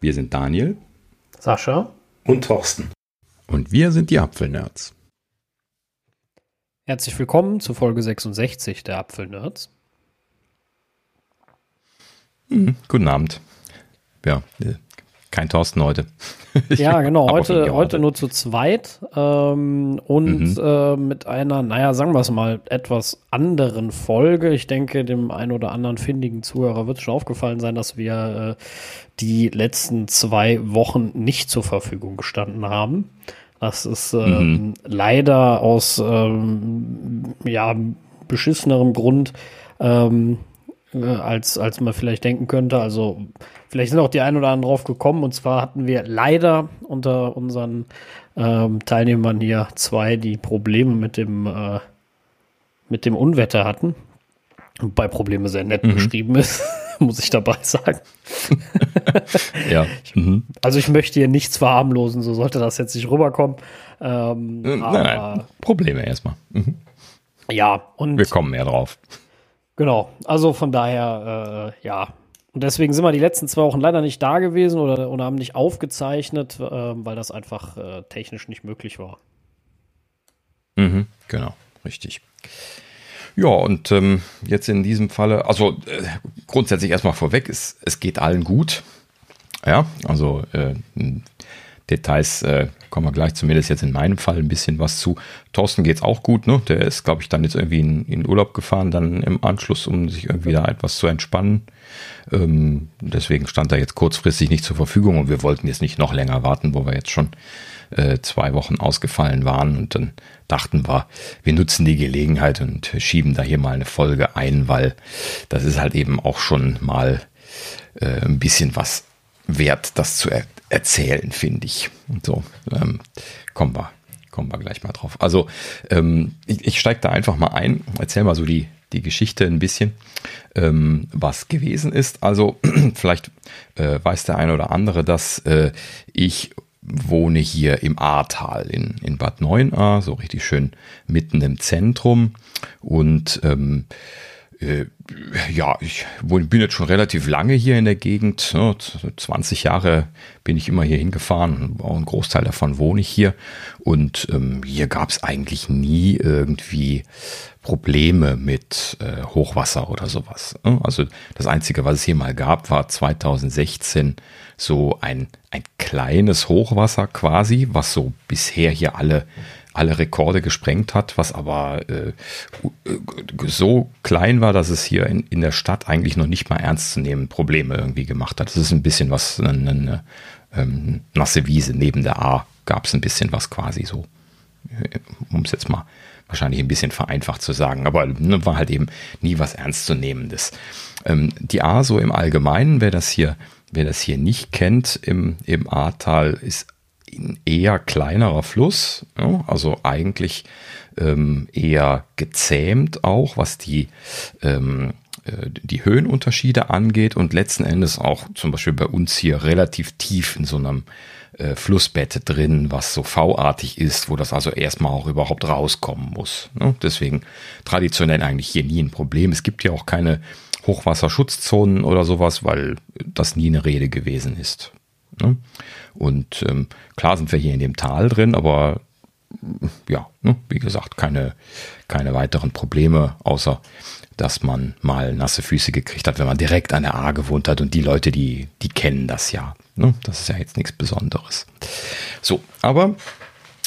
Wir sind Daniel, Sascha und Thorsten. Und wir sind die Apfelnerds. Herzlich willkommen zu Folge 66 der Apfelnerds. Mhm, guten Abend. Ja, äh, kein Thorsten heute. ja, genau. Heute, heute nur zu zweit ähm, und mhm. äh, mit einer, naja, sagen wir es mal, etwas anderen Folge. Ich denke, dem einen oder anderen findigen Zuhörer wird schon aufgefallen sein, dass wir äh, die letzten zwei Wochen nicht zur Verfügung gestanden haben. Das ist ähm, mhm. leider aus ähm, ja, beschissenerem Grund ähm, äh, als, als man vielleicht denken könnte. Also vielleicht sind auch die ein oder anderen drauf gekommen. Und zwar hatten wir leider unter unseren ähm, Teilnehmern hier zwei, die Probleme mit dem, äh, mit dem Unwetter hatten. Wobei Probleme sehr nett mhm. beschrieben ist, muss ich dabei sagen. ja. Mhm. Also ich möchte hier nichts verharmlosen, so sollte das jetzt nicht rüberkommen. Ähm, nein, nein, Probleme erstmal. Mhm. Ja, und. Wir kommen mehr drauf. Genau, also von daher, äh, ja. Und deswegen sind wir die letzten zwei Wochen leider nicht da gewesen oder, oder haben nicht aufgezeichnet, äh, weil das einfach äh, technisch nicht möglich war. Mhm, genau, richtig. Ja, und ähm, jetzt in diesem Falle, also äh, grundsätzlich erstmal vorweg, es, es geht allen gut. Ja, also äh, Details äh, kommen wir gleich, zumindest jetzt in meinem Fall ein bisschen was zu. Thorsten geht es auch gut, ne? Der ist, glaube ich, dann jetzt irgendwie in, in, Urlaub gefahren, dann im Anschluss, um sich irgendwie da etwas zu entspannen. Ähm, deswegen stand er jetzt kurzfristig nicht zur Verfügung und wir wollten jetzt nicht noch länger warten, wo wir jetzt schon äh, zwei Wochen ausgefallen waren und dann dachten wir, wir nutzen die Gelegenheit und schieben da hier mal eine Folge ein, weil das ist halt eben auch schon mal äh, ein bisschen was wert, das zu erzählen, finde ich. Und so, ähm, kommen wir, kommen wir gleich mal drauf. Also, ähm, ich, ich steige da einfach mal ein, erzähl mal so die, die Geschichte ein bisschen, ähm, was gewesen ist. Also, vielleicht äh, weiß der eine oder andere, dass äh, ich wohne hier im Ahrtal in, in Bad 9a, so richtig schön mitten im Zentrum. Und ähm, äh, ja, ich bin jetzt schon relativ lange hier in der Gegend. 20 ne? Jahre bin ich immer hier hingefahren. Ein Großteil davon wohne ich hier. Und ähm, hier gab es eigentlich nie irgendwie Probleme mit äh, Hochwasser oder sowas. Ne? Also das Einzige, was es hier mal gab, war 2016 so ein, ein kleines Hochwasser quasi, was so bisher hier alle alle Rekorde gesprengt hat, was aber äh, so klein war, dass es hier in, in der Stadt eigentlich noch nicht mal ernst zu nehmen Probleme irgendwie gemacht hat. Das ist ein bisschen was, eine, eine ähm, nasse Wiese neben der A gab es ein bisschen was quasi so, äh, um es jetzt mal wahrscheinlich ein bisschen vereinfacht zu sagen, aber ne, war halt eben nie was Ernstzunehmendes. Ähm, die A so im Allgemeinen, wer das hier, wer das hier nicht kennt, im, im Ahrtal ist ein eher kleinerer Fluss, ja, also eigentlich ähm, eher gezähmt auch, was die, ähm, äh, die Höhenunterschiede angeht und letzten Endes auch zum Beispiel bei uns hier relativ tief in so einem äh, Flussbett drin, was so V-artig ist, wo das also erstmal auch überhaupt rauskommen muss. Ne? Deswegen traditionell eigentlich hier nie ein Problem. Es gibt ja auch keine Hochwasserschutzzonen oder sowas, weil das nie eine Rede gewesen ist. Ne? Und ähm, klar sind wir hier in dem Tal drin, aber ja, ne, wie gesagt, keine, keine weiteren Probleme, außer dass man mal nasse Füße gekriegt hat, wenn man direkt an der A gewohnt hat. Und die Leute, die, die kennen das ja. Ne? Das ist ja jetzt nichts Besonderes. So, aber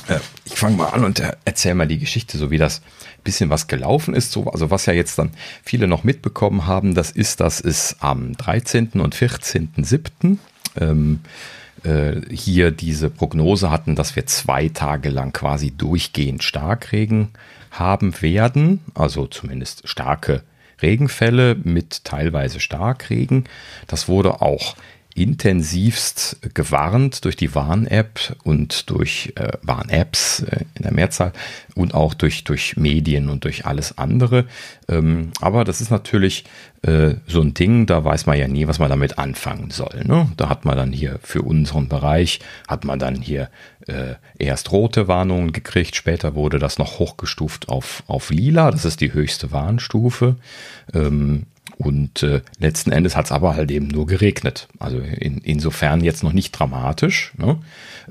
äh, ich fange mal an und äh, erzähle mal die Geschichte, so wie das bisschen was gelaufen ist. So, also was ja jetzt dann viele noch mitbekommen haben, das ist, dass es am 13. und 14.07. Ähm, äh, hier diese Prognose hatten, dass wir zwei Tage lang quasi durchgehend Starkregen haben werden, also zumindest starke Regenfälle mit teilweise Starkregen. Das wurde auch intensivst gewarnt durch die Warn-App und durch äh, Warn-Apps äh, in der Mehrzahl und auch durch, durch Medien und durch alles andere. Ähm, aber das ist natürlich äh, so ein Ding, da weiß man ja nie, was man damit anfangen soll. Ne? Da hat man dann hier für unseren Bereich, hat man dann hier äh, erst rote Warnungen gekriegt, später wurde das noch hochgestuft auf, auf lila, das ist die höchste Warnstufe. Ähm, Und äh, letzten Endes hat es aber halt eben nur geregnet. Also in, insofern jetzt noch nicht dramatisch. Ne?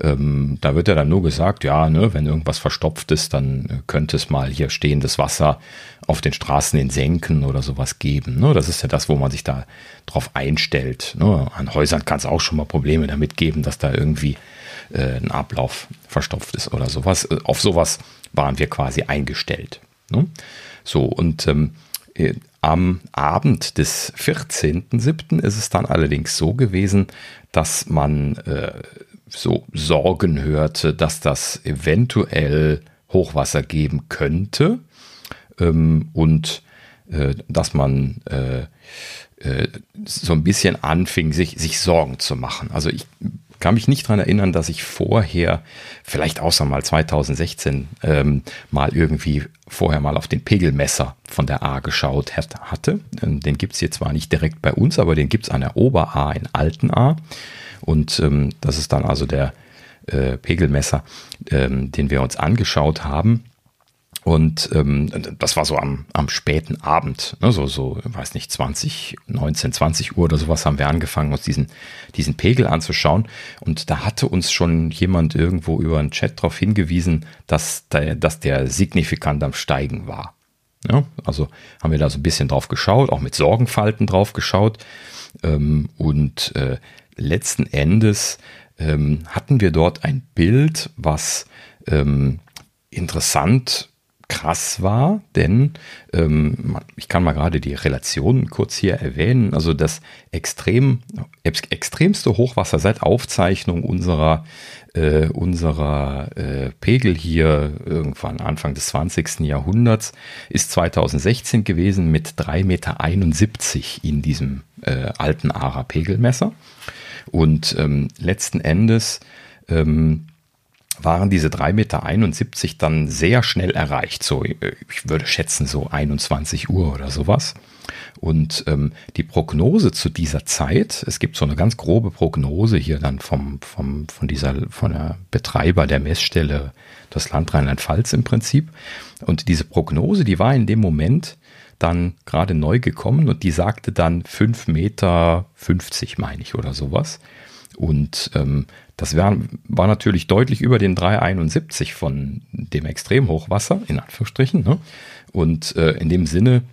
Ähm, da wird ja dann nur gesagt, ja, ne, wenn irgendwas verstopft ist, dann äh, könnte es mal hier stehendes Wasser auf den Straßen in Senken oder sowas geben. Ne? Das ist ja das, wo man sich da drauf einstellt. Ne? An Häusern kann es auch schon mal Probleme damit geben, dass da irgendwie äh, ein Ablauf verstopft ist oder sowas. Äh, auf sowas waren wir quasi eingestellt. Ne? So, und ähm, äh, am Abend des 14.07. ist es dann allerdings so gewesen, dass man äh, so Sorgen hörte, dass das eventuell Hochwasser geben könnte ähm, und äh, dass man äh, äh, so ein bisschen anfing, sich, sich Sorgen zu machen. Also ich kann mich nicht dran erinnern, dass ich vorher, vielleicht außer mal 2016, ähm, mal irgendwie vorher mal auf den Pegelmesser von der A geschaut hatte. Ähm, den gibt es hier zwar nicht direkt bei uns, aber den gibt es an der Ober-A in Alten A. Und ähm, das ist dann also der äh, Pegelmesser, ähm, den wir uns angeschaut haben. Und ähm, das war so am, am späten Abend, ne, so, so, weiß nicht, 20, 19, 20 Uhr oder sowas haben wir angefangen, uns diesen, diesen Pegel anzuschauen. Und da hatte uns schon jemand irgendwo über einen Chat darauf hingewiesen, dass der, dass der signifikant am Steigen war. Ja, also haben wir da so ein bisschen drauf geschaut, auch mit Sorgenfalten drauf geschaut. Ähm, und äh, letzten Endes ähm, hatten wir dort ein Bild, was ähm, interessant krass war, denn ähm, ich kann mal gerade die Relationen kurz hier erwähnen. Also das extrem, extremste Hochwasser seit Aufzeichnung unserer, äh, unserer äh, Pegel hier irgendwann Anfang des 20. Jahrhunderts ist 2016 gewesen mit 3,71 Meter in diesem äh, alten Ara-Pegelmesser. Und ähm, letzten Endes ähm, waren diese 3,71 Meter dann sehr schnell erreicht. So, äh, ich würde schätzen, so 21 Uhr oder sowas. Und ähm, die Prognose zu dieser Zeit, es gibt so eine ganz grobe Prognose hier dann vom, vom, von dieser, von der Betreiber der Messstelle, das Land Rheinland-Pfalz im Prinzip. Und diese Prognose, die war in dem Moment dann gerade neu gekommen und die sagte dann 5,50 Meter, meine ich, oder sowas. Und ähm, das wär, war natürlich deutlich über den 371 von dem Extremhochwasser, in Anführungsstrichen. Ne? Und äh, in dem Sinne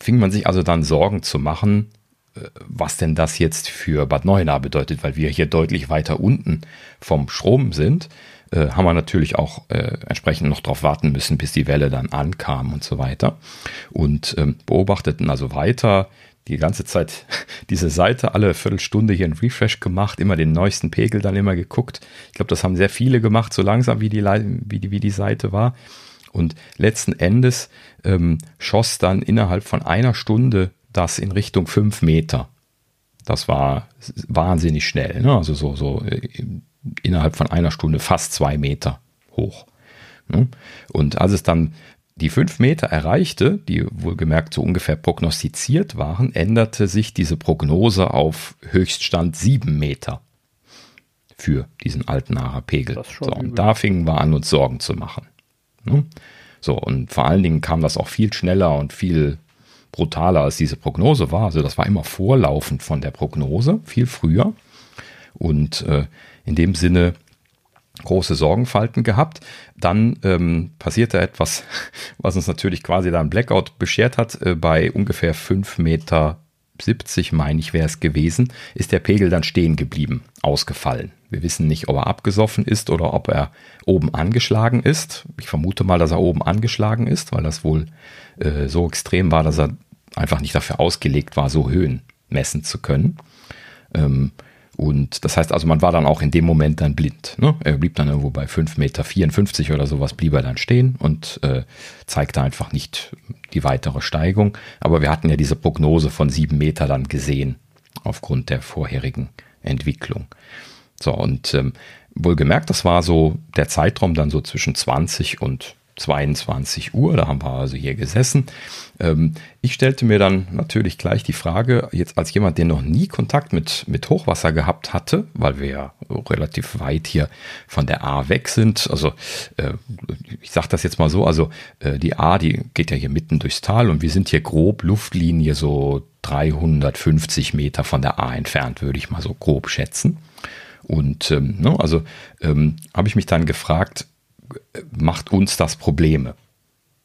fing man sich also dann Sorgen zu machen, äh, was denn das jetzt für Bad Neuenahr bedeutet, weil wir hier deutlich weiter unten vom Strom sind, äh, haben wir natürlich auch äh, entsprechend noch darauf warten müssen, bis die Welle dann ankam und so weiter. Und ähm, beobachteten also weiter die ganze Zeit diese Seite alle Viertelstunde hier ein Refresh gemacht, immer den neuesten Pegel dann immer geguckt. Ich glaube, das haben sehr viele gemacht, so langsam wie die, wie die, wie die Seite war. Und letzten Endes ähm, schoss dann innerhalb von einer Stunde das in Richtung fünf Meter. Das war wahnsinnig schnell, ne? also so, so äh, innerhalb von einer Stunde fast zwei Meter hoch. Ne? Und als es dann die fünf Meter erreichte, die wohlgemerkt so ungefähr prognostiziert waren, änderte sich diese Prognose auf Höchststand sieben Meter für diesen Altenacher Pegel. So, und da fingen wir an, uns Sorgen zu machen. Ne? So, und vor allen Dingen kam das auch viel schneller und viel brutaler, als diese Prognose war. Also das war immer vorlaufend von der Prognose, viel früher. Und äh, in dem Sinne große Sorgenfalten gehabt. Dann ähm, passierte etwas, was uns natürlich quasi da ein Blackout beschert hat. Äh, bei ungefähr 5,70 Meter, meine ich, wäre es gewesen, ist der Pegel dann stehen geblieben, ausgefallen. Wir wissen nicht, ob er abgesoffen ist oder ob er oben angeschlagen ist. Ich vermute mal, dass er oben angeschlagen ist, weil das wohl äh, so extrem war, dass er einfach nicht dafür ausgelegt war, so Höhen messen zu können. Ähm, und das heißt also, man war dann auch in dem Moment dann blind. Ne? Er blieb dann irgendwo bei 5,54 Meter oder sowas, blieb er dann stehen und äh, zeigte einfach nicht die weitere Steigung. Aber wir hatten ja diese Prognose von 7 Meter dann gesehen, aufgrund der vorherigen Entwicklung. So, und ähm, wohlgemerkt, das war so der Zeitraum dann so zwischen 20 und 22 Uhr, da haben wir also hier gesessen. Ähm, ich stellte mir dann natürlich gleich die Frage, jetzt als jemand, der noch nie Kontakt mit, mit Hochwasser gehabt hatte, weil wir ja relativ weit hier von der A weg sind. Also äh, ich sage das jetzt mal so, also äh, die A, die geht ja hier mitten durchs Tal und wir sind hier grob Luftlinie so 350 Meter von der A entfernt, würde ich mal so grob schätzen. Und ähm, ne, also ähm, habe ich mich dann gefragt, macht uns das Probleme?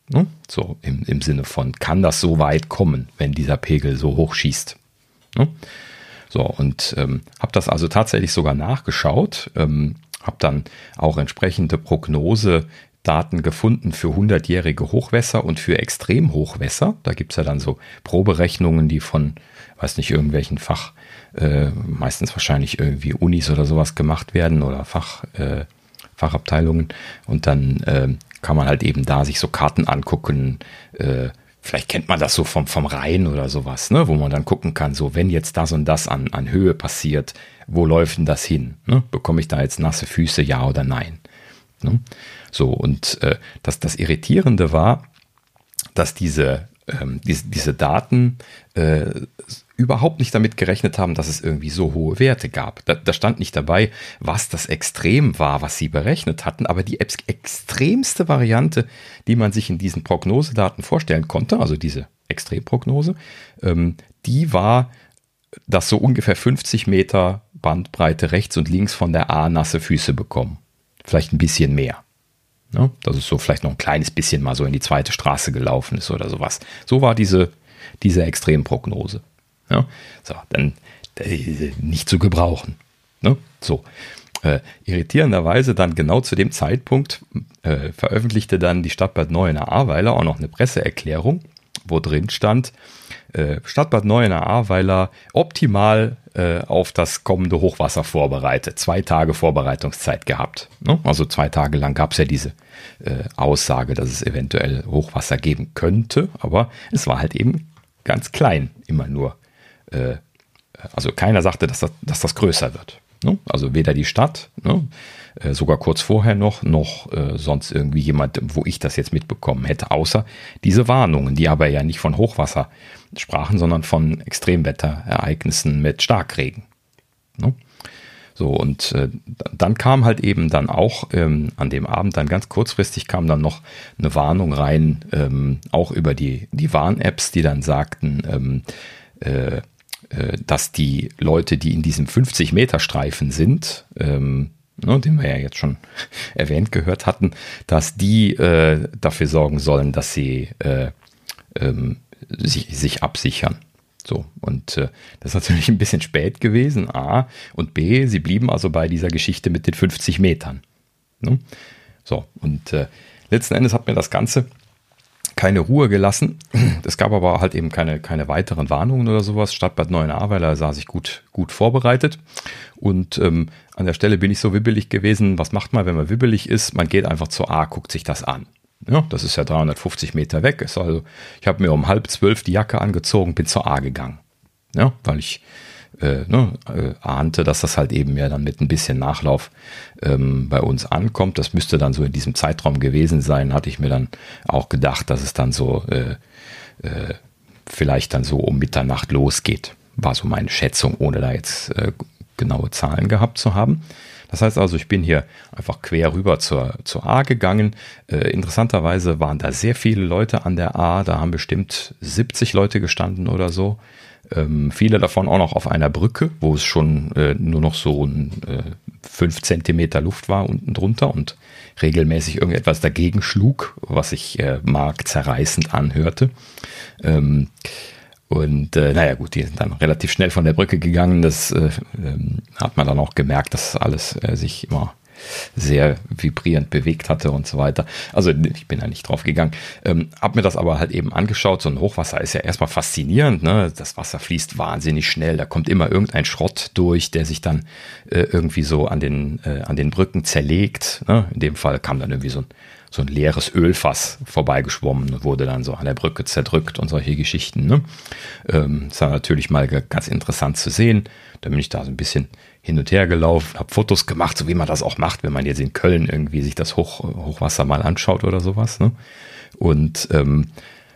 Ne? So im, im Sinne von, kann das so weit kommen, wenn dieser Pegel so hoch schießt? Ne? So, und ähm, habe das also tatsächlich sogar nachgeschaut, ähm, habe dann auch entsprechende Prognosedaten gefunden für 100-jährige Hochwässer und für Extremhochwässer. Da gibt es ja dann so Proberechnungen, die von, weiß nicht, irgendwelchen Fach, äh, meistens wahrscheinlich irgendwie Unis oder sowas gemacht werden oder Fach, äh, Fachabteilungen. Und dann äh, kann man halt eben da sich so Karten angucken. Äh, vielleicht kennt man das so vom, vom Rhein oder sowas, ne? wo man dann gucken kann, so wenn jetzt das und das an, an Höhe passiert, wo läuft denn das hin? Ne? Bekomme ich da jetzt nasse Füße, ja oder nein? Ne? So, und äh, das, das Irritierende war, dass diese, ähm, diese, diese Daten äh, überhaupt nicht damit gerechnet haben, dass es irgendwie so hohe Werte gab. Da, da, stand nicht dabei, was das Extrem war, was sie berechnet hatten, aber die ex extremste Variante, die man sich in diesen Prognosedaten vorstellen konnte, also diese Extremprognose, ähm, die war, dass so ungefähr 50 Meter Bandbreite rechts und links von der A nasse Füße bekommen. Vielleicht ein bisschen mehr. Ne? Dass es so vielleicht noch ein kleines bisschen mal so in die zweite Straße gelaufen ist oder sowas. So war diese, diese Extremprognose. Ja? So, dann äh, nicht zu gebrauchen. Ne? So. Äh, irritierenderweise dann genau zu dem Zeitpunkt äh, veröffentlichte dann die Stadt Bad Neuenahr-Ahrweiler auch noch eine Presseerklärung, wo drin stand, äh, Stadt Bad Neuenahr-Ahrweiler optimal äh, auf das kommende Hochwasser vorbereitet. Zwei Tage Vorbereitungszeit gehabt. Ne? Also zwei Tage lang gab es ja diese äh, Aussage, dass es eventuell Hochwasser geben könnte, aber es war halt eben ganz klein immer nur äh, also keiner sagte, dass das, dass das größer wird. Ne? Also weder die Stadt, ne? äh, sogar kurz vorher noch, noch äh, sonst irgendwie jemand, wo ich das jetzt mitbekommen hätte, außer diese Warnungen, die aber ja nicht von Hochwasser sprachen, sondern von Extremwetterereignissen mit Starkregen. Ne? So, und äh, dann kam halt eben dann auch ähm, an dem Abend, dann ganz kurzfristig kam dann noch eine Warnung rein, ähm, auch über die, die Warn-Apps, die dann sagten, ähm, äh, dass die Leute, die in diesem 50-Meter-Streifen sind, ähm, ne, den wir ja jetzt schon erwähnt gehört hatten, dass die äh, dafür sorgen sollen, dass sie äh, ähm, sich, sich absichern. So, und äh, das ist natürlich ein bisschen spät gewesen, A. Und B, sie blieben also bei dieser Geschichte mit den 50 Metern. Ne? So, und äh, letzten Endes hat mir das Ganze keine Ruhe gelassen. Es gab aber halt eben keine, keine weiteren Warnungen oder sowas. Stadtbad Neuenahr, sah sich gut, gut vorbereitet. Und ähm, an der Stelle bin ich so wibbelig gewesen. Was macht man, wenn man wibbelig ist? Man geht einfach zur A, guckt sich das an. Ja, das ist ja 350 Meter weg. Ist also, ich habe mir um halb zwölf die Jacke angezogen, bin zur A gegangen. Ja, weil ich äh, ne, äh, ahnte, dass das halt eben ja dann mit ein bisschen Nachlauf ähm, bei uns ankommt. Das müsste dann so in diesem Zeitraum gewesen sein, hatte ich mir dann auch gedacht, dass es dann so äh, äh, vielleicht dann so um Mitternacht losgeht. War so meine Schätzung, ohne da jetzt äh, genaue Zahlen gehabt zu haben. Das heißt also, ich bin hier einfach quer rüber zur, zur A gegangen. Äh, interessanterweise waren da sehr viele Leute an der A. Da haben bestimmt 70 Leute gestanden oder so. Ähm, viele davon auch noch auf einer Brücke, wo es schon äh, nur noch so ein äh, 5 Zentimeter Luft war unten drunter und regelmäßig irgendetwas dagegen schlug, was sich äh, markzerreißend anhörte. Ähm, und äh, naja gut, die sind dann relativ schnell von der Brücke gegangen. Das äh, ähm, hat man dann auch gemerkt, dass alles äh, sich immer sehr vibrierend bewegt hatte und so weiter. Also ich bin da nicht drauf gegangen. Ähm, hab mir das aber halt eben angeschaut. So ein Hochwasser ist ja erstmal faszinierend. Ne? Das Wasser fließt wahnsinnig schnell. Da kommt immer irgendein Schrott durch, der sich dann äh, irgendwie so an den, äh, an den Brücken zerlegt. Ne? In dem Fall kam dann irgendwie so ein so ein leeres Ölfass vorbeigeschwommen und wurde dann so an der Brücke zerdrückt und solche Geschichten. Ne? Ähm, das war natürlich mal ganz interessant zu sehen. Da bin ich da so ein bisschen hin und her gelaufen, habe Fotos gemacht, so wie man das auch macht, wenn man jetzt in Köln irgendwie sich das Hoch, Hochwasser mal anschaut oder sowas. Ne? Und ähm,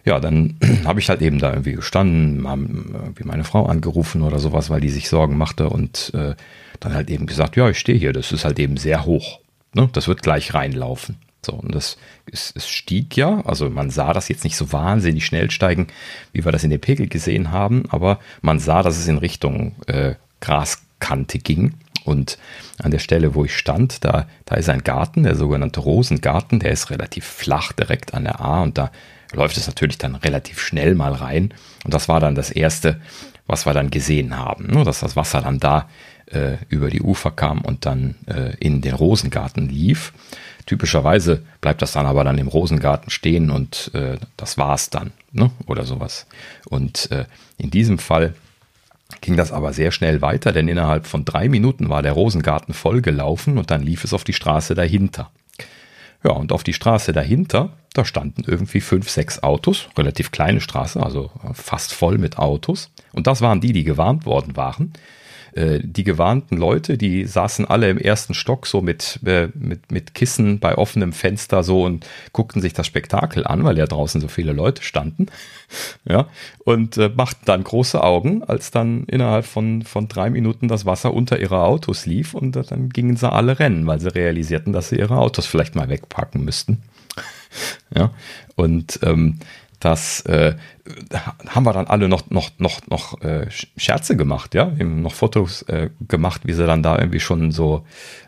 ja, dann habe ich halt eben da irgendwie gestanden, haben irgendwie meine Frau angerufen oder sowas, weil die sich Sorgen machte und äh, dann halt eben gesagt, ja, ich stehe hier, das ist halt eben sehr hoch. Ne? Das wird gleich reinlaufen. So, und das es, es stieg ja, also man sah das jetzt nicht so wahnsinnig schnell steigen, wie wir das in den Pegel gesehen haben, aber man sah, dass es in Richtung äh, Graskante ging. Und an der Stelle, wo ich stand, da, da ist ein Garten, der sogenannte Rosengarten, der ist relativ flach direkt an der A und da läuft es natürlich dann relativ schnell mal rein. Und das war dann das Erste, was wir dann gesehen haben, ne? dass das Wasser dann da äh, über die Ufer kam und dann äh, in den Rosengarten lief. Typischerweise bleibt das dann aber dann im Rosengarten stehen und äh, das war's dann, ne? oder sowas. Und äh, in diesem Fall ging das aber sehr schnell weiter, denn innerhalb von drei Minuten war der Rosengarten vollgelaufen und dann lief es auf die Straße dahinter. Ja, und auf die Straße dahinter, da standen irgendwie fünf, sechs Autos, relativ kleine Straße, also fast voll mit Autos. Und das waren die, die gewarnt worden waren. Äh, die gewarnten Leute, die saßen alle im ersten Stock so mit, äh, mit, mit Kissen bei offenem Fenster so und guckten sich das Spektakel an, weil ja draußen so viele Leute standen. Ja, und äh, machten dann große Augen, als dann innerhalb von, von drei Minuten das Wasser unter ihre Autos lief und dann gingen sie alle rennen, weil sie realisierten, dass sie ihre Autos vielleicht mal wegpacken müssten. ja, und ähm, das äh, haben wir dann alle noch, noch, noch, noch äh, Scherze gemacht, ja, Eben noch Fotos äh, gemacht, wie sie dann da irgendwie schon so,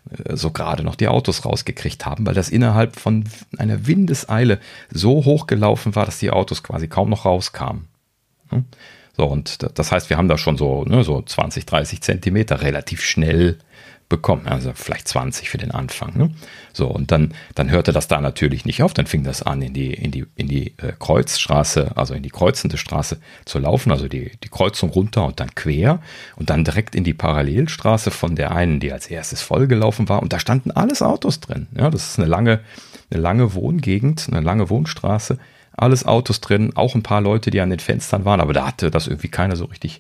äh, so gerade noch die Autos rausgekriegt haben, weil das innerhalb von einer Windeseile so hoch gelaufen war, dass die Autos quasi kaum noch rauskamen. Hm? So, und das heißt, wir haben da schon so, ne, so 20, 30 Zentimeter relativ schnell bekommen. Also vielleicht 20 für den Anfang. Ne? So, und dann, dann hörte das da natürlich nicht auf. Dann fing das an, in die, in die, in die äh, Kreuzstraße, also in die kreuzende Straße zu laufen, also die, die Kreuzung runter und dann quer und dann direkt in die Parallelstraße von der einen, die als erstes vollgelaufen war. Und da standen alles Autos drin. Ja, das ist eine lange, eine lange Wohngegend, eine lange Wohnstraße. Alles Autos drin, auch ein paar Leute, die an den Fenstern waren, aber da hatte das irgendwie keiner so richtig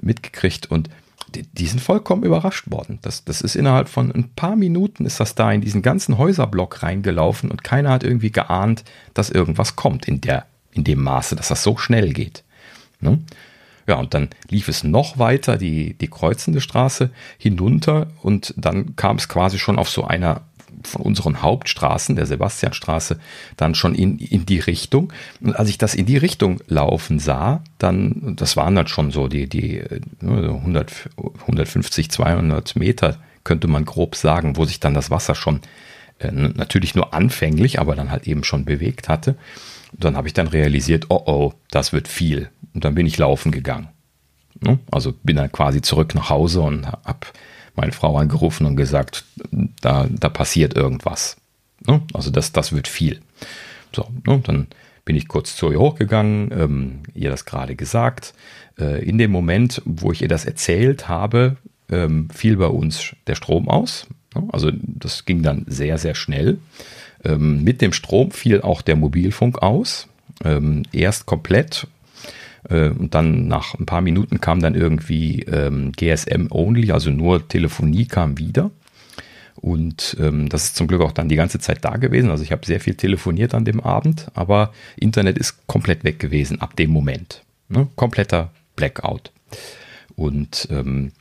mitgekriegt. Und die, die sind vollkommen überrascht worden. Das, das ist innerhalb von ein paar Minuten ist das da in diesen ganzen Häuserblock reingelaufen und keiner hat irgendwie geahnt, dass irgendwas kommt in der, in dem Maße, dass das so schnell geht. Ne? Ja, und dann lief es noch weiter die, die kreuzende Straße hinunter und dann kam es quasi schon auf so einer von unseren Hauptstraßen, der Sebastianstraße, dann schon in, in die Richtung. Und als ich das in die Richtung laufen sah, dann, das waren dann schon so die, die 100, 150, 200 Meter, könnte man grob sagen, wo sich dann das Wasser schon äh, natürlich nur anfänglich, aber dann halt eben schon bewegt hatte. Und dann habe ich dann realisiert, oh oh, das wird viel. Und dann bin ich laufen gegangen. Ne? Also bin dann quasi zurück nach Hause und habe meine Frau angerufen und gesagt, da, da passiert irgendwas. Ne? Also das, das wird viel. So, ne? dann bin ich kurz zu ihr hochgegangen, ähm, ihr das gerade gesagt. Äh, in dem Moment, wo ich ihr das erzählt habe, ähm, fiel bei uns der Strom aus. Ne? Also das ging dann sehr, sehr schnell. Ähm, mit dem Strom fiel auch der Mobilfunk aus. Ähm, erst komplett und dann nach ein paar Minuten kam dann irgendwie ähm, GSM only, also nur Telefonie kam wieder. Und ähm, das ist zum Glück auch dann die ganze Zeit da gewesen. Also ich habe sehr viel telefoniert an dem Abend, aber Internet ist komplett weg gewesen ab dem Moment. Ne? Kompletter Blackout. Und ähm,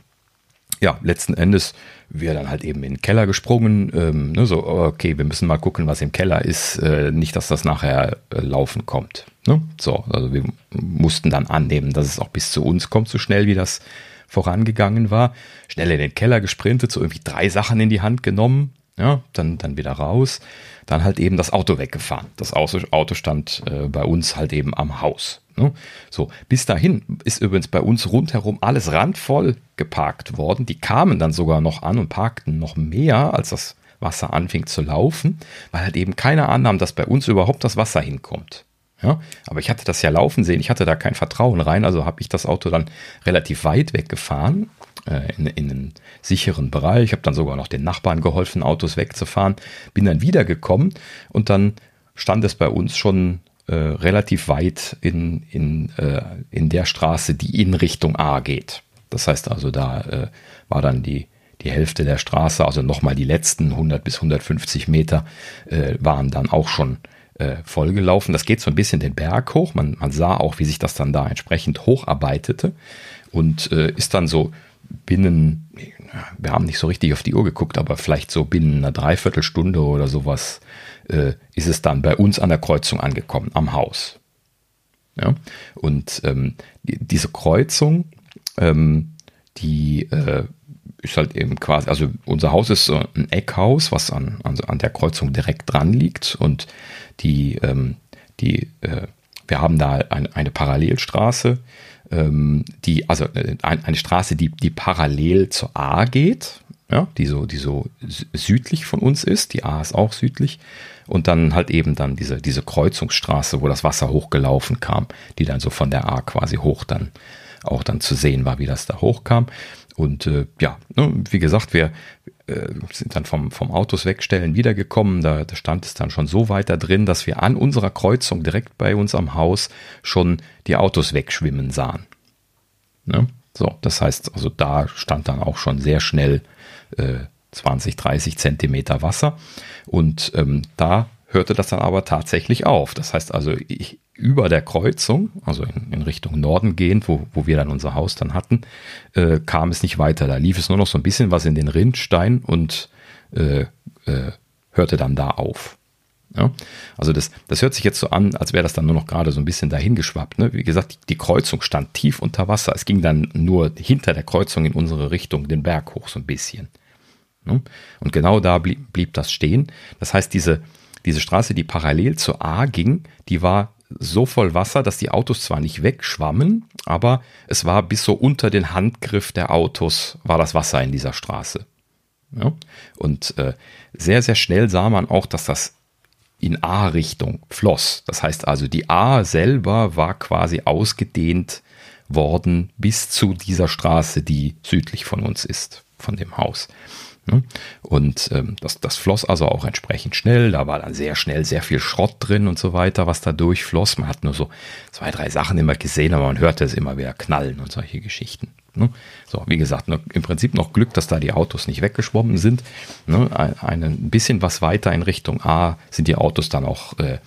ja, letzten Endes wir dann halt eben in den Keller gesprungen. Ähm, ne, so, okay, wir müssen mal gucken, was im Keller ist. Äh, nicht, dass das nachher äh, laufen kommt. Ne? So, also wir mussten dann annehmen, dass es auch bis zu uns kommt, so schnell wie das vorangegangen war. Schnell in den Keller gesprintet, so irgendwie drei Sachen in die Hand genommen, ja, dann, dann wieder raus, dann halt eben das Auto weggefahren. Das Auto stand äh, bei uns halt eben am Haus. Ne? So, bis dahin ist übrigens bei uns rundherum alles randvoll geparkt worden. Die kamen dann sogar noch an und parkten noch mehr, als das Wasser anfing zu laufen, weil halt eben keiner annahm, dass bei uns überhaupt das Wasser hinkommt. Ja, aber ich hatte das ja laufen sehen, ich hatte da kein Vertrauen rein, also habe ich das Auto dann relativ weit weggefahren, äh, in, in einen sicheren Bereich. Ich habe dann sogar noch den Nachbarn geholfen, Autos wegzufahren, bin dann wiedergekommen und dann stand es bei uns schon äh, relativ weit in, in, äh, in der Straße, die in Richtung A geht. Das heißt also, da äh, war dann die, die Hälfte der Straße, also nochmal die letzten 100 bis 150 Meter, äh, waren dann auch schon äh, vollgelaufen. Das geht so ein bisschen den Berg hoch. Man, man sah auch, wie sich das dann da entsprechend hocharbeitete und äh, ist dann so binnen, wir haben nicht so richtig auf die Uhr geguckt, aber vielleicht so binnen einer Dreiviertelstunde oder sowas äh, ist es dann bei uns an der Kreuzung angekommen, am Haus. Ja? Und ähm, die, diese Kreuzung, ähm, die äh, ist halt eben quasi, also unser Haus ist so ein Eckhaus, was an, an, an der Kreuzung direkt dran liegt und die, ähm, die, äh, wir haben da ein, eine Parallelstraße, ähm, die, also äh, ein, eine Straße, die, die parallel zur A geht, ja, die so, die so südlich von uns ist, die A ist auch südlich und dann halt eben dann diese, diese Kreuzungsstraße, wo das Wasser hochgelaufen kam, die dann so von der A quasi hoch dann auch dann zu sehen war, wie das da hochkam. Und äh, ja, ne, wie gesagt, wir äh, sind dann vom, vom Autos wegstellen wiedergekommen. Da, da stand es dann schon so weit da drin, dass wir an unserer Kreuzung direkt bei uns am Haus schon die Autos wegschwimmen sahen. Ne? So, das heißt, also da stand dann auch schon sehr schnell äh, 20, 30 Zentimeter Wasser. Und ähm, da hörte das dann aber tatsächlich auf. Das heißt also, ich, über der Kreuzung, also in, in, Richtung Norden gehend, wo, wo wir dann unser Haus dann hatten, äh, kam es nicht weiter. Da lief es nur noch so ein bisschen was in den Rindstein und äh, äh, hörte dann da auf. Ja? Also das, das hört sich jetzt so an, als wäre das dann nur noch gerade so ein bisschen dahin geschwappt. Ne? Wie gesagt, die, die Kreuzung stand tief unter Wasser. Es ging dann nur hinter der Kreuzung in unsere Richtung, den Berg hoch so ein bisschen. Ne? Und genau da blieb, blieb das stehen. Das heißt, diese, diese Straße, die parallel zur A ging, die war so voll Wasser, dass die Autos zwar nicht wegschwammen, aber es war bis so unter den Handgriff der Autos war das Wasser in dieser Straße. Ja? Und äh, sehr, sehr schnell sah man auch, dass das in A-Richtung floss. Das heißt also, die A selber war quasi ausgedehnt worden bis zu dieser Straße, die südlich von uns ist, von dem Haus. Ne? Und ähm, das, das floss also auch entsprechend schnell. Da war dann sehr schnell sehr viel Schrott drin und so weiter, was da durchfloss. Man hat nur so zwei, drei Sachen immer gesehen, aber man hörte es immer wieder knallen und solche Geschichten. Ne? So, wie gesagt, ne, im Prinzip noch Glück, dass da die Autos nicht weggeschwommen sind. Ne? Ein, ein bisschen was weiter in Richtung A sind die Autos dann auch äh,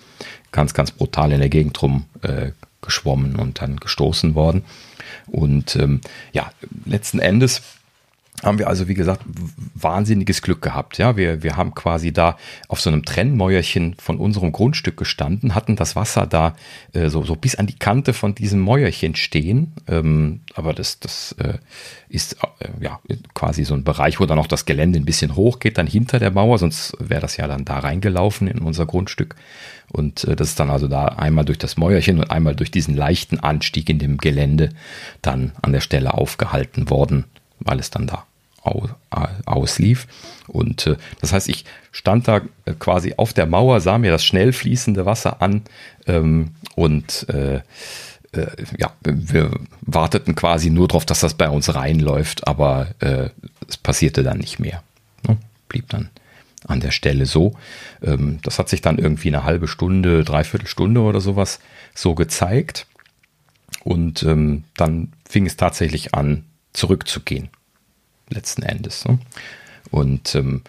ganz, ganz brutal in der Gegend rum äh, geschwommen und dann gestoßen worden. Und ähm, ja, letzten Endes haben wir also, wie gesagt, wahnsinniges Glück gehabt. Ja, wir, wir haben quasi da auf so einem Trennmäuerchen von unserem Grundstück gestanden, hatten das Wasser da äh, so, so bis an die Kante von diesem Mäuerchen stehen. Ähm, aber das, das äh, ist äh, ja quasi so ein Bereich, wo dann auch das Gelände ein bisschen hoch geht, dann hinter der Mauer, sonst wäre das ja dann da reingelaufen in unser Grundstück. Und äh, das ist dann also da einmal durch das Mäuerchen und einmal durch diesen leichten Anstieg in dem Gelände dann an der Stelle aufgehalten worden weil es dann da auslief. Und äh, das heißt, ich stand da äh, quasi auf der Mauer, sah mir das schnell fließende Wasser an ähm, und äh, äh, ja, wir warteten quasi nur darauf, dass das bei uns reinläuft, aber äh, es passierte dann nicht mehr. Ne? Blieb dann an der Stelle so. Ähm, das hat sich dann irgendwie eine halbe Stunde, dreiviertel Stunde oder sowas so gezeigt. Und ähm, dann fing es tatsächlich an, zurückzugehen letzten Endes. Ne? Und ähm,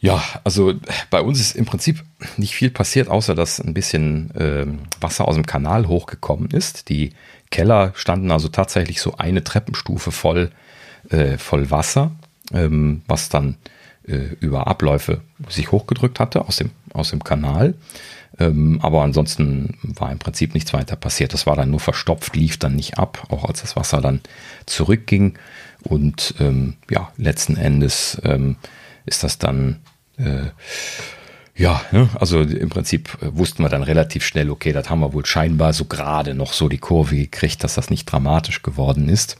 ja, also bei uns ist im Prinzip nicht viel passiert, außer dass ein bisschen ähm, Wasser aus dem Kanal hochgekommen ist. Die Keller standen also tatsächlich so eine Treppenstufe voll, äh, voll Wasser, ähm, was dann äh, über Abläufe sich hochgedrückt hatte aus dem, aus dem Kanal. Ähm, aber ansonsten war im Prinzip nichts weiter passiert. Das war dann nur verstopft, lief dann nicht ab, auch als das Wasser dann zurückging. Und ähm, ja, letzten Endes ähm, ist das dann, äh, ja, ne? also im Prinzip äh, wussten wir dann relativ schnell, okay, das haben wir wohl scheinbar so gerade noch so die Kurve gekriegt, dass das nicht dramatisch geworden ist.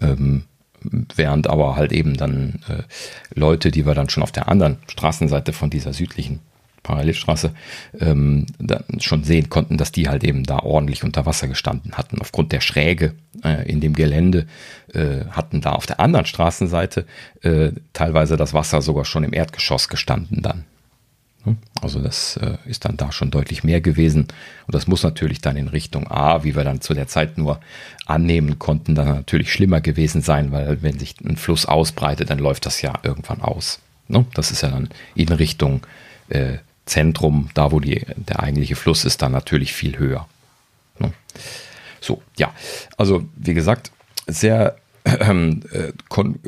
Ähm, während aber halt eben dann äh, Leute, die wir dann schon auf der anderen Straßenseite von dieser südlichen Parallelstraße, ähm, schon sehen konnten, dass die halt eben da ordentlich unter Wasser gestanden hatten. Aufgrund der Schräge äh, in dem Gelände äh, hatten da auf der anderen Straßenseite äh, teilweise das Wasser sogar schon im Erdgeschoss gestanden dann. Also das äh, ist dann da schon deutlich mehr gewesen. Und das muss natürlich dann in Richtung A, wie wir dann zu der Zeit nur annehmen konnten, dann natürlich schlimmer gewesen sein, weil wenn sich ein Fluss ausbreitet, dann läuft das ja irgendwann aus. Ne? Das ist ja dann in Richtung äh, Zentrum, da wo die, der eigentliche Fluss ist, dann natürlich viel höher. Ne? So, ja. Also, wie gesagt, sehr ähm, äh, kon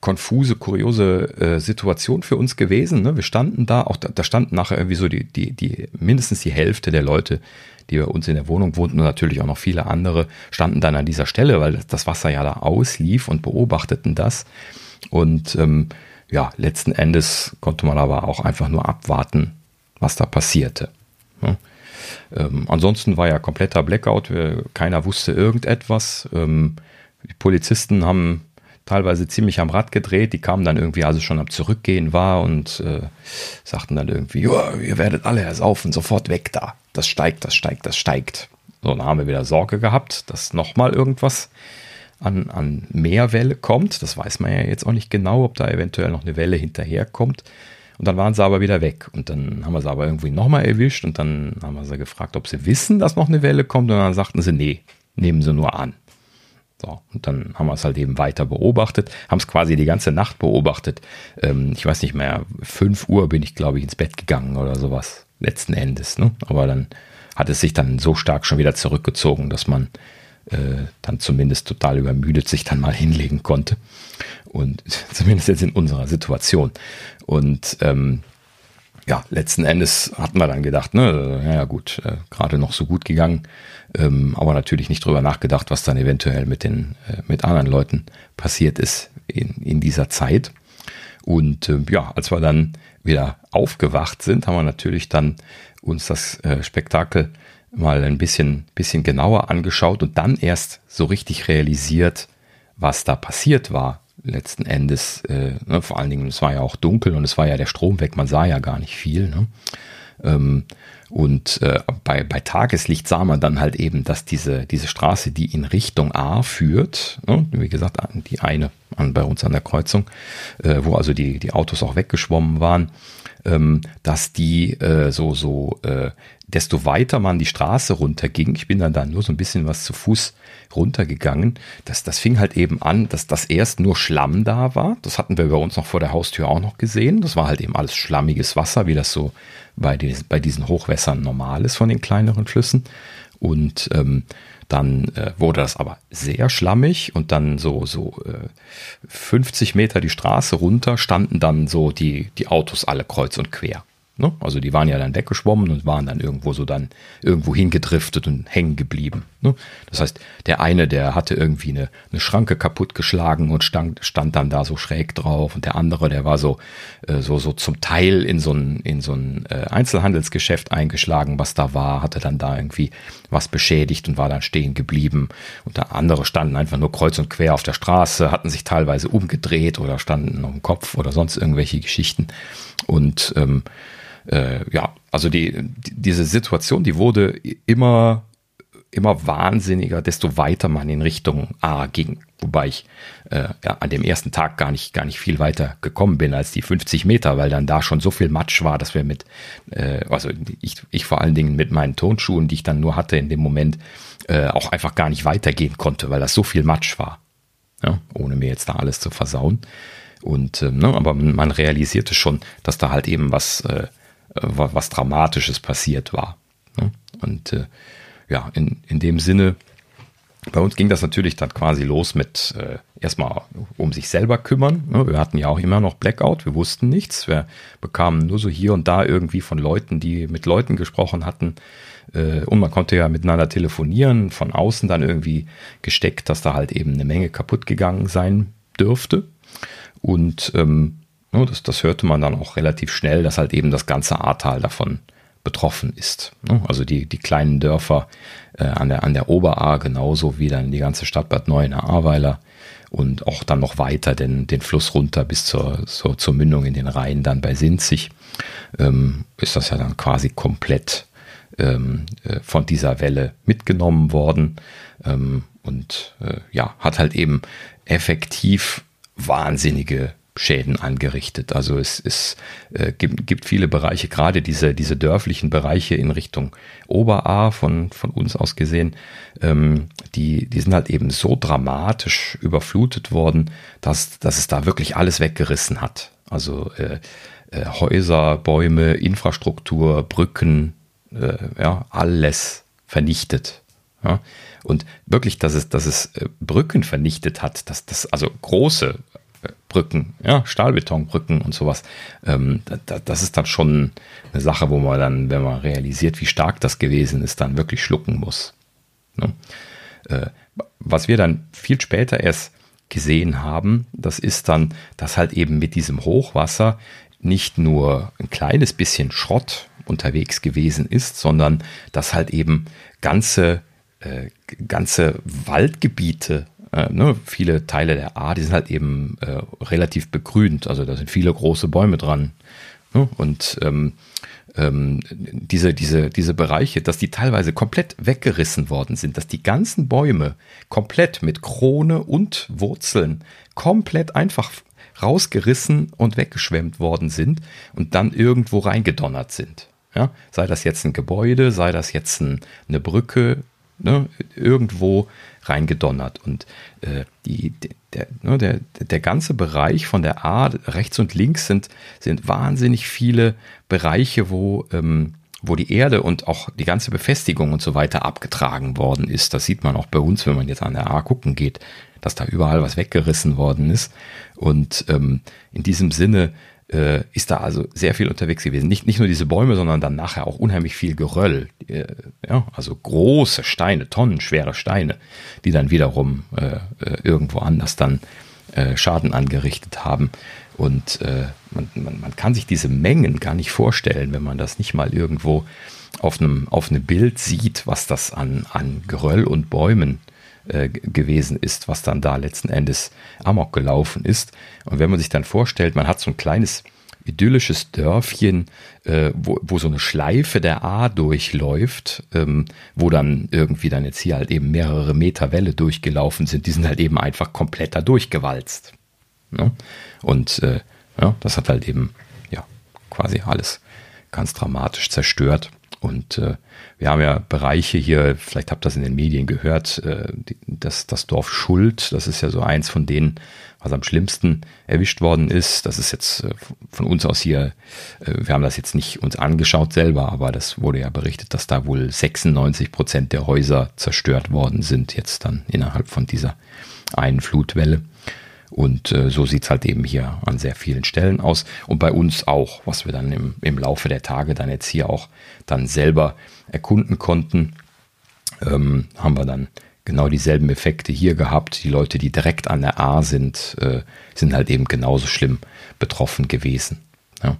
konfuse, kuriose äh, Situation für uns gewesen. Ne? Wir standen da, auch da, da standen nachher irgendwie so die, die, die, mindestens die Hälfte der Leute, die bei uns in der Wohnung wohnten und natürlich auch noch viele andere, standen dann an dieser Stelle, weil das Wasser ja da auslief und beobachteten das. Und ähm, ja, letzten Endes konnte man aber auch einfach nur abwarten, was da passierte. Ne? Ähm, ansonsten war ja kompletter Blackout, keiner wusste irgendetwas. Ähm, die Polizisten haben teilweise ziemlich am Rad gedreht, die kamen dann irgendwie, als es schon am Zurückgehen war und äh, sagten dann irgendwie, ihr werdet alle ersaufen, sofort weg da. Das steigt, das steigt, das steigt. So, dann haben wir wieder Sorge gehabt, dass nochmal irgendwas an, an Meerwelle kommt. Das weiß man ja jetzt auch nicht genau, ob da eventuell noch eine Welle hinterherkommt. Und dann waren sie aber wieder weg. Und dann haben wir sie aber irgendwie nochmal erwischt und dann haben wir sie gefragt, ob sie wissen, dass noch eine Welle kommt. Und dann sagten sie, nee, nehmen sie nur an. So, und dann haben wir es halt eben weiter beobachtet, haben es quasi die ganze Nacht beobachtet. Ähm, ich weiß nicht mehr, 5 Uhr bin ich, glaube ich, ins Bett gegangen oder sowas, letzten Endes. Ne? Aber dann hat es sich dann so stark schon wieder zurückgezogen, dass man äh, dann zumindest total übermüdet sich dann mal hinlegen konnte. Und zumindest jetzt in unserer Situation. Und ähm, ja, letzten Endes hatten wir dann gedacht, ne, ja gut, äh, gerade noch so gut gegangen, ähm, aber natürlich nicht drüber nachgedacht, was dann eventuell mit den äh, mit anderen Leuten passiert ist in, in dieser Zeit. Und äh, ja, als wir dann wieder aufgewacht sind, haben wir natürlich dann uns das äh, Spektakel mal ein bisschen, bisschen genauer angeschaut und dann erst so richtig realisiert, was da passiert war. Letzten Endes, äh, ne, vor allen Dingen, es war ja auch dunkel und es war ja der Strom weg, man sah ja gar nicht viel. Ne? Ähm, und äh, bei, bei Tageslicht sah man dann halt eben, dass diese, diese Straße, die in Richtung A führt, ne, wie gesagt, die eine an, bei uns an der Kreuzung, äh, wo also die, die Autos auch weggeschwommen waren, ähm, dass die äh, so, so, äh, desto weiter man die Straße runterging, ich bin dann da nur so ein bisschen was zu Fuß runtergegangen, das, das fing halt eben an, dass das erst nur Schlamm da war. Das hatten wir bei uns noch vor der Haustür auch noch gesehen. Das war halt eben alles schlammiges Wasser, wie das so bei, des, bei diesen Hochwässern normal ist von den kleineren Flüssen. Und ähm, dann äh, wurde das aber sehr schlammig und dann so, so äh, 50 Meter die Straße runter standen dann so die, die Autos alle kreuz und quer. Ne? Also die waren ja dann weggeschwommen und waren dann irgendwo so dann irgendwo hingedriftet und hängen geblieben. Ne? Das heißt, der eine, der hatte irgendwie eine, eine Schranke kaputtgeschlagen und stand, stand dann da so schräg drauf und der andere, der war so äh, so so zum Teil in so ein in so ein äh, Einzelhandelsgeschäft eingeschlagen, was da war, hatte dann da irgendwie was beschädigt und war dann stehen geblieben. Und der andere standen einfach nur kreuz und quer auf der Straße, hatten sich teilweise umgedreht oder standen dem Kopf oder sonst irgendwelche Geschichten und ähm, äh, ja, also die, die, diese Situation, die wurde immer, immer wahnsinniger, desto weiter man in Richtung A ging. Wobei ich äh, ja, an dem ersten Tag gar nicht, gar nicht viel weiter gekommen bin als die 50 Meter, weil dann da schon so viel Matsch war, dass wir mit, äh, also ich, ich vor allen Dingen mit meinen Tonschuhen, die ich dann nur hatte in dem Moment, äh, auch einfach gar nicht weitergehen konnte, weil das so viel Matsch war. Ja, ohne mir jetzt da alles zu versauen. Und äh, ne, aber man realisierte schon, dass da halt eben was äh, was Dramatisches passiert war. Ne? Und äh, ja, in, in dem Sinne, bei uns ging das natürlich dann quasi los mit äh, erstmal um sich selber kümmern. Ne? Wir hatten ja auch immer noch Blackout, wir wussten nichts. Wir bekamen nur so hier und da irgendwie von Leuten, die mit Leuten gesprochen hatten. Äh, und man konnte ja miteinander telefonieren, von außen dann irgendwie gesteckt, dass da halt eben eine Menge kaputt gegangen sein dürfte. Und ähm, das, das hörte man dann auch relativ schnell, dass halt eben das ganze Ahrtal davon betroffen ist. Ne, also die, die kleinen Dörfer äh, an, der, an der Oberahr genauso wie dann die ganze Stadt Bad Neuenahr-Ahrweiler und auch dann noch weiter den, den Fluss runter bis zur, zur, zur Mündung in den Rhein dann bei Sinzig ähm, ist das ja dann quasi komplett ähm, äh, von dieser Welle mitgenommen worden ähm, und äh, ja, hat halt eben effektiv wahnsinnige Schäden angerichtet. Also es, es äh, gibt, gibt viele Bereiche, gerade diese, diese dörflichen Bereiche in Richtung Oberaar von, von uns aus gesehen, ähm, die, die sind halt eben so dramatisch überflutet worden, dass, dass es da wirklich alles weggerissen hat. Also äh, äh, Häuser, Bäume, Infrastruktur, Brücken, äh, ja, alles vernichtet. Ja. Und wirklich, dass es, dass es äh, Brücken vernichtet hat, dass das, also große Brücken, ja, Stahlbetonbrücken und sowas. Ähm, da, das ist dann schon eine Sache, wo man dann, wenn man realisiert, wie stark das gewesen ist, dann wirklich schlucken muss. Ne? Äh, was wir dann viel später erst gesehen haben, das ist dann, dass halt eben mit diesem Hochwasser nicht nur ein kleines bisschen Schrott unterwegs gewesen ist, sondern dass halt eben ganze, äh, ganze Waldgebiete äh, ne, viele Teile der A, die sind halt eben äh, relativ begrünt. Also da sind viele große Bäume dran. Ne? Und ähm, ähm, diese, diese, diese Bereiche, dass die teilweise komplett weggerissen worden sind, dass die ganzen Bäume komplett mit Krone und Wurzeln komplett einfach rausgerissen und weggeschwemmt worden sind und dann irgendwo reingedonnert sind. Ja, sei das jetzt ein Gebäude, sei das jetzt ein, eine Brücke, ne, irgendwo reingedonnert. Und äh, die, der, ne, der, der ganze Bereich von der A, rechts und links, sind, sind wahnsinnig viele Bereiche, wo, ähm, wo die Erde und auch die ganze Befestigung und so weiter abgetragen worden ist. Das sieht man auch bei uns, wenn man jetzt an der A gucken geht, dass da überall was weggerissen worden ist. Und ähm, in diesem Sinne äh, ist da also sehr viel unterwegs gewesen. Nicht, nicht nur diese Bäume, sondern dann nachher auch unheimlich viel Geröll. Äh, ja, also große Steine, tonnenschwere Steine, die dann wiederum äh, äh irgendwo anders dann äh, Schaden angerichtet haben. Und äh, man, man, man kann sich diese Mengen gar nicht vorstellen, wenn man das nicht mal irgendwo auf einem, auf einem Bild sieht, was das an, an Geröll und Bäumen äh, gewesen ist, was dann da letzten Endes amok gelaufen ist. Und wenn man sich dann vorstellt, man hat so ein kleines idyllisches Dörfchen, äh, wo, wo so eine Schleife der A durchläuft, ähm, wo dann irgendwie dann jetzt hier halt eben mehrere Meter Welle durchgelaufen sind, die sind halt eben einfach komplett da durchgewalzt. Ne? Und äh, ja, das hat halt eben ja quasi alles ganz dramatisch zerstört. Und äh, wir haben ja Bereiche hier, vielleicht habt ihr das in den Medien gehört, äh, das, das Dorf Schuld, das ist ja so eins von denen, was am schlimmsten erwischt worden ist. Das ist jetzt äh, von uns aus hier, äh, wir haben das jetzt nicht uns angeschaut selber, aber das wurde ja berichtet, dass da wohl 96 Prozent der Häuser zerstört worden sind, jetzt dann innerhalb von dieser einen Flutwelle. Und äh, so sieht es halt eben hier an sehr vielen Stellen aus. Und bei uns auch, was wir dann im, im Laufe der Tage dann jetzt hier auch dann selber erkunden konnten, ähm, haben wir dann genau dieselben Effekte hier gehabt. Die Leute, die direkt an der A sind, äh, sind halt eben genauso schlimm betroffen gewesen. Ja.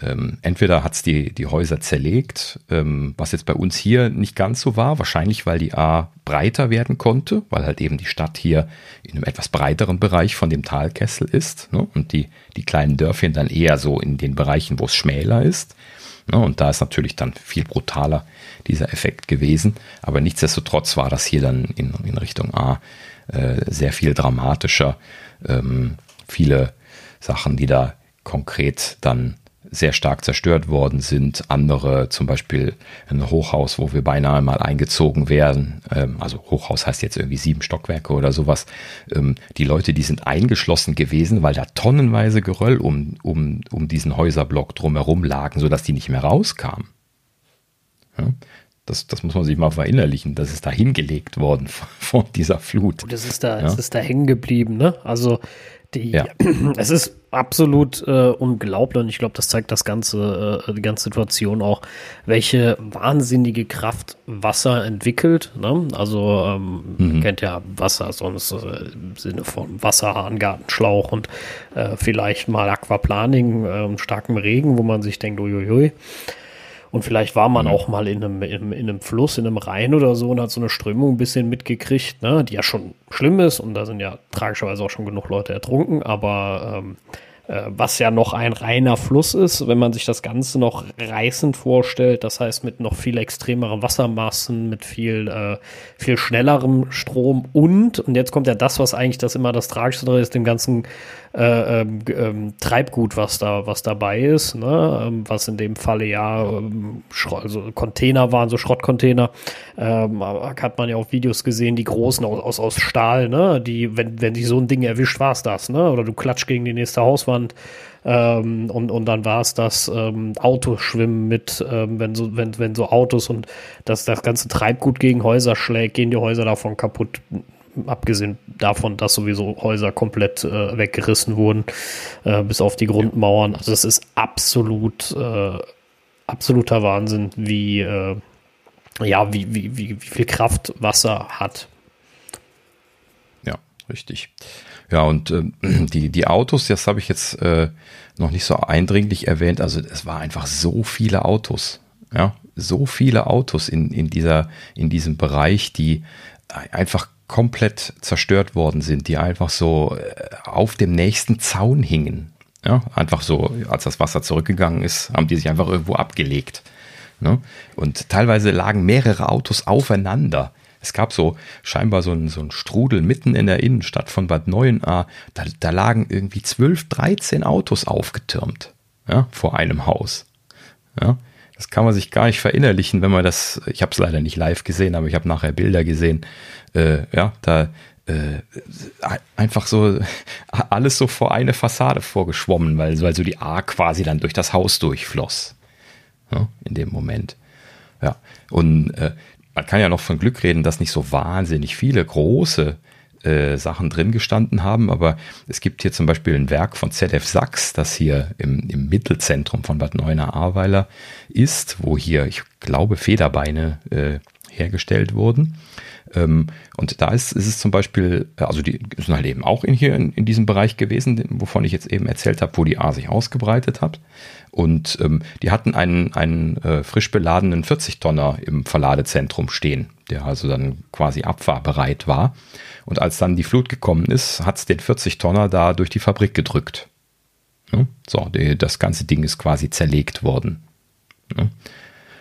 Ähm, entweder hat es die, die Häuser zerlegt, ähm, was jetzt bei uns hier nicht ganz so war, wahrscheinlich weil die A breiter werden konnte, weil halt eben die Stadt hier in einem etwas breiteren Bereich von dem Talkessel ist ne? und die, die kleinen Dörfchen dann eher so in den Bereichen, wo es schmäler ist. Ne? Und da ist natürlich dann viel brutaler dieser Effekt gewesen. Aber nichtsdestotrotz war das hier dann in, in Richtung A äh, sehr viel dramatischer. Ähm, viele Sachen, die da konkret dann sehr stark zerstört worden sind. Andere, zum Beispiel ein Hochhaus, wo wir beinahe mal eingezogen werden. Ähm, also Hochhaus heißt jetzt irgendwie sieben Stockwerke oder sowas. Ähm, die Leute, die sind eingeschlossen gewesen, weil da tonnenweise Geröll um, um, um diesen Häuserblock drumherum lagen, sodass die nicht mehr rauskamen. Ja? Das, das muss man sich mal verinnerlichen. Das ist da hingelegt worden von dieser Flut. Und es ist da, ja? es ist da hängen geblieben, ne? Also die, ja. es ist absolut äh, unglaublich und ich glaube, das zeigt das ganze, äh, die ganze Situation auch, welche wahnsinnige Kraft Wasser entwickelt. Ne? Also ähm, mhm. kennt ja Wasser sonst äh, im Sinne von Wasserhahn, Gartenschlauch und äh, vielleicht mal Aquaplaning, äh, starkem Regen, wo man sich denkt, uiuiui. Und vielleicht war man mhm. auch mal in einem, in, in, einem Fluss, in einem Rhein oder so und hat so eine Strömung ein bisschen mitgekriegt, ne, die ja schon schlimm ist und da sind ja tragischerweise auch schon genug Leute ertrunken, aber ähm, äh, was ja noch ein reiner Fluss ist, wenn man sich das Ganze noch reißend vorstellt, das heißt mit noch viel extremeren Wassermassen, mit viel, äh, viel schnellerem Strom und, und jetzt kommt ja das, was eigentlich das immer das Tragischste ist, dem ganzen äh, ähm, ähm, Treibgut, was da, was dabei ist, ne? Ähm, was in dem Falle ja ähm, also Container waren, so Schrottcontainer. Ähm, hat man ja auch Videos gesehen, die großen aus, aus, Stahl, ne? Die, wenn, wenn sich so ein Ding erwischt, war es das, ne? Oder du klatscht gegen die nächste Hauswand. Ähm, und, und dann war es das ähm, Autoschwimmen mit, ähm, wenn, so, wenn, wenn so Autos und das, das ganze Treibgut gegen Häuser schlägt, gehen die Häuser davon kaputt abgesehen davon, dass sowieso Häuser komplett äh, weggerissen wurden, äh, bis auf die Grundmauern. Also es ist absolut, äh, absoluter Wahnsinn, wie, äh, ja, wie, wie, wie, wie viel Kraft Wasser hat. Ja, richtig. Ja, und äh, die, die Autos, das habe ich jetzt äh, noch nicht so eindringlich erwähnt. Also es war einfach so viele Autos. Ja, so viele Autos in, in, dieser, in diesem Bereich, die einfach komplett zerstört worden sind, die einfach so äh, auf dem nächsten Zaun hingen. Ja, einfach so, als das Wasser zurückgegangen ist, haben die sich einfach irgendwo abgelegt. Ne? Und teilweise lagen mehrere Autos aufeinander. Es gab so scheinbar so einen, so Strudel mitten in der Innenstadt von Bad Neuenahr. Da, da lagen irgendwie 12, 13 Autos aufgetürmt ja, vor einem Haus. Ja, das kann man sich gar nicht verinnerlichen, wenn man das, ich habe es leider nicht live gesehen, aber ich habe nachher Bilder gesehen, äh, ja, da äh, einfach so alles so vor eine Fassade vorgeschwommen, weil, weil so die A quasi dann durch das Haus durchfloss. Ja, in dem Moment. Ja, und äh, man kann ja noch von Glück reden, dass nicht so wahnsinnig viele große äh, Sachen drin gestanden haben, aber es gibt hier zum Beispiel ein Werk von ZF Sachs, das hier im, im Mittelzentrum von Bad Neuenahr-Ahrweiler ist, wo hier, ich glaube, Federbeine äh, hergestellt wurden. Ähm, und da ist, ist es zum Beispiel, äh, also die sind halt eben auch in hier in, in diesem Bereich gewesen, wovon ich jetzt eben erzählt habe, wo die A sich ausgebreitet hat. Und ähm, die hatten einen, einen äh, frisch beladenen 40-Tonner im Verladezentrum stehen, der also dann quasi abfahrbereit war. Und als dann die Flut gekommen ist, hat es den 40-Tonner da durch die Fabrik gedrückt. Ja, so, die, das ganze Ding ist quasi zerlegt worden. Ja.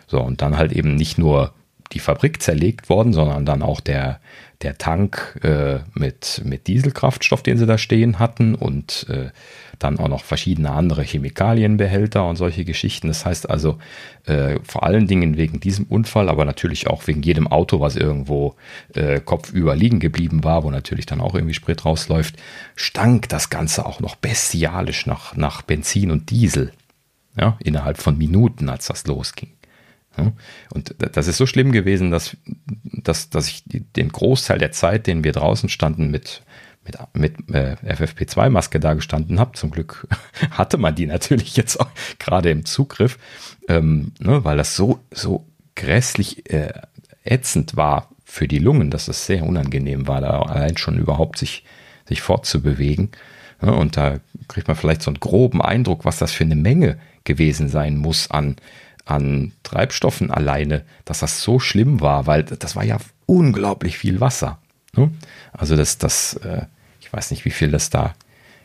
So, und dann halt eben nicht nur die Fabrik zerlegt worden, sondern dann auch der, der Tank äh, mit, mit Dieselkraftstoff, den sie da stehen hatten und äh, dann auch noch verschiedene andere Chemikalienbehälter und solche Geschichten. Das heißt also äh, vor allen Dingen wegen diesem Unfall, aber natürlich auch wegen jedem Auto, was irgendwo äh, kopfüber liegen geblieben war, wo natürlich dann auch irgendwie Sprit rausläuft, stank das Ganze auch noch bestialisch nach, nach Benzin und Diesel. Ja, innerhalb von Minuten, als das losging. Und das ist so schlimm gewesen, dass, dass, dass ich den Großteil der Zeit, den wir draußen standen, mit, mit, mit äh, FFP2-Maske da gestanden habe. Zum Glück hatte man die natürlich jetzt auch gerade im Zugriff, ähm, ne, weil das so, so grässlich äh, ätzend war für die Lungen, dass es sehr unangenehm war, da allein schon überhaupt sich, sich fortzubewegen. Ja, und da kriegt man vielleicht so einen groben Eindruck, was das für eine Menge gewesen sein muss an an Treibstoffen alleine, dass das so schlimm war, weil das war ja unglaublich viel Wasser. Ne? Also das, das, äh, ich weiß nicht, wie viel das da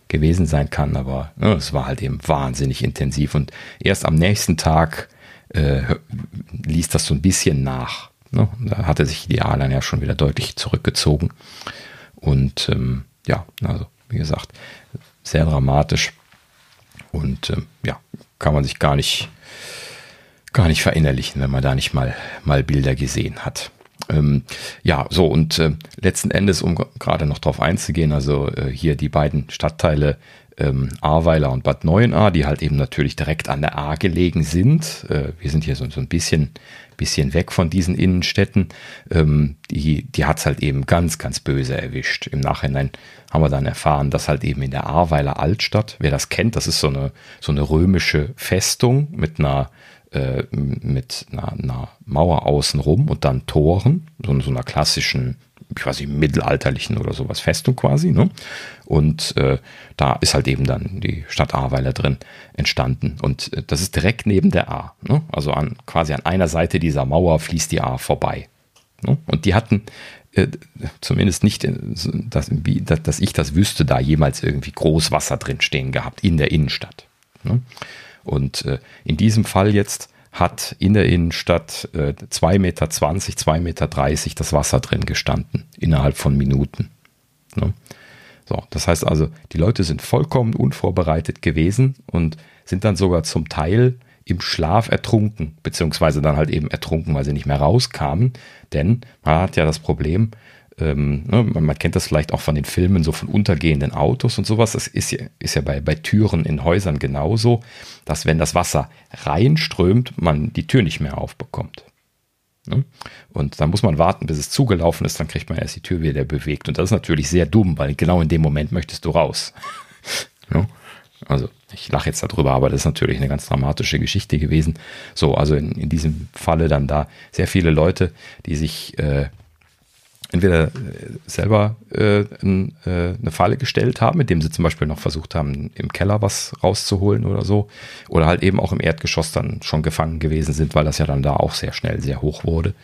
gewesen sein kann, aber ne, es war halt eben wahnsinnig intensiv und erst am nächsten Tag äh, ließ das so ein bisschen nach. Ne? Da hatte sich die A dann ja schon wieder deutlich zurückgezogen und ähm, ja, also wie gesagt, sehr dramatisch und ähm, ja, kann man sich gar nicht gar nicht verinnerlichen, wenn man da nicht mal, mal Bilder gesehen hat. Ähm, ja, so und äh, letzten Endes, um gerade noch drauf einzugehen, also äh, hier die beiden Stadtteile ähm, Ahrweiler und Bad Neuenahr, die halt eben natürlich direkt an der A gelegen sind. Äh, wir sind hier so, so ein bisschen, bisschen weg von diesen Innenstädten. Ähm, die die hat es halt eben ganz, ganz böse erwischt. Im Nachhinein haben wir dann erfahren, dass halt eben in der Ahrweiler Altstadt, wer das kennt, das ist so eine, so eine römische Festung mit einer äh, mit einer, einer, Mauer außenrum und dann Toren, so, so einer klassischen, nicht, mittelalterlichen oder sowas Festung quasi. Ne? Und äh, da ist halt eben dann die Stadt Ahrweiler drin entstanden. Und äh, das ist direkt neben der A. Ne? Also an, quasi an einer Seite dieser Mauer fließt die A vorbei. Ne? Und die hatten äh, zumindest nicht, äh, dass, dass ich das wüsste, da jemals irgendwie Großwasser drin stehen gehabt in der Innenstadt. Und äh, in diesem Fall jetzt hat in der Innenstadt äh, 2,20 Meter, 2,30 Meter das Wasser drin gestanden, innerhalb von Minuten. Ne? So, das heißt also, die Leute sind vollkommen unvorbereitet gewesen und sind dann sogar zum Teil im Schlaf ertrunken, beziehungsweise dann halt eben ertrunken, weil sie nicht mehr rauskamen. Denn man hat ja das Problem, ähm, ne, man, kennt das vielleicht auch von den Filmen, so von untergehenden Autos und sowas. Das ist ja, ist ja bei, bei Türen in Häusern genauso, dass wenn das Wasser reinströmt, man die Tür nicht mehr aufbekommt. Ne? Und dann muss man warten, bis es zugelaufen ist, dann kriegt man erst die Tür wieder bewegt. Und das ist natürlich sehr dumm, weil genau in dem Moment möchtest du raus. ne? Also ich lache jetzt darüber, aber das ist natürlich eine ganz dramatische Geschichte gewesen. So, also in, in diesem Falle dann da sehr viele Leute, die sich äh, entweder äh, selber äh, ein, äh, eine Falle gestellt haben, mit dem sie zum Beispiel noch versucht haben, im Keller was rauszuholen oder so, oder halt eben auch im Erdgeschoss dann schon gefangen gewesen sind, weil das ja dann da auch sehr schnell sehr hoch wurde.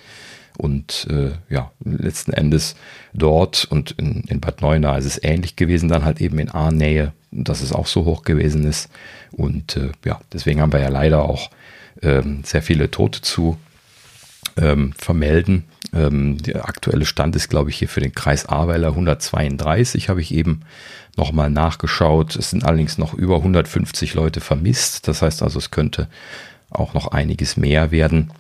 Und äh, ja, letzten Endes dort und in, in Bad Neuenahr ist es ähnlich gewesen, dann halt eben in A-Nähe, dass es auch so hoch gewesen ist. Und äh, ja, deswegen haben wir ja leider auch ähm, sehr viele Tote zu ähm, vermelden. Ähm, der aktuelle Stand ist, glaube ich, hier für den Kreis Ahrweiler 132, habe ich eben nochmal nachgeschaut. Es sind allerdings noch über 150 Leute vermisst. Das heißt also, es könnte auch noch einiges mehr werden.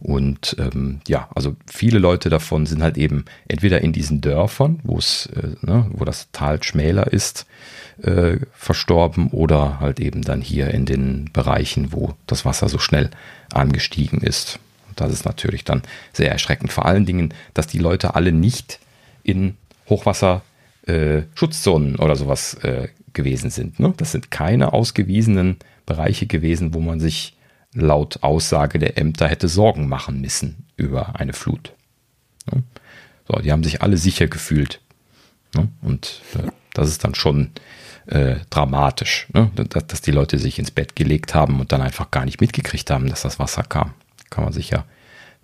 Und ähm, ja, also viele Leute davon sind halt eben entweder in diesen Dörfern, wo es, äh, ne, wo das Tal schmäler ist, äh, verstorben oder halt eben dann hier in den Bereichen, wo das Wasser so schnell angestiegen ist. Das ist natürlich dann sehr erschreckend. Vor allen Dingen, dass die Leute alle nicht in Hochwasserschutzzonen äh, oder sowas äh, gewesen sind. Ne? Das sind keine ausgewiesenen Bereiche gewesen, wo man sich laut Aussage der Ämter hätte Sorgen machen müssen über eine Flut. Ne? So, die haben sich alle sicher gefühlt. Ne? Und äh, das ist dann schon äh, dramatisch, ne? dass, dass, die Leute sich ins Bett gelegt haben und dann einfach gar nicht mitgekriegt haben, dass das Wasser kam kann man sich ja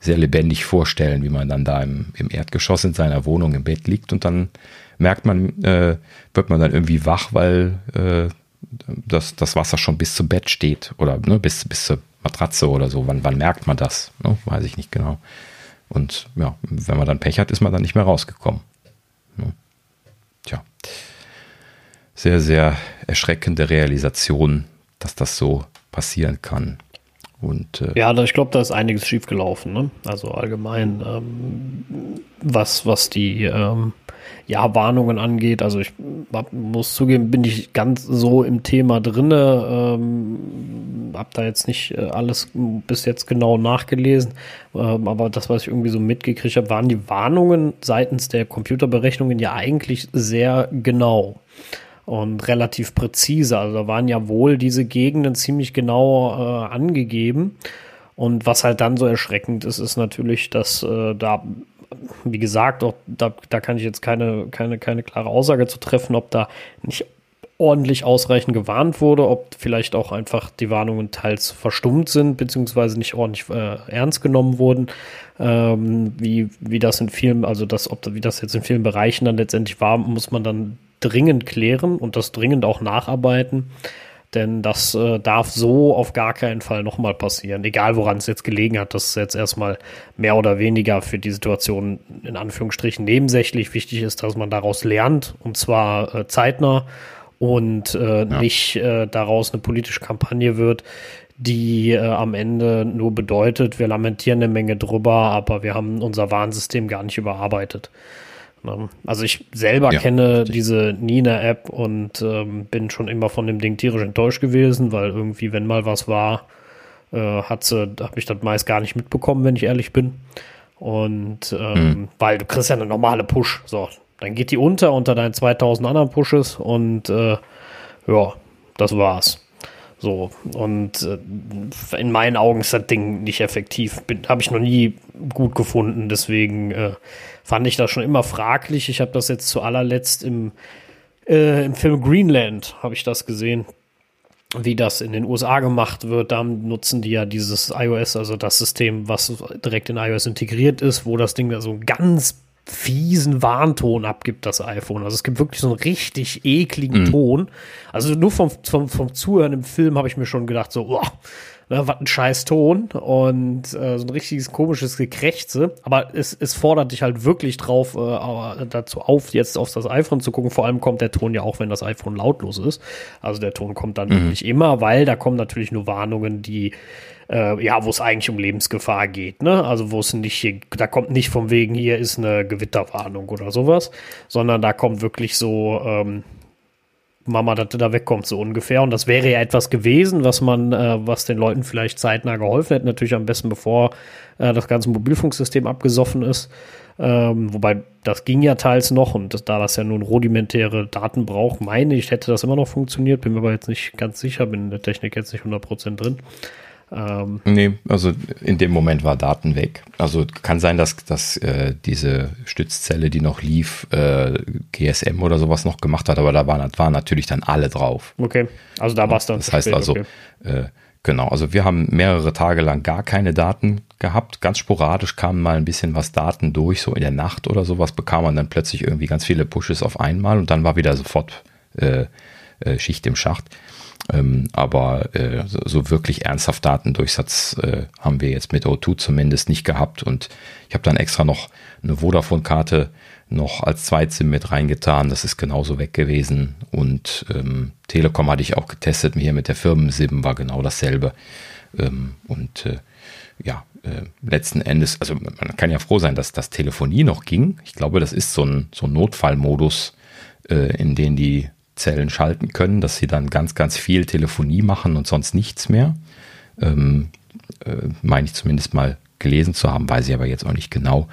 sehr lebendig vorstellen, wie man dann da im, im Erdgeschoss in seiner Wohnung im Bett liegt und dann merkt man, äh, wird man dann irgendwie wach, weil äh, das, das Wasser schon bis zum Bett steht oder ne, bis, bis zur Matratze oder so. Wann, wann merkt man das? Ne? Weiß ich nicht genau. Und ja, wenn man dann Pech hat, ist man dann nicht mehr rausgekommen. Ne? Tja. Sehr, sehr erschreckende Realisation, dass das so passieren kann. Und, äh ja, ich glaube, da ist einiges schiefgelaufen. Ne? Also allgemein, ähm, was, was die ähm, ja, Warnungen angeht. Also ich hab, muss zugeben, bin ich ganz so im Thema drinne. Ähm, hab da jetzt nicht äh, alles bis jetzt genau nachgelesen. Ähm, aber das, was ich irgendwie so mitgekriegt habe, waren die Warnungen seitens der Computerberechnungen ja eigentlich sehr genau und relativ präzise. Also da waren ja wohl diese Gegenden ziemlich genau äh, angegeben. Und was halt dann so erschreckend ist, ist natürlich, dass äh, da, wie gesagt, auch da, da kann ich jetzt keine, keine, keine klare Aussage zu treffen, ob da nicht ordentlich ausreichend gewarnt wurde, ob vielleicht auch einfach die Warnungen teils verstummt sind, beziehungsweise nicht ordentlich äh, ernst genommen wurden, ähm, wie, wie das in vielen, also das, ob wie das jetzt in vielen Bereichen dann letztendlich war, muss man dann dringend klären und das dringend auch nacharbeiten. Denn das äh, darf so auf gar keinen Fall nochmal passieren. Egal woran es jetzt gelegen hat, dass es jetzt erstmal mehr oder weniger für die Situation in Anführungsstrichen nebensächlich wichtig ist, dass man daraus lernt und zwar äh, zeitnah und äh, ja. nicht äh, daraus eine politische Kampagne wird, die äh, am Ende nur bedeutet, wir lamentieren eine Menge drüber, aber wir haben unser Warnsystem gar nicht überarbeitet. Ne? Also ich selber ja, kenne richtig. diese Nina-App und ähm, bin schon immer von dem Ding tierisch enttäuscht gewesen, weil irgendwie, wenn mal was war, äh, hat sie, habe ich das meist gar nicht mitbekommen, wenn ich ehrlich bin. Und ähm, mhm. weil du kriegst ja eine normale Push. So, dann geht die unter unter deinen 2000 anderen Pushes und äh, ja, das war's. So, und äh, in meinen Augen ist das Ding nicht effektiv. Habe ich noch nie gut gefunden, deswegen äh, fand ich das schon immer fraglich. Ich habe das jetzt zu allerletzt im, äh, im Film Greenland, habe ich das gesehen, wie das in den USA gemacht wird. Da nutzen die ja dieses iOS, also das System, was direkt in iOS integriert ist, wo das Ding da so ganz fiesen Warnton abgibt, das iPhone. Also es gibt wirklich so einen richtig ekligen mhm. Ton. Also nur vom, vom, vom Zuhören im Film habe ich mir schon gedacht, so, oh, ne, was ein scheiß Ton und äh, so ein richtiges komisches Gekrächze. Aber es, es fordert dich halt wirklich drauf, äh, dazu auf, jetzt auf das iPhone zu gucken. Vor allem kommt der Ton ja auch, wenn das iPhone lautlos ist. Also der Ton kommt dann mhm. nicht immer, weil da kommen natürlich nur Warnungen, die äh, ja, wo es eigentlich um Lebensgefahr geht, ne? Also wo es nicht hier, da kommt nicht vom wegen, hier ist eine Gewitterwarnung oder sowas, sondern da kommt wirklich so, ähm, Mama, dass du da wegkommt, so ungefähr. Und das wäre ja etwas gewesen, was man, äh, was den Leuten vielleicht zeitnah geholfen hätte. Natürlich am besten, bevor äh, das ganze Mobilfunksystem abgesoffen ist. Ähm, wobei das ging ja teils noch und das, da das ja nun rudimentäre Daten braucht, meine ich, hätte das immer noch funktioniert. Bin mir aber jetzt nicht ganz sicher, bin in der Technik jetzt nicht 100% drin. Ähm, nee, also in dem Moment war Daten weg. Also kann sein, dass, dass äh, diese Stützzelle, die noch lief, äh, GSM oder sowas noch gemacht hat, aber da waren, waren natürlich dann alle drauf. Okay, also da war es dann. Das heißt spät, also, okay. äh, genau, also wir haben mehrere Tage lang gar keine Daten gehabt. Ganz sporadisch kamen mal ein bisschen was Daten durch, so in der Nacht oder sowas bekam man dann plötzlich irgendwie ganz viele Pushes auf einmal und dann war wieder sofort äh, äh Schicht im Schacht. Ähm, aber äh, so, wirklich ernsthaft Datendurchsatz äh, haben wir jetzt mit O2 zumindest nicht gehabt. Und ich habe dann extra noch eine Vodafone-Karte noch als Zweitsim mit reingetan. Das ist genauso weg gewesen. Und ähm, Telekom hatte ich auch getestet. Hier mit der Firmensim war genau dasselbe. Ähm, und äh, ja, äh, letzten Endes, also man kann ja froh sein, dass das Telefonie noch ging. Ich glaube, das ist so ein, so ein Notfallmodus, äh, in den die Zellen schalten können, dass sie dann ganz, ganz viel Telefonie machen und sonst nichts mehr. Ähm, äh, meine ich zumindest mal gelesen zu haben, weiß ich aber jetzt auch nicht genau.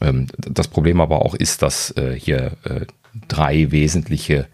Ähm, das Problem aber auch ist, dass äh, hier äh, drei wesentliche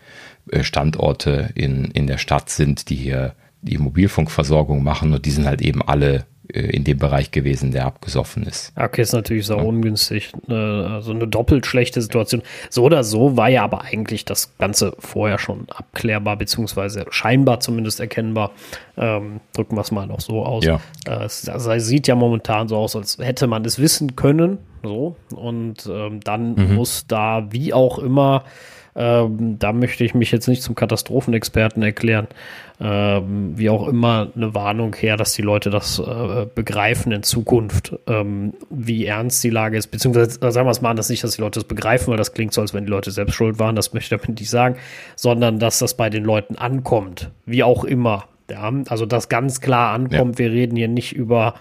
äh, Standorte in, in der Stadt sind, die hier die Mobilfunkversorgung machen und die sind halt eben alle in dem Bereich gewesen, der abgesoffen ist. Okay, ist natürlich so ja. ungünstig. Also eine doppelt schlechte Situation. So oder so war ja aber eigentlich das Ganze vorher schon abklärbar, beziehungsweise scheinbar zumindest erkennbar. Ähm, drücken wir es mal noch so aus. Ja. Äh, es, es, sieht ja momentan so aus, als hätte man es wissen können. So. Und ähm, dann mhm. muss da wie auch immer ähm, da möchte ich mich jetzt nicht zum Katastrophenexperten erklären. Ähm, wie auch immer eine Warnung her, dass die Leute das äh, begreifen in Zukunft, ähm, wie ernst die Lage ist. Beziehungsweise äh, sagen wir es mal anders, nicht, dass die Leute das begreifen, weil das klingt so, als wenn die Leute selbst schuld waren, das möchte ich damit nicht sagen, sondern dass das bei den Leuten ankommt, wie auch immer. Ja, also dass ganz klar ankommt, ja. wir reden hier nicht über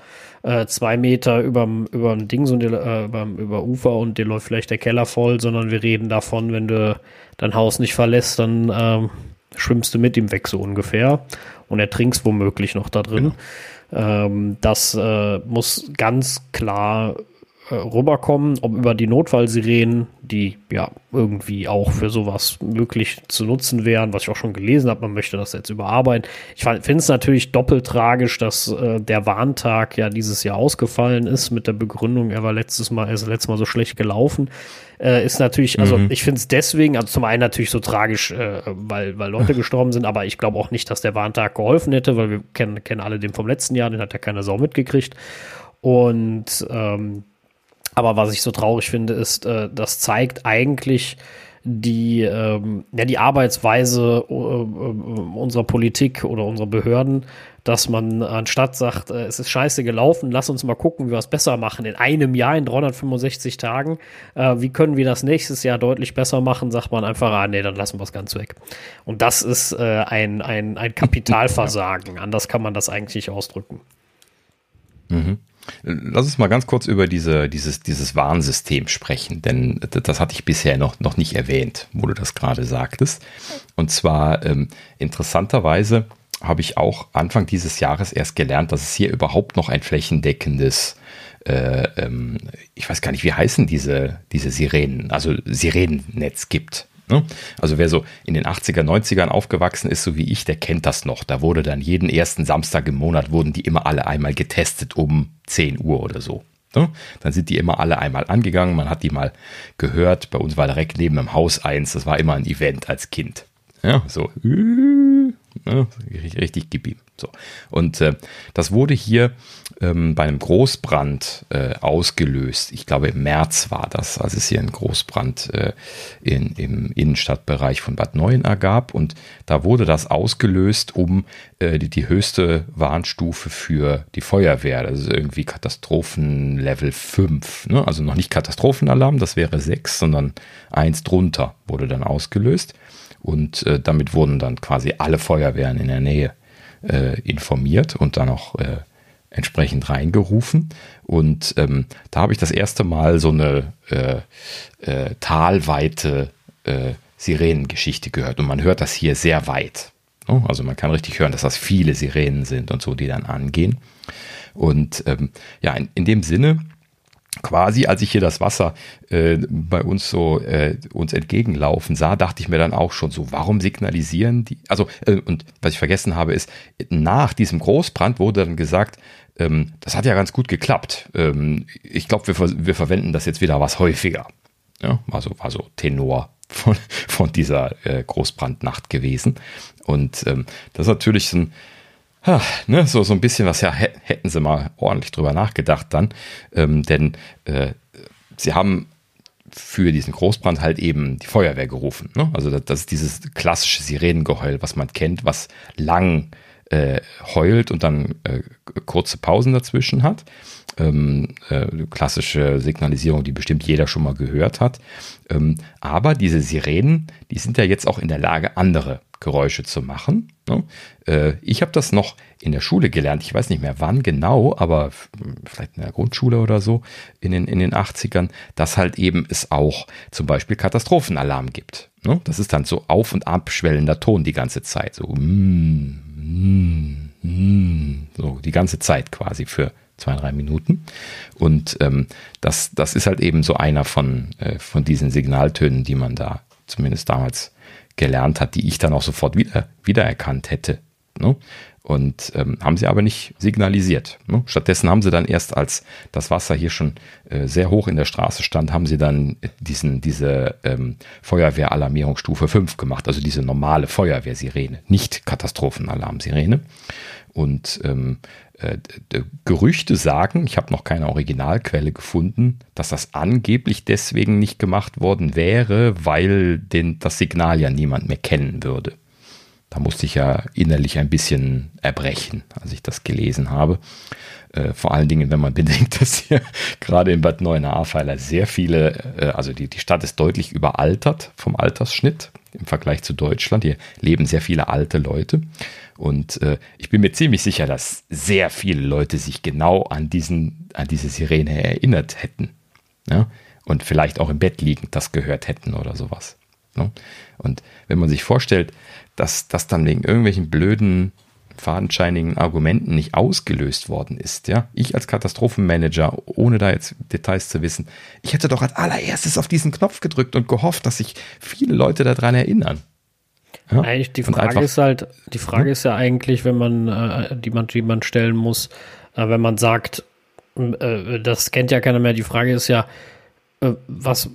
äh, zwei Meter über über ein Ding, so ein, äh, über, über Ufer und dir läuft vielleicht der Keller voll, sondern wir reden davon, wenn du dein Haus nicht verlässt, dann ähm, schwimmst du mit ihm weg, so ungefähr. Und ertrinkst womöglich noch da drin. Ja. Ähm, das äh, muss ganz klar äh, rüberkommen, ob über die Notfallsirenen, die ja irgendwie auch für sowas möglich zu nutzen wären, was ich auch schon gelesen habe, man möchte das jetzt überarbeiten. Ich finde es natürlich doppelt tragisch, dass äh, der Warntag ja dieses Jahr ausgefallen ist mit der Begründung, er war letztes Mal, er ist letztes Mal so schlecht gelaufen. Äh, ist natürlich, also mhm. ich finde es deswegen, also zum einen natürlich so tragisch, äh, weil, weil Leute gestorben sind, aber ich glaube auch nicht, dass der Warntag geholfen hätte, weil wir kennen, kennen alle den vom letzten Jahr, den hat ja keiner Sau mitgekriegt. Und ähm, aber was ich so traurig finde, ist, äh, das zeigt eigentlich die, ähm, ja, die Arbeitsweise äh, unserer Politik oder unserer Behörden, dass man anstatt sagt, äh, es ist scheiße gelaufen, lass uns mal gucken, wie wir es besser machen in einem Jahr, in 365 Tagen, äh, wie können wir das nächstes Jahr deutlich besser machen, sagt man einfach, ah nee, dann lassen wir es ganz weg. Und das ist äh, ein, ein, ein Kapitalversagen, anders kann man das eigentlich nicht ausdrücken. Mhm. Lass uns mal ganz kurz über diese, dieses, dieses Warnsystem sprechen, denn das hatte ich bisher noch, noch nicht erwähnt, wo du das gerade sagtest. Und zwar ähm, interessanterweise habe ich auch Anfang dieses Jahres erst gelernt, dass es hier überhaupt noch ein flächendeckendes, äh, ähm, ich weiß gar nicht, wie heißen diese, diese Sirenen, also Sirenennetz gibt. Ne? Also wer so in den 80er, 90ern aufgewachsen ist, so wie ich, der kennt das noch. Da wurde dann jeden ersten Samstag im Monat, wurden die immer alle einmal getestet um 10 Uhr oder so. Ne? Dann sind die immer alle einmal angegangen, man hat die mal gehört. Bei uns war direkt neben dem Haus eins, das war immer ein Event als Kind. Ja, so. Ne? Richtig ihm. So. Und äh, das wurde hier ähm, bei einem Großbrand äh, ausgelöst. Ich glaube, im März war das, als es hier einen Großbrand äh, in, im Innenstadtbereich von Bad Neuenahr gab. Und da wurde das ausgelöst, um äh, die, die höchste Warnstufe für die Feuerwehr. Das ist irgendwie Katastrophenlevel 5. Ne? Also noch nicht Katastrophenalarm, das wäre 6, sondern eins drunter wurde dann ausgelöst. Und äh, damit wurden dann quasi alle Feuerwehren in der Nähe äh, informiert und dann auch äh, entsprechend reingerufen. Und ähm, da habe ich das erste Mal so eine äh, äh, talweite äh, Sirenengeschichte gehört. Und man hört das hier sehr weit. Ne? Also man kann richtig hören, dass das viele Sirenen sind und so, die dann angehen. Und ähm, ja, in, in dem Sinne quasi, als ich hier das Wasser äh, bei uns so äh, uns entgegenlaufen sah, dachte ich mir dann auch schon so, warum signalisieren die? Also, äh, und was ich vergessen habe, ist, nach diesem Großbrand wurde dann gesagt, ähm, das hat ja ganz gut geklappt. Ähm, ich glaube, wir, wir verwenden das jetzt wieder was häufiger. Ja, also war so Tenor von, von dieser äh, Großbrandnacht gewesen. Und ähm, das ist natürlich ein ha, ne, so, so ein bisschen was ja hätten sie mal ordentlich drüber nachgedacht dann. Ähm, denn äh, sie haben für diesen Großbrand halt eben die Feuerwehr gerufen. Ne? Also das, das, ist dieses klassische Sirenengeheul, was man kennt, was lang äh, heult und dann äh, kurze Pausen dazwischen hat. Ähm, äh, klassische Signalisierung, die bestimmt jeder schon mal gehört hat. Ähm, aber diese Sirenen, die sind ja jetzt auch in der Lage, andere Geräusche zu machen. Ne? Äh, ich habe das noch in der Schule gelernt. Ich weiß nicht mehr wann genau, aber vielleicht in der Grundschule oder so in den, in den 80ern, dass halt eben es auch zum Beispiel Katastrophenalarm gibt. Ne? Das ist dann so auf- und abschwellender Ton die ganze Zeit. So, mm, mm, mm, so die ganze Zeit quasi für zwei, drei Minuten. Und ähm, das, das ist halt eben so einer von, äh, von diesen Signaltönen, die man da zumindest damals gelernt hat, die ich dann auch sofort wieder, wiedererkannt hätte. Ne? Und ähm, haben sie aber nicht signalisiert. Ne? Stattdessen haben sie dann erst, als das Wasser hier schon äh, sehr hoch in der Straße stand, haben sie dann diesen, diese ähm, Feuerwehralarmierungsstufe 5 gemacht, also diese normale Feuerwehrsirene, nicht Katastrophenalarmsirene. Und ähm, äh, Gerüchte sagen, ich habe noch keine Originalquelle gefunden, dass das angeblich deswegen nicht gemacht worden wäre, weil den, das Signal ja niemand mehr kennen würde. Da musste ich ja innerlich ein bisschen erbrechen, als ich das gelesen habe. Äh, vor allen Dingen, wenn man bedenkt, dass hier gerade in Bad Neuenahr-Ahrweiler sehr viele, äh, also die, die Stadt ist deutlich überaltert vom Altersschnitt im Vergleich zu Deutschland. Hier leben sehr viele alte Leute. Und äh, ich bin mir ziemlich sicher, dass sehr viele Leute sich genau an, diesen, an diese Sirene erinnert hätten. Ja? Und vielleicht auch im Bett liegend das gehört hätten oder sowas. Ne? Und wenn man sich vorstellt, dass das dann wegen irgendwelchen blöden, fadenscheinigen Argumenten nicht ausgelöst worden ist, ja, ich als Katastrophenmanager, ohne da jetzt Details zu wissen, ich hätte doch als allererstes auf diesen Knopf gedrückt und gehofft, dass sich viele Leute daran erinnern. Ja? Eigentlich die Frage ist halt, die Frage hm? ist ja eigentlich, wenn man, äh, die man, die man stellen muss, äh, wenn man sagt, äh, das kennt ja keiner mehr, die Frage ist ja, äh, was,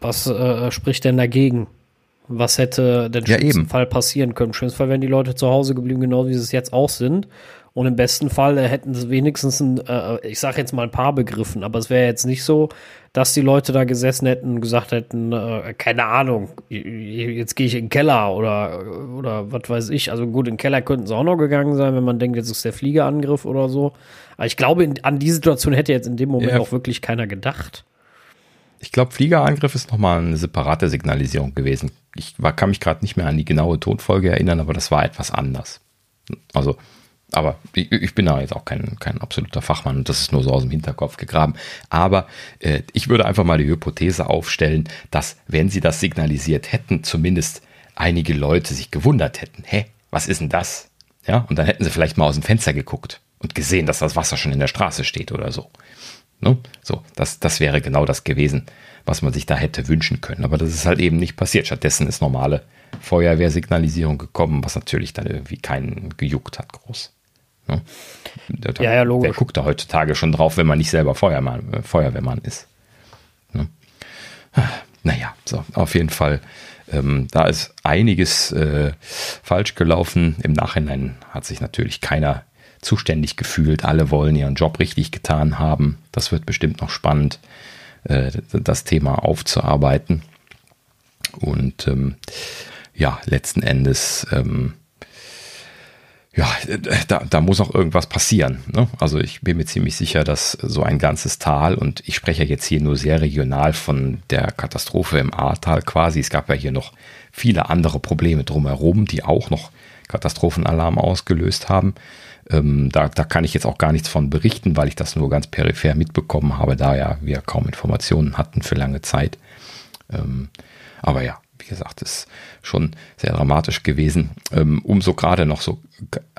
was äh, spricht denn dagegen? Was hätte denn ja, im Fall passieren können? Im schlimmsten Fall wären die Leute zu Hause geblieben, genau wie sie es jetzt auch sind. Und im besten Fall hätten sie wenigstens ein, äh, ich sage jetzt mal ein paar begriffen, aber es wäre jetzt nicht so, dass die Leute da gesessen hätten und gesagt hätten, äh, keine Ahnung, jetzt gehe ich in den Keller oder, oder was weiß ich. Also gut, in den Keller könnten sie auch noch gegangen sein, wenn man denkt, jetzt ist der Fliegerangriff oder so. Aber ich glaube, in, an die Situation hätte jetzt in dem Moment ja. auch wirklich keiner gedacht. Ich glaube, Fliegerangriff ist nochmal eine separate Signalisierung gewesen. Ich war, kann mich gerade nicht mehr an die genaue Tonfolge erinnern, aber das war etwas anders. Also aber ich, ich, bin da jetzt auch kein, kein absoluter Fachmann und das ist nur so aus dem Hinterkopf gegraben. Aber äh, ich würde einfach mal die Hypothese aufstellen, dass wenn sie das signalisiert hätten, zumindest einige Leute sich gewundert hätten, hä, was ist denn das? Ja, und dann hätten sie vielleicht mal aus dem Fenster geguckt und gesehen, dass das Wasser schon in der Straße steht oder so. Ne? So, das, das wäre genau das gewesen, was man sich da hätte wünschen können. Aber das ist halt eben nicht passiert. Stattdessen ist normale Feuerwehrsignalisierung gekommen, was natürlich dann irgendwie keinen gejuckt hat, groß. Ne? Der, ja, ja, logisch. Wer guckt da heutzutage schon drauf, wenn man nicht selber Feuermann, äh, Feuerwehrmann ist? Ne? Naja, so, auf jeden Fall ähm, da ist einiges äh, falsch gelaufen. Im Nachhinein hat sich natürlich keiner zuständig gefühlt. Alle wollen ihren Job richtig getan haben. Das wird bestimmt noch spannend, äh, das Thema aufzuarbeiten. Und ähm, ja, letzten Endes ähm, ja, da, da muss auch irgendwas passieren. Ne? Also ich bin mir ziemlich sicher, dass so ein ganzes Tal, und ich spreche jetzt hier nur sehr regional von der Katastrophe im Ahrtal quasi, es gab ja hier noch viele andere Probleme drumherum, die auch noch Katastrophenalarm ausgelöst haben. Ähm, da, da kann ich jetzt auch gar nichts von berichten, weil ich das nur ganz peripher mitbekommen habe, da ja wir kaum Informationen hatten für lange Zeit. Ähm, aber ja, wie gesagt, ist schon sehr dramatisch gewesen. Ähm, um so gerade noch so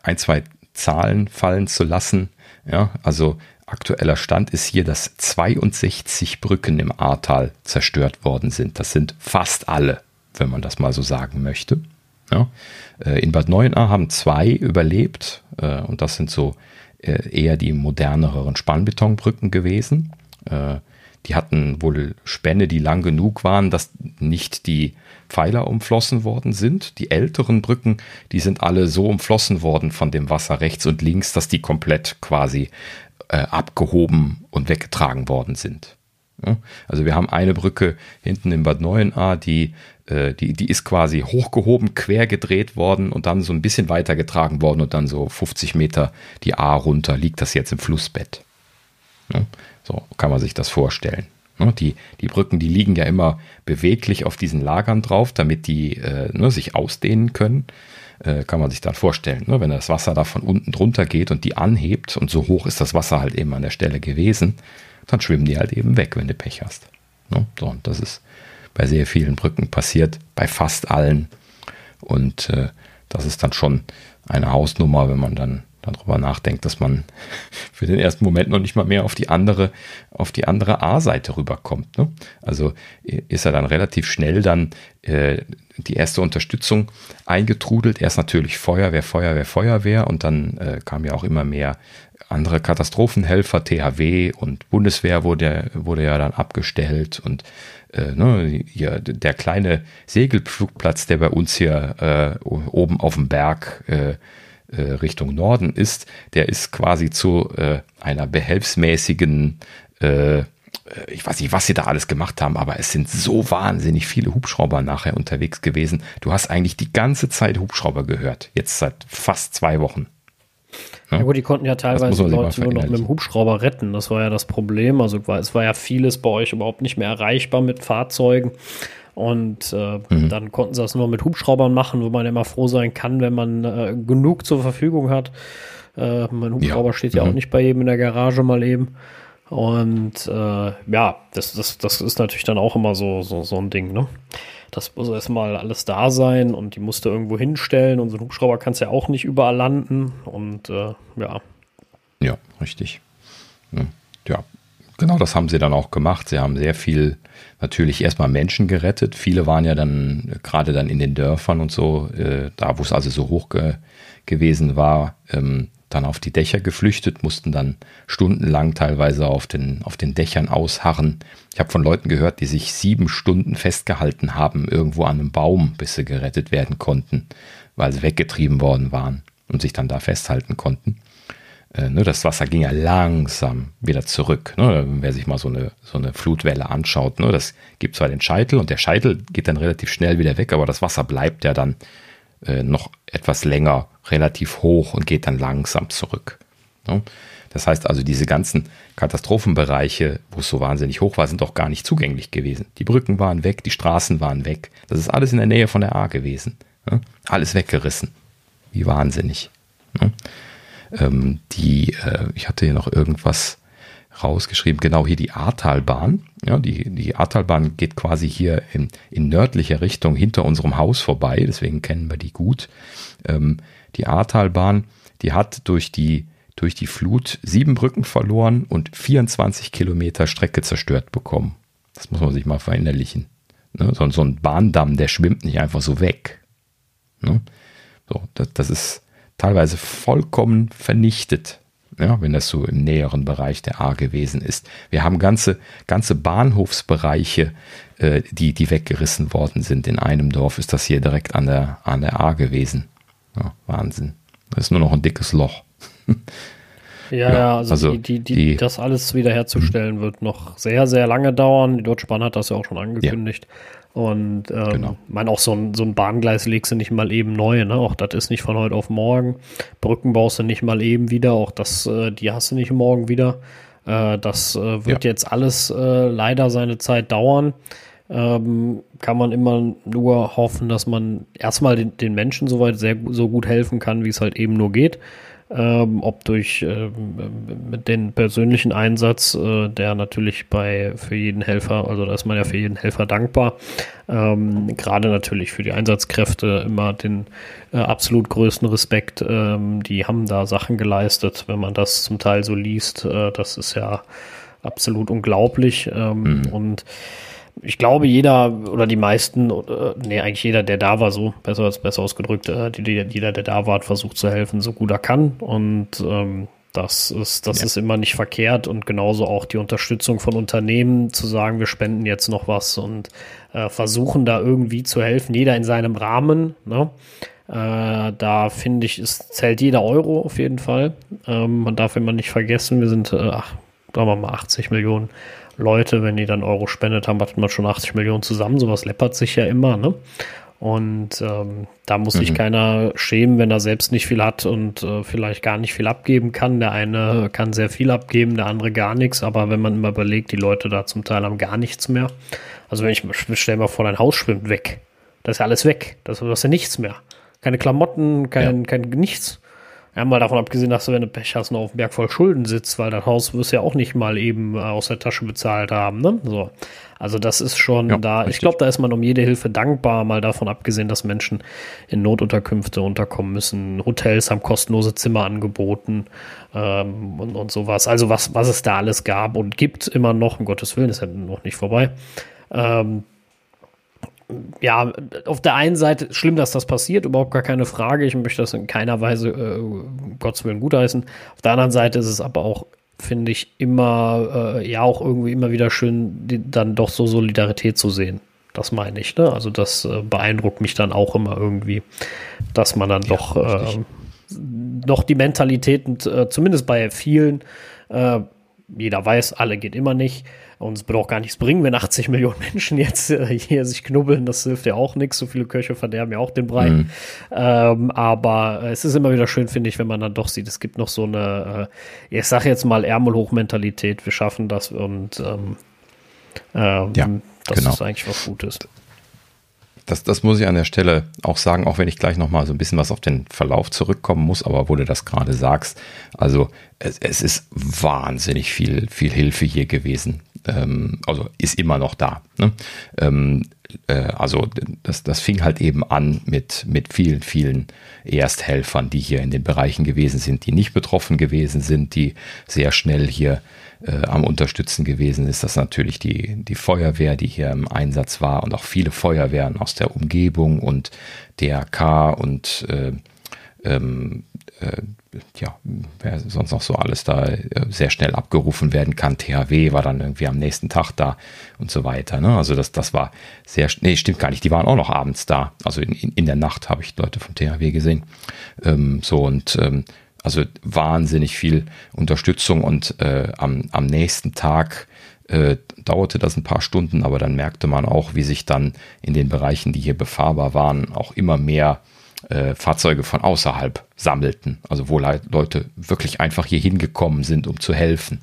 ein, zwei Zahlen fallen zu lassen. Ja, also aktueller Stand ist hier, dass 62 Brücken im Ahrtal zerstört worden sind. Das sind fast alle, wenn man das mal so sagen möchte. Ja, äh, in Bad Neuenahr haben zwei überlebt äh, und das sind so äh, eher die moderneren Spannbetonbrücken gewesen. Die hatten wohl Spänne, die lang genug waren, dass nicht die Pfeiler umflossen worden sind. Die älteren Brücken, die sind alle so umflossen worden von dem Wasser rechts und links, dass die komplett quasi äh, abgehoben und weggetragen worden sind. Also wir haben eine Brücke hinten in Bad Neuenahr, die, äh, die, die ist quasi hochgehoben, quer gedreht worden und dann so ein bisschen weiter getragen worden und dann so 50 Meter die A runter liegt das jetzt im Flussbett. So kann man sich das vorstellen. Ne, die, die Brücken, die liegen ja immer beweglich auf diesen Lagern drauf, damit die äh, ne, sich ausdehnen können. Äh, kann man sich dann vorstellen, ne? wenn das Wasser da von unten drunter geht und die anhebt und so hoch ist das Wasser halt eben an der Stelle gewesen, dann schwimmen die halt eben weg, wenn du Pech hast. Ne? So, und das ist bei sehr vielen Brücken passiert, bei fast allen. Und äh, das ist dann schon eine Hausnummer, wenn man dann darüber nachdenkt, dass man für den ersten Moment noch nicht mal mehr auf die andere, auf die andere A-Seite rüberkommt. Ne? Also ist er dann relativ schnell dann äh, die erste Unterstützung eingetrudelt. Erst natürlich Feuerwehr, Feuerwehr, Feuerwehr und dann äh, kam ja auch immer mehr andere Katastrophenhelfer, THW und Bundeswehr wurde, wurde ja dann abgestellt und äh, ne, hier, der kleine Segelflugplatz, der bei uns hier äh, oben auf dem Berg äh, äh, Richtung Norden ist, der ist quasi zu äh, einer behelfsmäßigen, äh, ich weiß nicht, was sie da alles gemacht haben, aber es sind so wahnsinnig viele Hubschrauber nachher unterwegs gewesen. Du hast eigentlich die ganze Zeit Hubschrauber gehört, jetzt seit fast zwei Wochen. Ja, ja gut, die konnten ja teilweise Leute nur noch mit dem Hubschrauber retten. Das war ja das Problem. Also es war ja vieles bei euch überhaupt nicht mehr erreichbar mit Fahrzeugen. Und äh, mhm. dann konnten sie das nur mit Hubschraubern machen, wo man immer froh sein kann, wenn man äh, genug zur Verfügung hat. Äh, mein Hubschrauber ja. steht ja mhm. auch nicht bei jedem in der Garage mal eben. Und äh, ja, das, das, das ist natürlich dann auch immer so, so, so ein Ding, ne? Das muss erstmal alles da sein und die musst du irgendwo hinstellen und so ein Hubschrauber kannst ja auch nicht überall landen und äh, ja. Ja, richtig. Ja, genau das haben sie dann auch gemacht. Sie haben sehr viel natürlich erstmal Menschen gerettet. Viele waren ja dann gerade dann in den Dörfern und so, äh, da wo es also so hoch ge gewesen war, ähm, dann auf die Dächer geflüchtet, mussten dann stundenlang teilweise auf den, auf den Dächern ausharren. Ich habe von Leuten gehört, die sich sieben Stunden festgehalten haben, irgendwo an einem Baum, bis sie gerettet werden konnten, weil sie weggetrieben worden waren und sich dann da festhalten konnten. Äh, ne, das Wasser ging ja langsam wieder zurück. Ne, wer sich mal so eine, so eine Flutwelle anschaut, ne, das gibt zwar den Scheitel und der Scheitel geht dann relativ schnell wieder weg, aber das Wasser bleibt ja dann äh, noch etwas länger relativ hoch und geht dann langsam zurück. Das heißt also, diese ganzen Katastrophenbereiche, wo es so wahnsinnig hoch war, sind doch gar nicht zugänglich gewesen. Die Brücken waren weg, die Straßen waren weg. Das ist alles in der Nähe von der A gewesen. Alles weggerissen. Wie wahnsinnig. Ähm, die, äh, ich hatte hier noch irgendwas rausgeschrieben, genau hier die Ahrtalbahn. Ja, die, die Ahrtalbahn geht quasi hier in, in nördlicher Richtung hinter unserem Haus vorbei, deswegen kennen wir die gut. Ähm, die Ahrtalbahn, die hat durch die, durch die Flut sieben Brücken verloren und 24 Kilometer Strecke zerstört bekommen. Das muss man sich mal verinnerlichen. Ne? So, so, ein Bahndamm, der schwimmt nicht einfach so weg. Ne? So, das, das ist, teilweise vollkommen vernichtet. ja, wenn das so im näheren Bereich der A gewesen ist. Wir haben ganze, ganze Bahnhofsbereiche, äh, die, die weggerissen worden sind. In einem Dorf ist das hier direkt an der, an der A gewesen. Ja, Wahnsinn. Das ist nur noch ein dickes Loch. Ja, ja, also, also die, die, die, die, das alles wiederherzustellen mhm. wird noch sehr, sehr lange dauern. Die Deutsche Bahn hat das ja auch schon angekündigt. Ja. Und ähm, genau. mein, auch so ein, so ein Bahngleis legst du nicht mal eben neu, ne? Auch das ist nicht von heute auf morgen. Brücken baust du nicht mal eben wieder, auch das, äh, die hast du nicht morgen wieder. Äh, das äh, wird ja. jetzt alles äh, leider seine Zeit dauern. Ähm, kann man immer nur hoffen, dass man erstmal den, den Menschen soweit sehr so gut helfen kann, wie es halt eben nur geht ähm, ob durch ähm, den persönlichen Einsatz, äh, der natürlich bei für jeden Helfer, also da ist man ja für jeden Helfer dankbar, ähm, gerade natürlich für die Einsatzkräfte immer den äh, absolut größten Respekt. Ähm, die haben da Sachen geleistet, wenn man das zum Teil so liest, äh, das ist ja absolut unglaublich ähm, mhm. und ich glaube, jeder oder die meisten, oder, nee, eigentlich jeder, der da war, so besser als besser ausgedrückt, äh, jeder, der da war, hat versucht zu helfen, so gut er kann. Und ähm, das ist, das ja. ist immer nicht verkehrt und genauso auch die Unterstützung von Unternehmen zu sagen, wir spenden jetzt noch was und äh, versuchen da irgendwie zu helfen, jeder in seinem Rahmen. Ne? Äh, da finde ich, es zählt jeder Euro auf jeden Fall. Ähm, man darf immer nicht vergessen, wir sind, äh, ach, sagen wir mal 80 Millionen Leute, wenn die dann Euro spendet haben, hat man schon 80 Millionen zusammen. Sowas läppert sich ja immer, ne? Und ähm, da muss mhm. sich keiner schämen, wenn er selbst nicht viel hat und äh, vielleicht gar nicht viel abgeben kann. Der eine kann sehr viel abgeben, der andere gar nichts. Aber wenn man immer überlegt, die Leute da zum Teil haben gar nichts mehr. Also wenn ich stell mal vor, dein Haus schwimmt weg. Das ist ja alles weg. Das ist ja nichts mehr. Keine Klamotten, kein, ja. kein nichts. Ja, mal davon abgesehen, dass du, wenn du Pech hast, noch auf dem Berg voll Schulden sitzt, weil das Haus wirst du ja auch nicht mal eben äh, aus der Tasche bezahlt haben, ne? So. Also das ist schon ja, da. Richtig. Ich glaube, da ist man um jede Hilfe dankbar, mal davon abgesehen, dass Menschen in Notunterkünfte unterkommen müssen. Hotels haben kostenlose Zimmer angeboten ähm, und, und sowas. Also was, was es da alles gab und gibt immer noch, um Gottes Willen, ist ja noch nicht vorbei. Ähm, ja, auf der einen Seite schlimm, dass das passiert, überhaupt gar keine Frage. Ich möchte das in keiner Weise, äh, um Gottes Willen, gutheißen. Auf der anderen Seite ist es aber auch, finde ich, immer, äh, ja, auch irgendwie immer wieder schön, die, dann doch so Solidarität zu sehen. Das meine ich, ne? Also, das äh, beeindruckt mich dann auch immer irgendwie, dass man dann ja, doch äh, noch die Mentalitäten, äh, zumindest bei vielen, äh, jeder weiß, alle geht immer nicht und es wird auch gar nichts bringen, wenn 80 Millionen Menschen jetzt äh, hier sich knubbeln. Das hilft ja auch nichts. So viele Köche verderben ja auch den Brei. Mhm. Ähm, aber es ist immer wieder schön, finde ich, wenn man dann doch sieht, es gibt noch so eine, äh, ich sage jetzt mal Ärmelhoch-Mentalität. Wir schaffen das und ähm, ähm, ja, das genau. ist eigentlich was Gutes. Das, das muss ich an der Stelle auch sagen, auch wenn ich gleich nochmal so ein bisschen was auf den Verlauf zurückkommen muss, aber wo du das gerade sagst, also es, es ist wahnsinnig viel, viel Hilfe hier gewesen ähm, also ist immer noch da. Ne? Ähm, äh, also das, das fing halt eben an mit, mit vielen, vielen Ersthelfern, die hier in den Bereichen gewesen sind, die nicht betroffen gewesen sind, die sehr schnell hier äh, am Unterstützen gewesen ist. Das natürlich die, die Feuerwehr, die hier im Einsatz war und auch viele Feuerwehren aus der Umgebung und DRK und äh, ähm, äh, ja, wer sonst noch so alles da äh, sehr schnell abgerufen werden kann. THW war dann irgendwie am nächsten Tag da und so weiter. Ne? Also das, das war sehr, nee, stimmt gar nicht. Die waren auch noch abends da. Also in, in, in der Nacht habe ich Leute vom THW gesehen. Ähm, so und ähm, also wahnsinnig viel Unterstützung und äh, am, am nächsten Tag äh, dauerte das ein paar Stunden, aber dann merkte man auch, wie sich dann in den Bereichen, die hier befahrbar waren, auch immer mehr äh, Fahrzeuge von außerhalb sammelten. Also wo Leute wirklich einfach hier hingekommen sind, um zu helfen.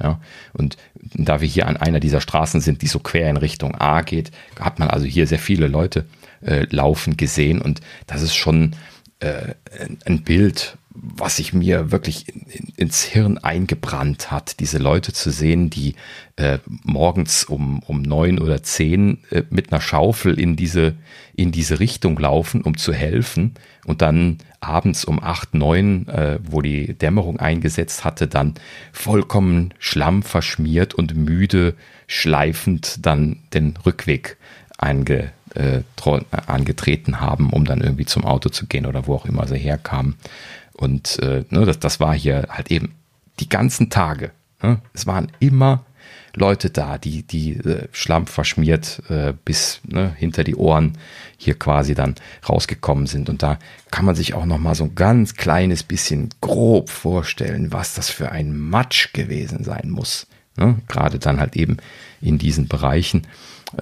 Ja, und da wir hier an einer dieser Straßen sind, die so quer in Richtung A geht, hat man also hier sehr viele Leute äh, laufen gesehen und das ist schon äh, ein Bild, was sich mir wirklich in, in, ins Hirn eingebrannt hat, diese Leute zu sehen, die äh, morgens um, um neun oder zehn äh, mit einer Schaufel in diese, in diese Richtung laufen, um zu helfen und dann abends um acht, neun, äh, wo die Dämmerung eingesetzt hatte, dann vollkommen schlammverschmiert und müde schleifend dann den Rückweg einge, äh, angetreten haben, um dann irgendwie zum Auto zu gehen oder wo auch immer sie herkamen. Und äh, ne, das, das war hier halt eben die ganzen Tage. Ne? Es waren immer Leute da, die, die äh, Schlamm verschmiert äh, bis ne, hinter die Ohren hier quasi dann rausgekommen sind. Und da kann man sich auch noch mal so ein ganz kleines bisschen grob vorstellen, was das für ein Matsch gewesen sein muss. Ne? Gerade dann halt eben in diesen Bereichen,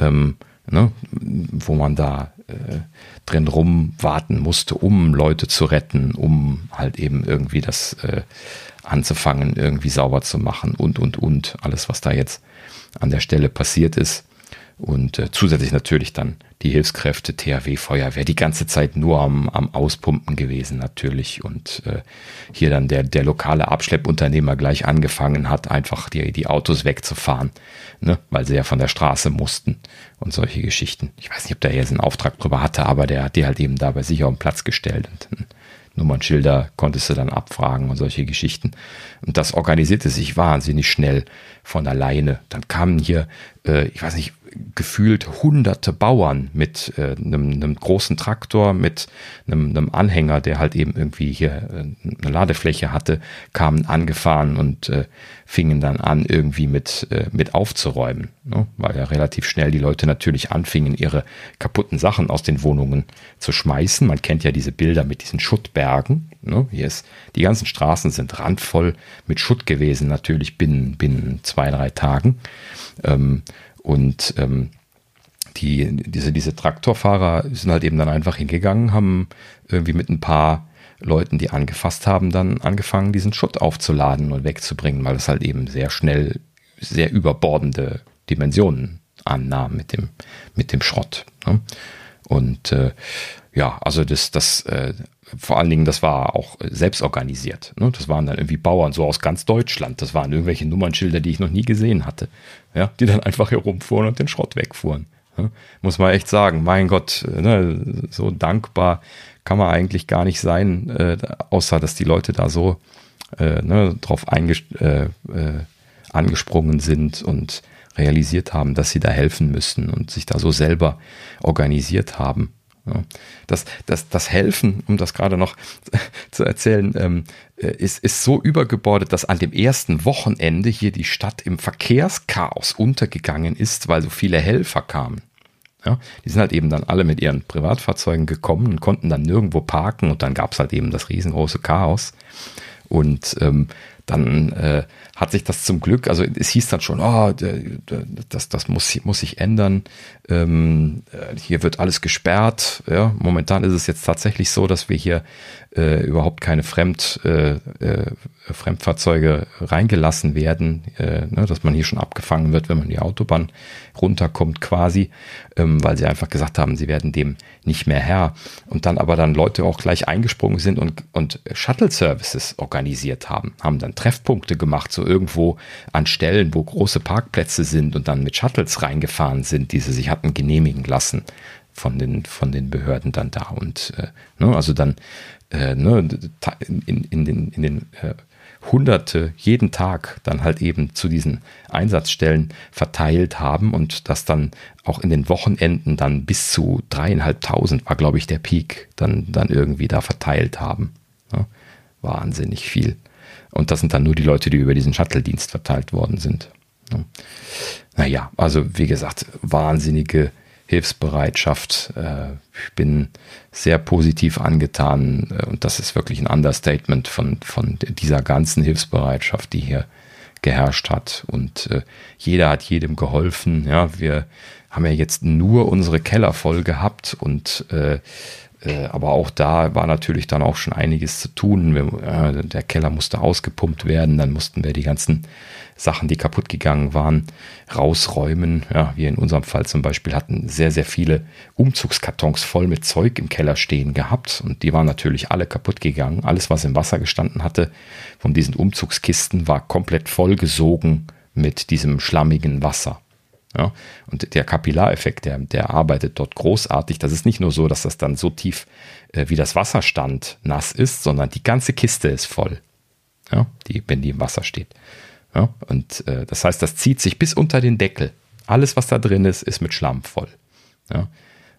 ähm, ne, wo man da äh, drin rumwarten musste, um Leute zu retten, um halt eben irgendwie das äh, anzufangen, irgendwie sauber zu machen und, und, und. Alles, was da jetzt an der Stelle passiert ist. Und äh, zusätzlich natürlich dann die Hilfskräfte, THW, Feuerwehr, die ganze Zeit nur am, am Auspumpen gewesen natürlich. Und äh, hier dann der, der lokale Abschleppunternehmer gleich angefangen hat, einfach die, die Autos wegzufahren, ne? weil sie ja von der Straße mussten und solche Geschichten. Ich weiß nicht, ob der jetzt einen Auftrag drüber hatte, aber der hat die halt eben da bei sich auf den Platz gestellt. Und Nummernschilder konntest du dann abfragen und solche Geschichten. Und das organisierte sich wahnsinnig schnell von alleine. Dann kamen hier, äh, ich weiß nicht, gefühlt hunderte Bauern mit äh, einem, einem großen Traktor, mit einem, einem Anhänger, der halt eben irgendwie hier äh, eine Ladefläche hatte, kamen angefahren und äh, fingen dann an, irgendwie mit, äh, mit aufzuräumen. Ne? Weil ja relativ schnell die Leute natürlich anfingen, ihre kaputten Sachen aus den Wohnungen zu schmeißen. Man kennt ja diese Bilder mit diesen Schuttbergen. Ne? Hier ist, die ganzen Straßen sind randvoll mit Schutt gewesen, natürlich binnen, binnen zwei, drei Tagen. Ähm, und ähm, die, diese, diese Traktorfahrer sind halt eben dann einfach hingegangen, haben irgendwie mit ein paar Leuten, die angefasst haben, dann angefangen, diesen Schutt aufzuladen und wegzubringen, weil es halt eben sehr schnell sehr überbordende Dimensionen annahm mit dem, mit dem Schrott. Ne? Und äh, ja, also das, das, äh, vor allen Dingen, das war auch selbst organisiert. Ne? Das waren dann irgendwie Bauern so aus ganz Deutschland. Das waren irgendwelche Nummernschilder, die ich noch nie gesehen hatte. Ja, die dann einfach herumfuhren und den Schrott wegfuhren. Ja? Muss man echt sagen, mein Gott, ne, so dankbar kann man eigentlich gar nicht sein, äh, außer dass die Leute da so äh, ne, drauf äh, äh, angesprungen sind und realisiert haben, dass sie da helfen müssen und sich da so selber organisiert haben. Das, das, das Helfen, um das gerade noch zu erzählen, ähm, äh, ist, ist so übergebordet, dass an dem ersten Wochenende hier die Stadt im Verkehrschaos untergegangen ist, weil so viele Helfer kamen. Ja, die sind halt eben dann alle mit ihren Privatfahrzeugen gekommen und konnten dann nirgendwo parken und dann gab es halt eben das riesengroße Chaos. Und ähm, dann äh, hat sich das zum Glück, also es hieß dann schon, oh, das, das muss, muss sich ändern. Ähm, äh, hier wird alles gesperrt. Ja, momentan ist es jetzt tatsächlich so, dass wir hier äh, überhaupt keine Fremd, äh, äh, Fremdfahrzeuge reingelassen werden, äh, ne, dass man hier schon abgefangen wird, wenn man die Autobahn runterkommt quasi, ähm, weil sie einfach gesagt haben, sie werden dem nicht mehr Herr. Und dann aber dann Leute auch gleich eingesprungen sind und, und Shuttle-Services organisiert haben, haben dann Treffpunkte gemacht, so irgendwo an Stellen, wo große Parkplätze sind und dann mit Shuttles reingefahren sind, die sie sich hatten genehmigen lassen von den, von den Behörden dann da. Und äh, ne, also dann äh, ne, in, in den, in den äh, Hunderte jeden Tag dann halt eben zu diesen Einsatzstellen verteilt haben und das dann auch in den Wochenenden dann bis zu dreieinhalbtausend war, glaube ich, der Peak, dann, dann irgendwie da verteilt haben. Ja, wahnsinnig viel. Und das sind dann nur die Leute, die über diesen Shuttle-Dienst verteilt worden sind. Ja. Naja, also wie gesagt, wahnsinnige Hilfsbereitschaft. Äh, ich bin sehr positiv angetan äh, und das ist wirklich ein Understatement von, von dieser ganzen Hilfsbereitschaft, die hier geherrscht hat. Und äh, jeder hat jedem geholfen. Ja, wir haben ja jetzt nur unsere Keller voll gehabt und aber auch da war natürlich dann auch schon einiges zu tun. Wir, äh, der Keller musste ausgepumpt werden, dann mussten wir die ganzen Sachen, die kaputt gegangen waren, rausräumen. Ja, wir in unserem Fall zum Beispiel hatten sehr, sehr viele Umzugskartons voll mit Zeug im Keller stehen gehabt und die waren natürlich alle kaputt gegangen. Alles, was im Wasser gestanden hatte von diesen Umzugskisten, war komplett vollgesogen mit diesem schlammigen Wasser. Ja, und der Kapillareffekt, der, der arbeitet dort großartig. Das ist nicht nur so, dass das dann so tief äh, wie das Wasserstand nass ist, sondern die ganze Kiste ist voll. Ja, die, wenn die im Wasser steht. Ja, und äh, das heißt, das zieht sich bis unter den Deckel. Alles, was da drin ist, ist mit Schlamm voll. Ja,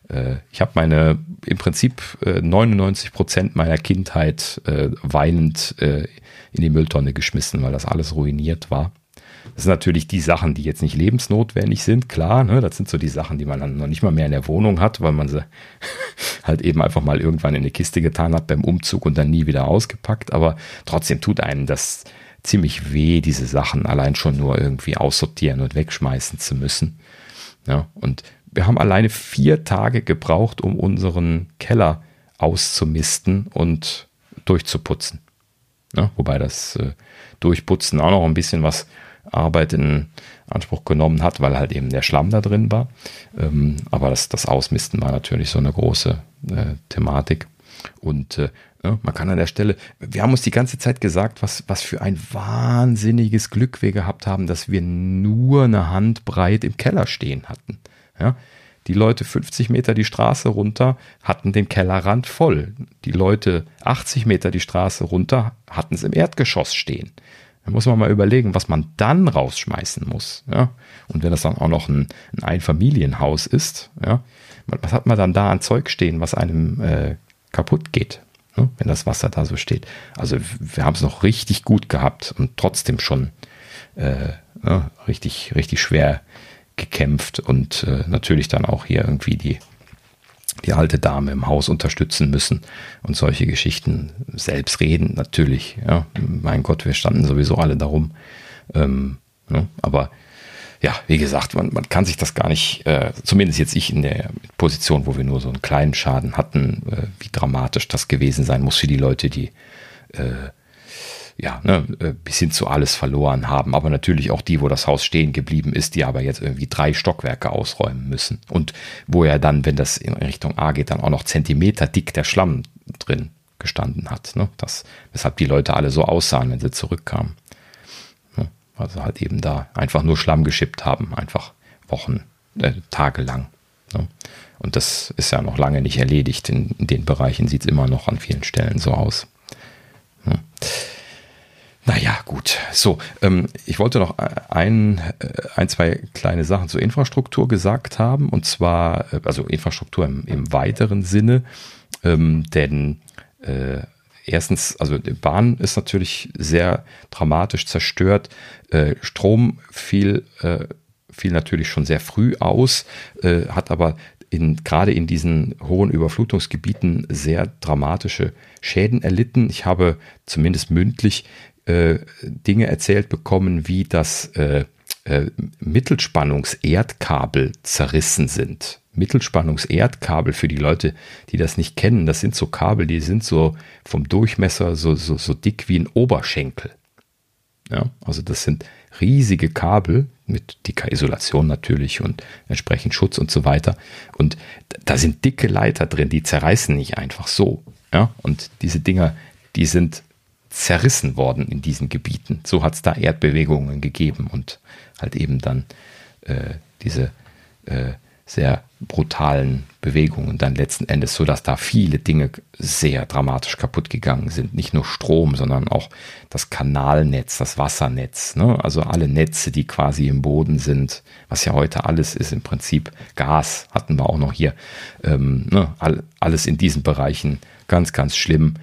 äh, ich habe meine, im Prinzip äh, 99 Prozent meiner Kindheit äh, weinend äh, in die Mülltonne geschmissen, weil das alles ruiniert war. Das sind natürlich die Sachen, die jetzt nicht lebensnotwendig sind, klar. Ne? Das sind so die Sachen, die man dann noch nicht mal mehr in der Wohnung hat, weil man sie halt eben einfach mal irgendwann in eine Kiste getan hat beim Umzug und dann nie wieder ausgepackt. Aber trotzdem tut einem das ziemlich weh, diese Sachen allein schon nur irgendwie aussortieren und wegschmeißen zu müssen. Ja, und wir haben alleine vier Tage gebraucht, um unseren Keller auszumisten und durchzuputzen. Ja, wobei das äh, Durchputzen auch noch ein bisschen was Arbeit in Anspruch genommen hat, weil halt eben der Schlamm da drin war. Ähm, aber das, das Ausmisten war natürlich so eine große äh, Thematik. Und äh, ja, man kann an der Stelle, wir haben uns die ganze Zeit gesagt, was, was für ein wahnsinniges Glück wir gehabt haben, dass wir nur eine Handbreit im Keller stehen hatten. Ja, die Leute 50 Meter die Straße runter hatten den Kellerrand voll. Die Leute 80 Meter die Straße runter hatten es im Erdgeschoss stehen. Da muss man mal überlegen, was man dann rausschmeißen muss. Ja? Und wenn das dann auch noch ein, ein Einfamilienhaus ist, ja, was hat man dann da an Zeug stehen, was einem äh, kaputt geht, ne? wenn das Wasser da so steht? Also wir haben es noch richtig gut gehabt und trotzdem schon äh, ja, richtig, richtig schwer gekämpft und äh, natürlich dann auch hier irgendwie die die alte Dame im Haus unterstützen müssen und solche Geschichten selbst reden, natürlich. Ja, mein Gott, wir standen sowieso alle darum. Ähm, ne? Aber ja, wie gesagt, man, man kann sich das gar nicht, äh, zumindest jetzt ich in der Position, wo wir nur so einen kleinen Schaden hatten, äh, wie dramatisch das gewesen sein muss für die Leute, die äh, ja, ne, äh, bis hin zu alles verloren haben. Aber natürlich auch die, wo das Haus stehen geblieben ist, die aber jetzt irgendwie drei Stockwerke ausräumen müssen. Und wo ja dann, wenn das in Richtung A geht, dann auch noch Zentimeter dick der Schlamm drin gestanden hat. Ne? Das, weshalb die Leute alle so aussahen, wenn sie zurückkamen. Ne? Also halt eben da einfach nur Schlamm geschippt haben, einfach Wochen, äh, Tage lang. Ne? Und das ist ja noch lange nicht erledigt. In, in den Bereichen sieht es immer noch an vielen Stellen so aus. Ne? Naja, gut. So, ähm, ich wollte noch ein, äh, ein, zwei kleine Sachen zur Infrastruktur gesagt haben. Und zwar, äh, also Infrastruktur im, im weiteren Sinne. Ähm, denn äh, erstens, also die Bahn ist natürlich sehr dramatisch zerstört. Äh, Strom fiel, äh, fiel natürlich schon sehr früh aus, äh, hat aber in, gerade in diesen hohen Überflutungsgebieten sehr dramatische Schäden erlitten. Ich habe zumindest mündlich äh, Dinge erzählt bekommen, wie das äh, äh, Mittelspannungserdkabel zerrissen sind. Mittelspannungserdkabel für die Leute, die das nicht kennen, das sind so Kabel, die sind so vom Durchmesser so, so, so dick wie ein Oberschenkel. Ja, also das sind riesige Kabel mit dicker Isolation natürlich und entsprechend Schutz und so weiter. Und da sind dicke Leiter drin, die zerreißen nicht einfach so. Ja, und diese Dinger, die sind zerrissen worden in diesen Gebieten. So hat es da Erdbewegungen gegeben und halt eben dann äh, diese äh, sehr brutalen Bewegungen dann letzten Endes, so dass da viele Dinge sehr dramatisch kaputt gegangen sind. Nicht nur Strom, sondern auch das Kanalnetz, das Wassernetz, ne? also alle Netze, die quasi im Boden sind, was ja heute alles ist, im Prinzip Gas hatten wir auch noch hier, ähm, ne? All, alles in diesen Bereichen ganz, ganz schlimm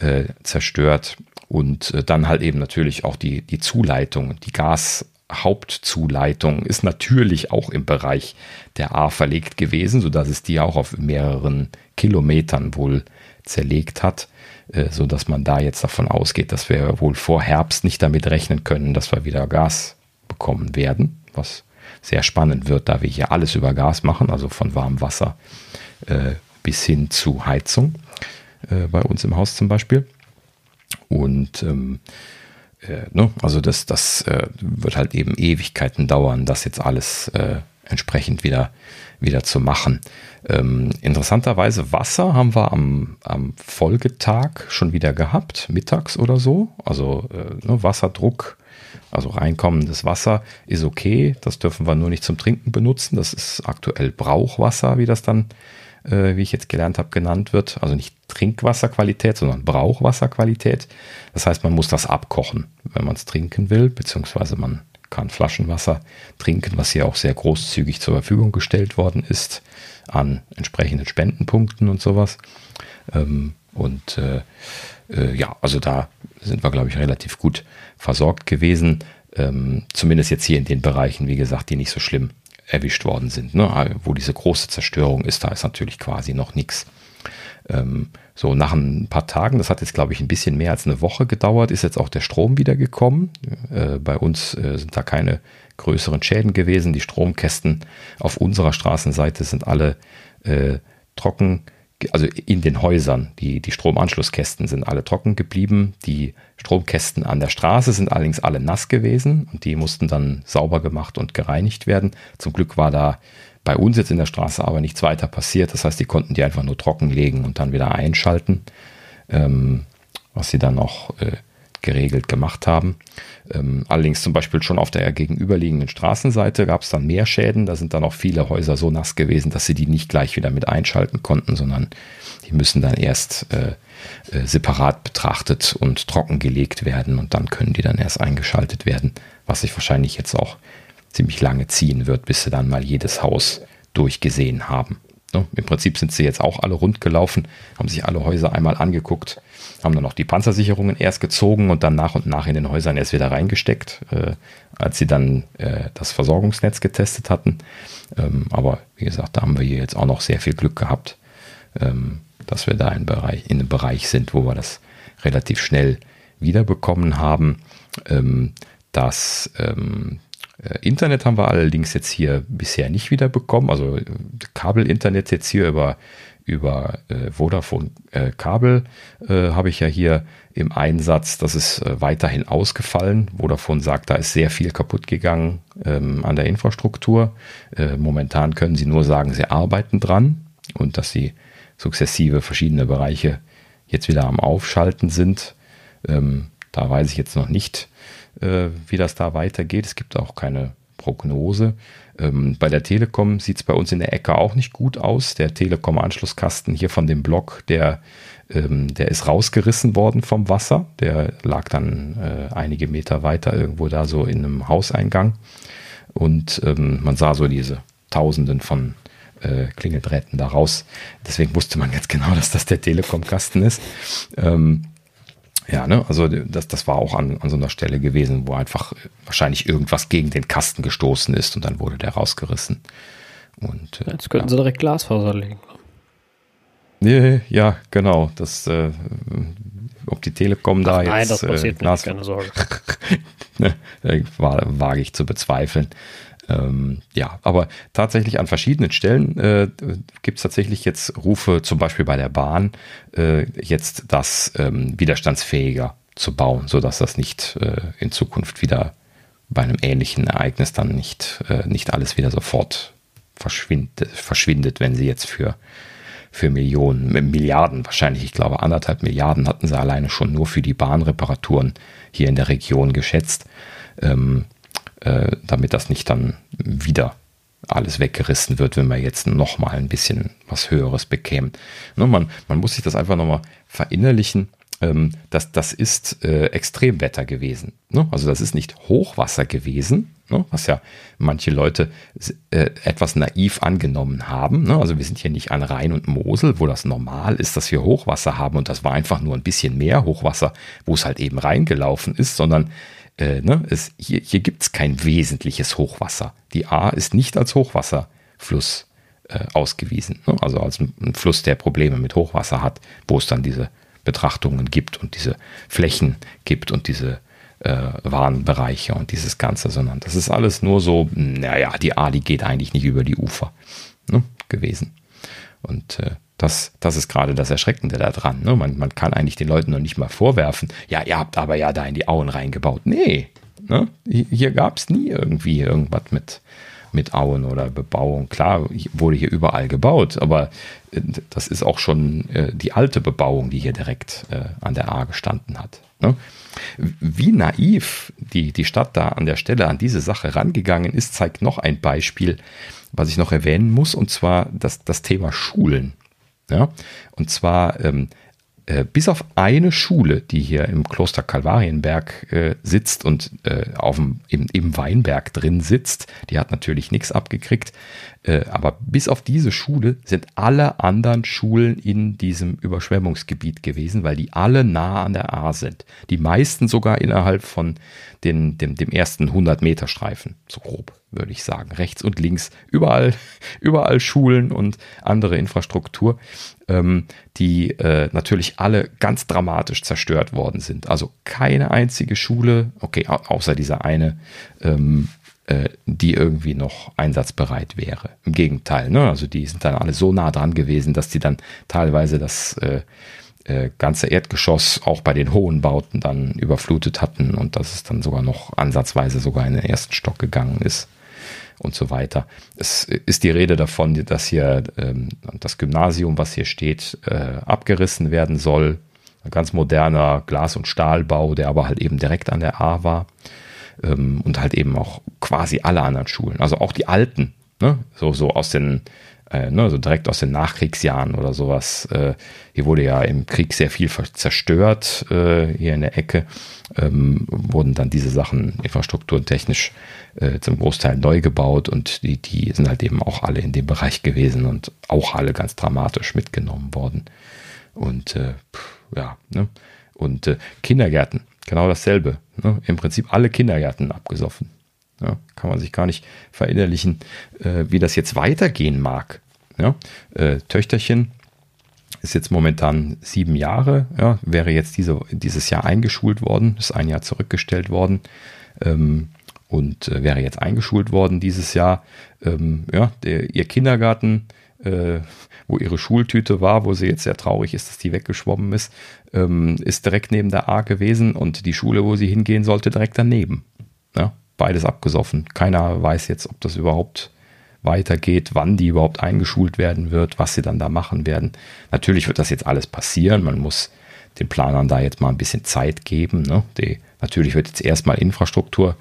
äh, zerstört und äh, dann halt eben natürlich auch die, die Zuleitung, die Gashauptzuleitung ist natürlich auch im Bereich der A verlegt gewesen, sodass es die auch auf mehreren Kilometern wohl zerlegt hat, äh, sodass man da jetzt davon ausgeht, dass wir wohl vor Herbst nicht damit rechnen können, dass wir wieder Gas bekommen werden, was sehr spannend wird, da wir hier alles über Gas machen, also von warmem Wasser äh, bis hin zu Heizung äh, bei uns im Haus zum Beispiel. Und ähm, äh, ne, also das, das äh, wird halt eben Ewigkeiten dauern, das jetzt alles äh, entsprechend wieder, wieder zu machen. Ähm, interessanterweise Wasser haben wir am, am Folgetag schon wieder gehabt, mittags oder so. Also äh, ne, Wasserdruck, also reinkommendes Wasser ist okay. Das dürfen wir nur nicht zum Trinken benutzen. Das ist aktuell Brauchwasser, wie das dann äh, wie ich jetzt gelernt habe, genannt wird. Also nicht Trinkwasserqualität, sondern Brauchwasserqualität. Das heißt, man muss das abkochen, wenn man es trinken will, beziehungsweise man kann Flaschenwasser trinken, was hier auch sehr großzügig zur Verfügung gestellt worden ist an entsprechenden Spendenpunkten und sowas. Ähm, und äh, äh, ja, also da sind wir, glaube ich, relativ gut versorgt gewesen. Ähm, zumindest jetzt hier in den Bereichen, wie gesagt, die nicht so schlimm erwischt worden sind. Ne? Wo diese große Zerstörung ist, da ist natürlich quasi noch nichts. Ähm, so nach ein paar Tagen, das hat jetzt glaube ich ein bisschen mehr als eine Woche gedauert, ist jetzt auch der Strom wieder gekommen. Äh, bei uns äh, sind da keine größeren Schäden gewesen. Die Stromkästen auf unserer Straßenseite sind alle äh, trocken also in den Häusern, die, die Stromanschlusskästen sind alle trocken geblieben. Die Stromkästen an der Straße sind allerdings alle nass gewesen und die mussten dann sauber gemacht und gereinigt werden. Zum Glück war da bei uns jetzt in der Straße aber nichts weiter passiert. Das heißt, die konnten die einfach nur trocken legen und dann wieder einschalten, ähm, was sie dann auch äh, geregelt gemacht haben. Ähm, allerdings zum Beispiel schon auf der gegenüberliegenden Straßenseite gab es dann mehr Schäden. Da sind dann auch viele Häuser so nass gewesen, dass sie die nicht gleich wieder mit einschalten konnten, sondern die müssen dann erst äh, äh, separat betrachtet und trockengelegt werden und dann können die dann erst eingeschaltet werden, was sich wahrscheinlich jetzt auch ziemlich lange ziehen wird, bis sie dann mal jedes Haus durchgesehen haben. Ne? Im Prinzip sind sie jetzt auch alle rund gelaufen, haben sich alle Häuser einmal angeguckt, haben dann noch die Panzersicherungen erst gezogen und dann nach und nach in den Häusern erst wieder reingesteckt, äh, als sie dann äh, das Versorgungsnetz getestet hatten. Ähm, aber wie gesagt, da haben wir hier jetzt auch noch sehr viel Glück gehabt, ähm, dass wir da in, Bereich, in einem Bereich sind, wo wir das relativ schnell wiederbekommen haben. Ähm, das ähm, äh, Internet haben wir allerdings jetzt hier bisher nicht wiederbekommen. Also äh, Kabelinternet jetzt hier über, über äh, Vodafone äh, Kabel äh, habe ich ja hier im Einsatz. Das ist äh, weiterhin ausgefallen. Vodafone sagt, da ist sehr viel kaputt gegangen ähm, an der Infrastruktur. momentan können sie nur sagen, sie arbeiten dran und dass sie sukzessive verschiedene Bereiche jetzt wieder am Aufschalten sind. Ähm, da weiß ich jetzt noch nicht, äh, wie das da weitergeht. Es gibt auch keine Prognose. Ähm, bei der Telekom sieht es bei uns in der Ecke auch nicht gut aus. Der Telekom-Anschlusskasten hier von dem Block, der, ähm, der ist rausgerissen worden vom Wasser. Der lag dann äh, einige Meter weiter irgendwo da so in einem Hauseingang. Und ähm, man sah so diese Tausenden von äh, Klingeldrähten da raus. Deswegen wusste man jetzt genau, dass das der Telekom-Kasten ist. Ähm, ja, ne, also das, das war auch an, an so einer Stelle gewesen, wo einfach wahrscheinlich irgendwas gegen den Kasten gestoßen ist und dann wurde der rausgerissen. Und, äh, Jetzt könnten ja. sie direkt Glasfaser legen. Nee, ja, genau. Das, äh, ob die Telekom da Ach, nein, jetzt. Nein, das passiert äh, nicht, keine Sorge. ne, wage ich zu bezweifeln. Ähm, ja, aber tatsächlich an verschiedenen Stellen äh, gibt es tatsächlich jetzt Rufe, zum Beispiel bei der Bahn, äh, jetzt das ähm, widerstandsfähiger zu bauen, sodass das nicht äh, in Zukunft wieder bei einem ähnlichen Ereignis dann nicht, äh, nicht alles wieder sofort verschwindet, verschwindet, wenn sie jetzt für, für Millionen, Milliarden wahrscheinlich, ich glaube anderthalb Milliarden hatten sie alleine schon nur für die Bahnreparaturen hier in der Region geschätzt. Ähm, äh, damit das nicht dann wieder alles weggerissen wird, wenn man jetzt noch mal ein bisschen was Höheres bekäme. Ne, man, man muss sich das einfach noch mal verinnerlichen. Ähm, das, das ist äh, Extremwetter gewesen. Ne? Also das ist nicht Hochwasser gewesen, ne? was ja manche Leute äh, etwas naiv angenommen haben. Ne? Also wir sind hier nicht an Rhein und Mosel, wo das normal ist, dass wir Hochwasser haben und das war einfach nur ein bisschen mehr Hochwasser, wo es halt eben reingelaufen ist, sondern äh, ne, es, hier, hier gibt es kein wesentliches Hochwasser. Die A ist nicht als Hochwasserfluss äh, ausgewiesen. Ne? Also als ein Fluss, der Probleme mit Hochwasser hat, wo es dann diese Betrachtungen gibt und diese Flächen gibt und diese äh, Warnbereiche und dieses Ganze, sondern das ist alles nur so, naja, die A, die geht eigentlich nicht über die Ufer ne, gewesen. Und äh, das, das ist gerade das Erschreckende daran. Ne? Man, man kann eigentlich den Leuten noch nicht mal vorwerfen, ja, ihr habt aber ja da in die Auen reingebaut. Nee, ne? hier gab es nie irgendwie irgendwas mit, mit Auen oder Bebauung. Klar, wurde hier überall gebaut, aber äh, das ist auch schon äh, die alte Bebauung, die hier direkt äh, an der A gestanden hat. Ne? Wie naiv die, die Stadt da an der Stelle an diese Sache rangegangen ist, zeigt noch ein Beispiel, was ich noch erwähnen muss, und zwar das, das Thema Schulen. Ja? Und zwar ähm, äh, bis auf eine Schule, die hier im Kloster Kalvarienberg äh, sitzt und äh, auf dem, im, im, Weinberg drin sitzt, die hat natürlich nichts abgekriegt, äh, aber bis auf diese Schule sind alle anderen Schulen in diesem Überschwemmungsgebiet gewesen, weil die alle nah an der A sind. Die meisten sogar innerhalb von den, dem, dem ersten 100 Meter Streifen, so grob würde ich sagen. Rechts und links, überall, überall Schulen und andere Infrastruktur, ähm, die äh, natürlich alle ganz dramatisch zerstört worden sind. Also keine einzige Schule, okay, außer dieser eine, ähm, äh, die irgendwie noch einsatzbereit wäre. Im Gegenteil, ne? also die sind dann alle so nah dran gewesen, dass die dann teilweise das äh, äh, ganze Erdgeschoss auch bei den hohen Bauten dann überflutet hatten und dass es dann sogar noch ansatzweise sogar in den ersten Stock gegangen ist und so weiter. Es ist die Rede davon, dass hier ähm, das Gymnasium, was hier steht, äh, abgerissen werden soll. Ein ganz moderner Glas- und Stahlbau, der aber halt eben direkt an der A war. Ähm, und halt eben auch quasi alle anderen Schulen, also auch die alten, ne? so, so aus den äh, ne, so direkt aus den Nachkriegsjahren oder sowas. Äh, hier wurde ja im Krieg sehr viel zerstört, äh, hier in der Ecke. Ähm, wurden dann diese Sachen infrastrukturtechnisch äh, zum Großteil neu gebaut und die, die sind halt eben auch alle in dem Bereich gewesen und auch alle ganz dramatisch mitgenommen worden. Und äh, ja, ne? Und äh, Kindergärten, genau dasselbe. Ne? Im Prinzip alle Kindergärten abgesoffen. Ja, kann man sich gar nicht verinnerlichen, äh, wie das jetzt weitergehen mag. Ja, äh, Töchterchen ist jetzt momentan sieben Jahre, ja, wäre jetzt diese, dieses Jahr eingeschult worden, ist ein Jahr zurückgestellt worden ähm, und äh, wäre jetzt eingeschult worden dieses Jahr. Ähm, ja, der, ihr Kindergarten, äh, wo ihre Schultüte war, wo sie jetzt sehr traurig ist, dass die weggeschwommen ist, ähm, ist direkt neben der A gewesen und die Schule, wo sie hingehen sollte, direkt daneben. Ja, beides abgesoffen. Keiner weiß jetzt, ob das überhaupt weitergeht, wann die überhaupt eingeschult werden wird, was sie dann da machen werden. Natürlich wird das jetzt alles passieren. Man muss den Planern da jetzt mal ein bisschen Zeit geben. Ne? Die, natürlich wird jetzt erstmal Infrastruktur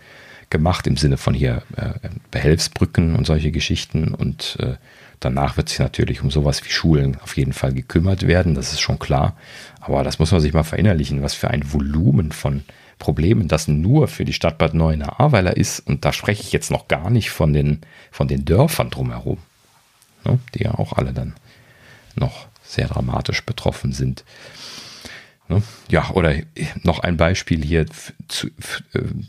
gemacht im Sinne von hier äh, Behelfsbrücken und solche Geschichten und äh, danach wird sich natürlich um sowas wie Schulen auf jeden Fall gekümmert werden, das ist schon klar. Aber das muss man sich mal verinnerlichen, was für ein Volumen von Problemen das nur für die Stadt Bad Neuenahr-Ahrweiler ist. Und da spreche ich jetzt noch gar nicht von den, von den Dörfern drumherum, ne, die ja auch alle dann noch sehr dramatisch betroffen sind. Ne? Ja, oder noch ein Beispiel hier zu,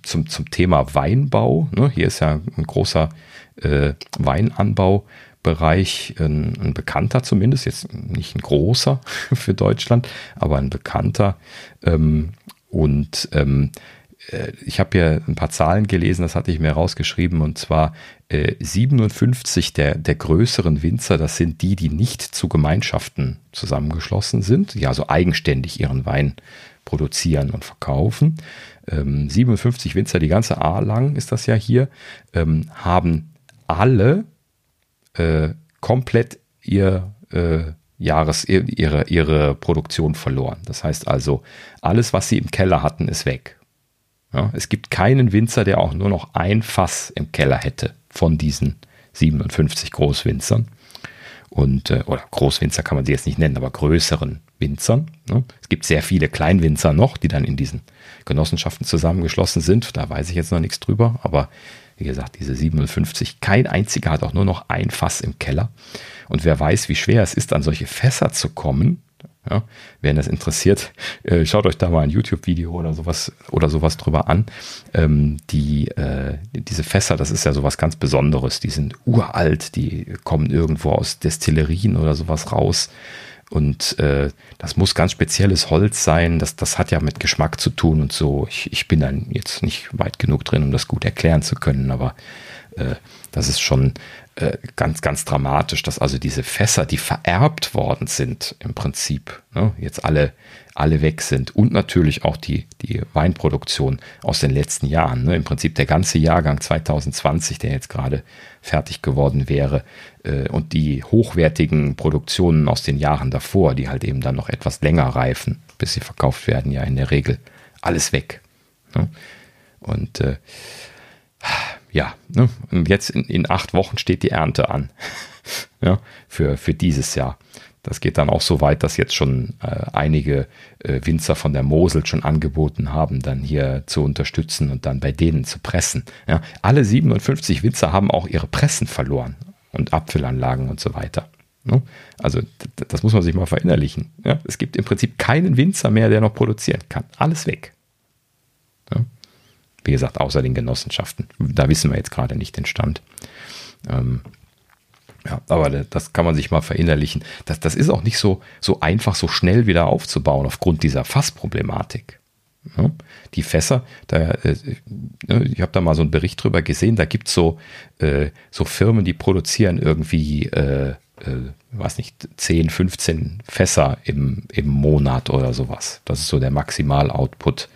zum, zum Thema Weinbau. Ne? Hier ist ja ein großer äh, Weinanbaubereich, ein, ein, bekannter zumindest, jetzt nicht ein großer für Deutschland, aber ein bekannter. Ähm, und ähm, äh, ich habe hier ein paar Zahlen gelesen, das hatte ich mir rausgeschrieben, und zwar äh, 57 der, der größeren Winzer, das sind die, die nicht zu Gemeinschaften zusammengeschlossen sind, die also eigenständig ihren Wein produzieren und verkaufen. Ähm, 57 Winzer, die ganze A lang ist das ja hier, ähm, haben alle äh, komplett ihr äh, Jahres ihre, ihre Produktion verloren. Das heißt also, alles, was sie im Keller hatten, ist weg. Ja, es gibt keinen Winzer, der auch nur noch ein Fass im Keller hätte von diesen 57 Großwinzern. Und, äh, oder Großwinzer kann man sie jetzt nicht nennen, aber größeren Winzern. Ne? Es gibt sehr viele Kleinwinzer noch, die dann in diesen Genossenschaften zusammengeschlossen sind. Da weiß ich jetzt noch nichts drüber, aber wie gesagt, diese 57, kein einziger hat auch nur noch ein Fass im Keller. Und wer weiß, wie schwer es ist, an solche Fässer zu kommen, ja, wenn das interessiert, äh, schaut euch da mal ein YouTube-Video oder sowas oder sowas drüber an. Ähm, die, äh, diese Fässer, das ist ja sowas ganz Besonderes. Die sind uralt, die kommen irgendwo aus Destillerien oder sowas raus. Und äh, das muss ganz spezielles Holz sein. Das, das hat ja mit Geschmack zu tun und so. Ich, ich bin dann jetzt nicht weit genug drin, um das gut erklären zu können, aber äh, das ist schon äh, ganz, ganz dramatisch, dass also diese Fässer, die vererbt worden sind, im Prinzip, ne, jetzt alle, alle weg sind. Und natürlich auch die, die Weinproduktion aus den letzten Jahren. Ne, Im Prinzip der ganze Jahrgang 2020, der jetzt gerade fertig geworden wäre, äh, und die hochwertigen Produktionen aus den Jahren davor, die halt eben dann noch etwas länger reifen, bis sie verkauft werden, ja in der Regel alles weg. Ne? Und äh, ja, ne? und jetzt in, in acht Wochen steht die Ernte an. ja, für, für dieses Jahr. Das geht dann auch so weit, dass jetzt schon äh, einige äh, Winzer von der Mosel schon angeboten haben, dann hier zu unterstützen und dann bei denen zu pressen. Ja, alle 57 Winzer haben auch ihre Pressen verloren und Abfüllanlagen und so weiter. Ne? Also das muss man sich mal verinnerlichen. Ja, es gibt im Prinzip keinen Winzer mehr, der noch produzieren kann. Alles weg. Wie gesagt, außer den Genossenschaften. Da wissen wir jetzt gerade nicht den Stand. Ähm, ja, aber das kann man sich mal verinnerlichen. Das, das ist auch nicht so, so einfach, so schnell wieder aufzubauen aufgrund dieser Fassproblematik. Ja, die Fässer, da, äh, ne, ich habe da mal so einen Bericht drüber gesehen, da gibt so, äh, so Firmen, die produzieren irgendwie, äh, äh, weiß nicht, 10, 15 Fässer im, im Monat oder sowas. Das ist so der Maximal-Output,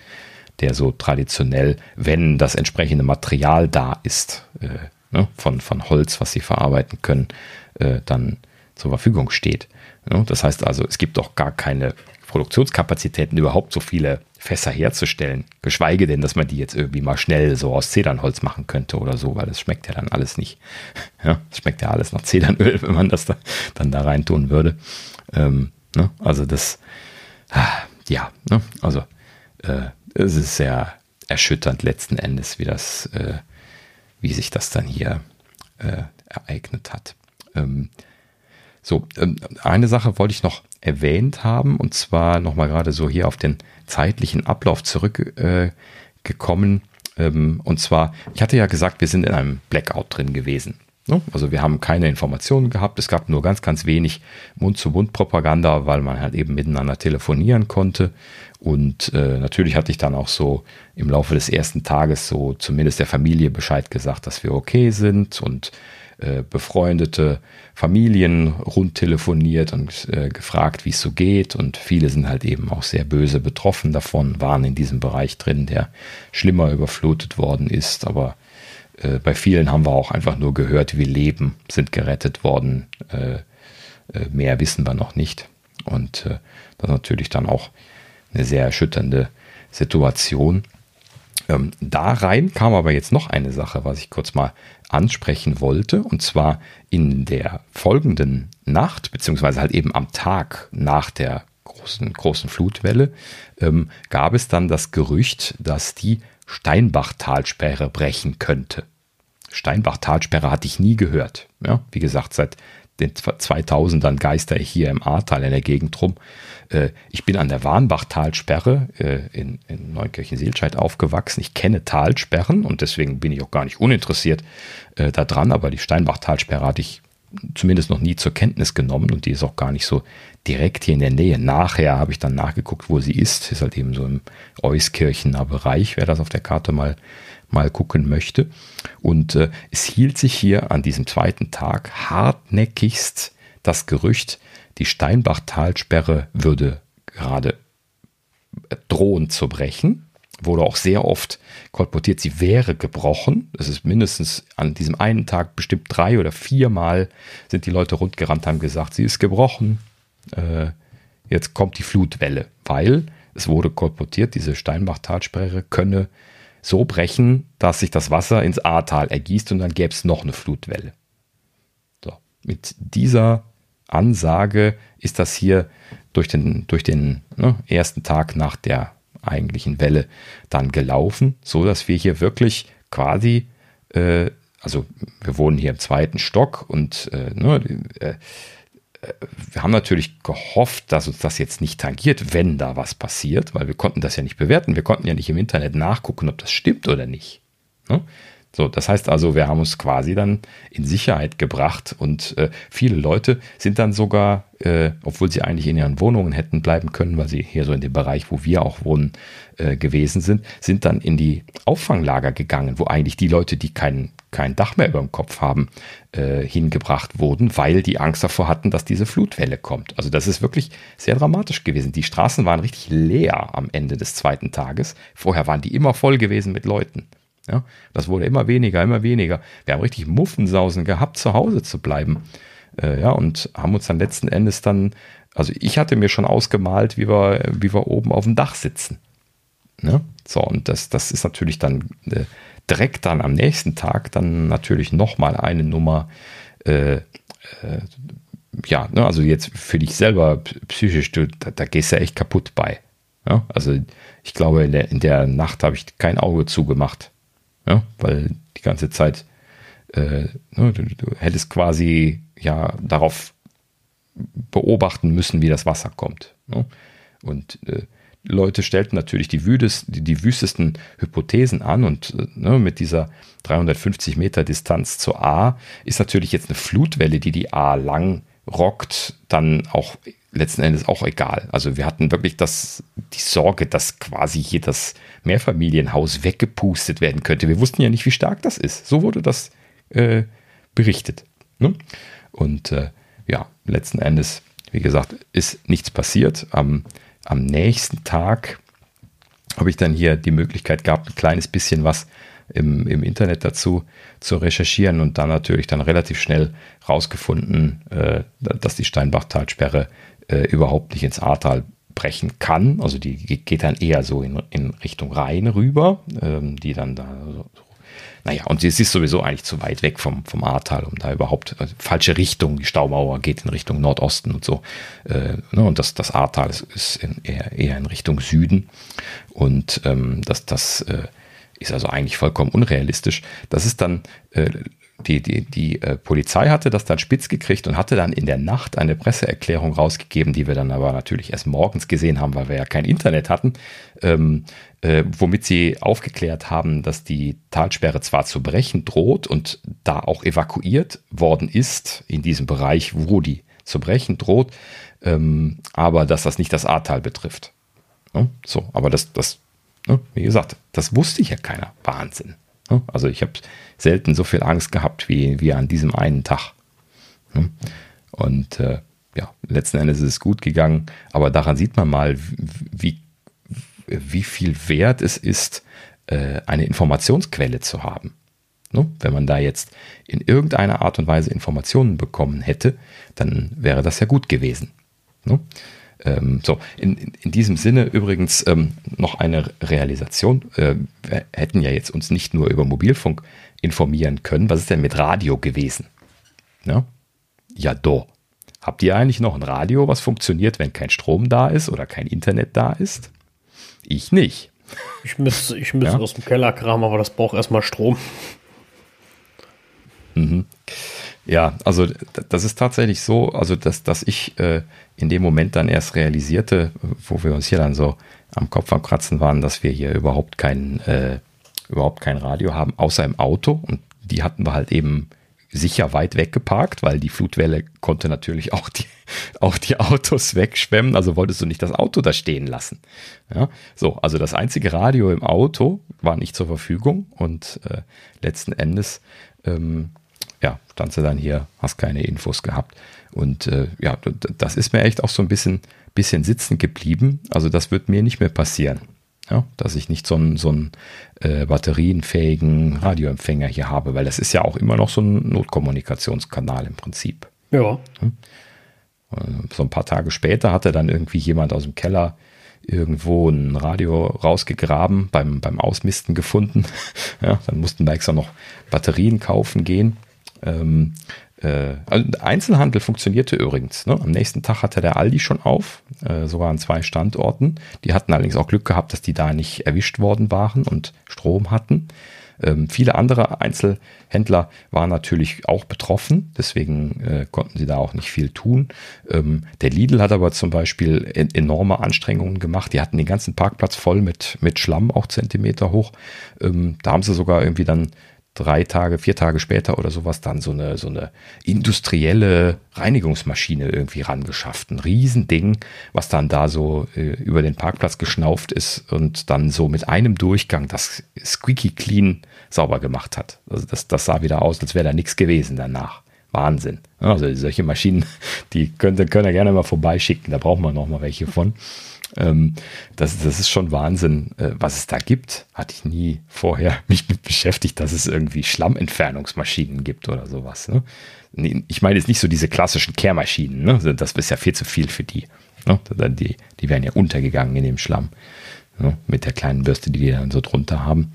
der so traditionell, wenn das entsprechende Material da ist, äh, ne, von, von Holz, was sie verarbeiten können, äh, dann zur Verfügung steht. Ja, das heißt also, es gibt doch gar keine Produktionskapazitäten, überhaupt so viele Fässer herzustellen. Geschweige denn, dass man die jetzt irgendwie mal schnell so aus Zedernholz machen könnte oder so, weil das schmeckt ja dann alles nicht. Ja, es schmeckt ja alles nach Zedernöl, wenn man das da, dann da rein tun würde. Ähm, ne? Also das, ah, ja, ne? also äh, es ist sehr erschütternd letzten Endes, wie das äh, wie sich das dann hier äh, ereignet hat. Ähm, so, ähm, eine Sache wollte ich noch erwähnt haben, und zwar nochmal gerade so hier auf den zeitlichen Ablauf zurückgekommen. Äh, ähm, und zwar, ich hatte ja gesagt, wir sind in einem Blackout drin gewesen. Ne? Also wir haben keine Informationen gehabt, es gab nur ganz, ganz wenig Mund-zu-Mund-Propaganda, weil man halt eben miteinander telefonieren konnte. Und äh, natürlich hatte ich dann auch so im Laufe des ersten Tages so zumindest der Familie Bescheid gesagt, dass wir okay sind und äh, befreundete Familien rund telefoniert und äh, gefragt, wie es so geht. Und viele sind halt eben auch sehr böse betroffen davon, waren in diesem Bereich drin, der schlimmer überflutet worden ist. Aber äh, bei vielen haben wir auch einfach nur gehört, wie Leben sind gerettet worden. Äh, äh, mehr wissen wir noch nicht. Und das natürlich dann auch eine sehr erschütternde Situation. Ähm, da rein kam aber jetzt noch eine Sache, was ich kurz mal ansprechen wollte. Und zwar in der folgenden Nacht, beziehungsweise halt eben am Tag nach der großen, großen Flutwelle, ähm, gab es dann das Gerücht, dass die Steinbach-Talsperre brechen könnte. Steinbach-Talsperre hatte ich nie gehört. Ja, wie gesagt, seit den 2000ern geister ich hier im Ahrtal in der Gegend rum. Äh, ich bin an der Warnbach-Talsperre äh, in, in Neunkirchen-Seelscheid aufgewachsen. Ich kenne Talsperren und deswegen bin ich auch gar nicht uninteressiert äh, daran, aber die Steinbach-Talsperre hatte ich zumindest noch nie zur Kenntnis genommen und die ist auch gar nicht so direkt hier in der Nähe. Nachher habe ich dann nachgeguckt, wo sie ist. Ist halt eben so im Euskirchener Bereich, wer das auf der Karte mal mal gucken möchte. Und äh, es hielt sich hier an diesem zweiten Tag hartnäckigst das Gerücht, die Steinbach-Talsperre würde gerade drohen zu brechen. Wurde auch sehr oft kolportiert, sie wäre gebrochen. Es ist mindestens an diesem einen Tag bestimmt drei oder viermal sind die Leute rundgerannt, haben gesagt, sie ist gebrochen. Äh, jetzt kommt die Flutwelle, weil es wurde kolportiert, diese Steinbach-Talsperre könne so brechen, dass sich das Wasser ins Ahrtal ergießt und dann gäbe es noch eine Flutwelle. So, mit dieser Ansage ist das hier durch den, durch den ne, ersten Tag nach der eigentlichen Welle dann gelaufen, so dass wir hier wirklich quasi, äh, also wir wohnen hier im zweiten Stock und äh, ne, äh, wir haben natürlich gehofft, dass uns das jetzt nicht tangiert, wenn da was passiert, weil wir konnten das ja nicht bewerten. Wir konnten ja nicht im Internet nachgucken, ob das stimmt oder nicht. Ne? So, das heißt also, wir haben uns quasi dann in Sicherheit gebracht und äh, viele Leute sind dann sogar, äh, obwohl sie eigentlich in ihren Wohnungen hätten bleiben können, weil sie hier so in dem Bereich, wo wir auch wohnen, äh, gewesen sind, sind dann in die Auffanglager gegangen, wo eigentlich die Leute, die kein, kein Dach mehr über dem Kopf haben, äh, hingebracht wurden, weil die Angst davor hatten, dass diese Flutwelle kommt. Also das ist wirklich sehr dramatisch gewesen. Die Straßen waren richtig leer am Ende des zweiten Tages. Vorher waren die immer voll gewesen mit Leuten. Ja, das wurde immer weniger, immer weniger. Wir haben richtig Muffensausen gehabt, zu Hause zu bleiben. Äh, ja, und haben uns dann letzten Endes dann, also ich hatte mir schon ausgemalt, wie wir, wie wir oben auf dem Dach sitzen. Ne? So, und das, das ist natürlich dann äh, direkt dann am nächsten Tag dann natürlich nochmal eine Nummer äh, äh, ja, ne, also jetzt für dich selber psychisch, du, da, da gehst du echt kaputt bei. Ja? Also ich glaube, in der, in der Nacht habe ich kein Auge zugemacht. Ja? Weil die ganze Zeit äh, ne, du, du, hättest quasi ja darauf beobachten müssen, wie das Wasser kommt. Ne? Und äh, Leute stellten natürlich die, wüdes, die, die wüstesten Hypothesen an und äh, ne, mit dieser 350 Meter Distanz zur A ist natürlich jetzt eine Flutwelle, die die A lang rockt, dann auch letzten Endes auch egal. Also wir hatten wirklich das, die Sorge, dass quasi hier das Mehrfamilienhaus weggepustet werden könnte. Wir wussten ja nicht, wie stark das ist. So wurde das äh, berichtet. Ne? Und äh, ja, letzten Endes, wie gesagt, ist nichts passiert. Am, am nächsten Tag habe ich dann hier die Möglichkeit gehabt, ein kleines bisschen was im, im Internet dazu zu recherchieren und dann natürlich dann relativ schnell rausgefunden, äh, dass die Steinbachtalsperre äh, überhaupt nicht ins Ahrtal brechen kann. Also die geht dann eher so in, in Richtung Rhein rüber, ähm, die dann da so, naja, und sie ist sowieso eigentlich zu weit weg vom, vom Ahrtal, um da überhaupt also falsche Richtung. Die Staumauer geht in Richtung Nordosten und so. Äh, ne, und das, das Ahrtal ist, ist in, eher, eher in Richtung Süden. Und ähm, das, das äh, ist also eigentlich vollkommen unrealistisch. Das ist dann äh, die, die, die äh, Polizei hatte das dann spitz gekriegt und hatte dann in der Nacht eine Presseerklärung rausgegeben, die wir dann aber natürlich erst morgens gesehen haben, weil wir ja kein Internet hatten, ähm, äh, womit sie aufgeklärt haben, dass die Talsperre zwar zu brechen droht und da auch evakuiert worden ist in diesem Bereich, wo die zu brechen droht, ähm, aber dass das nicht das Ahrtal betrifft. Ja, so, aber das, das, ne, wie gesagt, das wusste ja keiner. Wahnsinn. Also ich habe selten so viel Angst gehabt wie, wie an diesem einen Tag. Und äh, ja, letzten Endes ist es gut gegangen, aber daran sieht man mal, wie, wie viel wert es ist, äh, eine Informationsquelle zu haben. Wenn man da jetzt in irgendeiner Art und Weise Informationen bekommen hätte, dann wäre das ja gut gewesen. Ähm, so, in, in, in, diesem Sinne übrigens ähm, noch eine Realisation. Äh, wir hätten ja jetzt uns nicht nur über Mobilfunk informieren können. Was ist denn mit Radio gewesen? Ja, ja do. Habt ihr eigentlich noch ein Radio, was funktioniert, wenn kein Strom da ist oder kein Internet da ist? Ich nicht. Ich müsste, ich müsste ja? aus dem Keller kramen, aber das braucht erstmal Strom. Mhm. Ja, also das ist tatsächlich so, also dass, dass ich äh, in dem Moment dann erst realisierte, wo wir uns hier dann so am Kopf am Kratzen waren, dass wir hier überhaupt kein, äh, überhaupt kein Radio haben, außer im Auto. Und die hatten wir halt eben sicher weit weggeparkt, weil die Flutwelle konnte natürlich auch die, auch die Autos wegschwemmen. Also wolltest du nicht das Auto da stehen lassen. Ja, so, also das einzige Radio im Auto war nicht zur Verfügung und äh, letzten Endes ähm, ja, standst du dann hier, hast keine Infos gehabt. Und äh, ja, das ist mir echt auch so ein bisschen, bisschen sitzen geblieben. Also das wird mir nicht mehr passieren. Ja, dass ich nicht so einen, so einen äh, batterienfähigen Radioempfänger hier habe, weil das ist ja auch immer noch so ein Notkommunikationskanal im Prinzip. Ja. Hm? So ein paar Tage später hatte dann irgendwie jemand aus dem Keller irgendwo ein Radio rausgegraben, beim, beim Ausmisten gefunden. Ja, dann mussten wir extra noch Batterien kaufen gehen. Ähm, äh, also Einzelhandel funktionierte übrigens. Ne? Am nächsten Tag hatte der Aldi schon auf, äh, sogar an zwei Standorten. Die hatten allerdings auch Glück gehabt, dass die da nicht erwischt worden waren und Strom hatten. Ähm, viele andere Einzelhändler waren natürlich auch betroffen, deswegen äh, konnten sie da auch nicht viel tun. Ähm, der Lidl hat aber zum Beispiel en enorme Anstrengungen gemacht. Die hatten den ganzen Parkplatz voll mit, mit Schlamm, auch Zentimeter hoch. Ähm, da haben sie sogar irgendwie dann drei Tage, vier Tage später oder sowas dann so eine, so eine industrielle Reinigungsmaschine irgendwie rangeschafft. Ein Riesending, was dann da so äh, über den Parkplatz geschnauft ist und dann so mit einem Durchgang das squeaky clean sauber gemacht hat. Also das, das sah wieder aus, als wäre da nichts gewesen danach. Wahnsinn. Also solche Maschinen, die könnt, könnt ihr gerne mal vorbeischicken, da brauchen wir noch mal welche von. Ähm, das, das ist schon Wahnsinn, äh, was es da gibt. Hatte ich nie vorher mich mit beschäftigt, dass es irgendwie Schlammentfernungsmaschinen gibt oder sowas. Ne? Ich meine jetzt nicht so diese klassischen Kehrmaschinen, ne? das ist ja viel zu viel für die. Ne? Die, die wären ja untergegangen in dem Schlamm. Ne? Mit der kleinen Bürste, die die dann so drunter haben.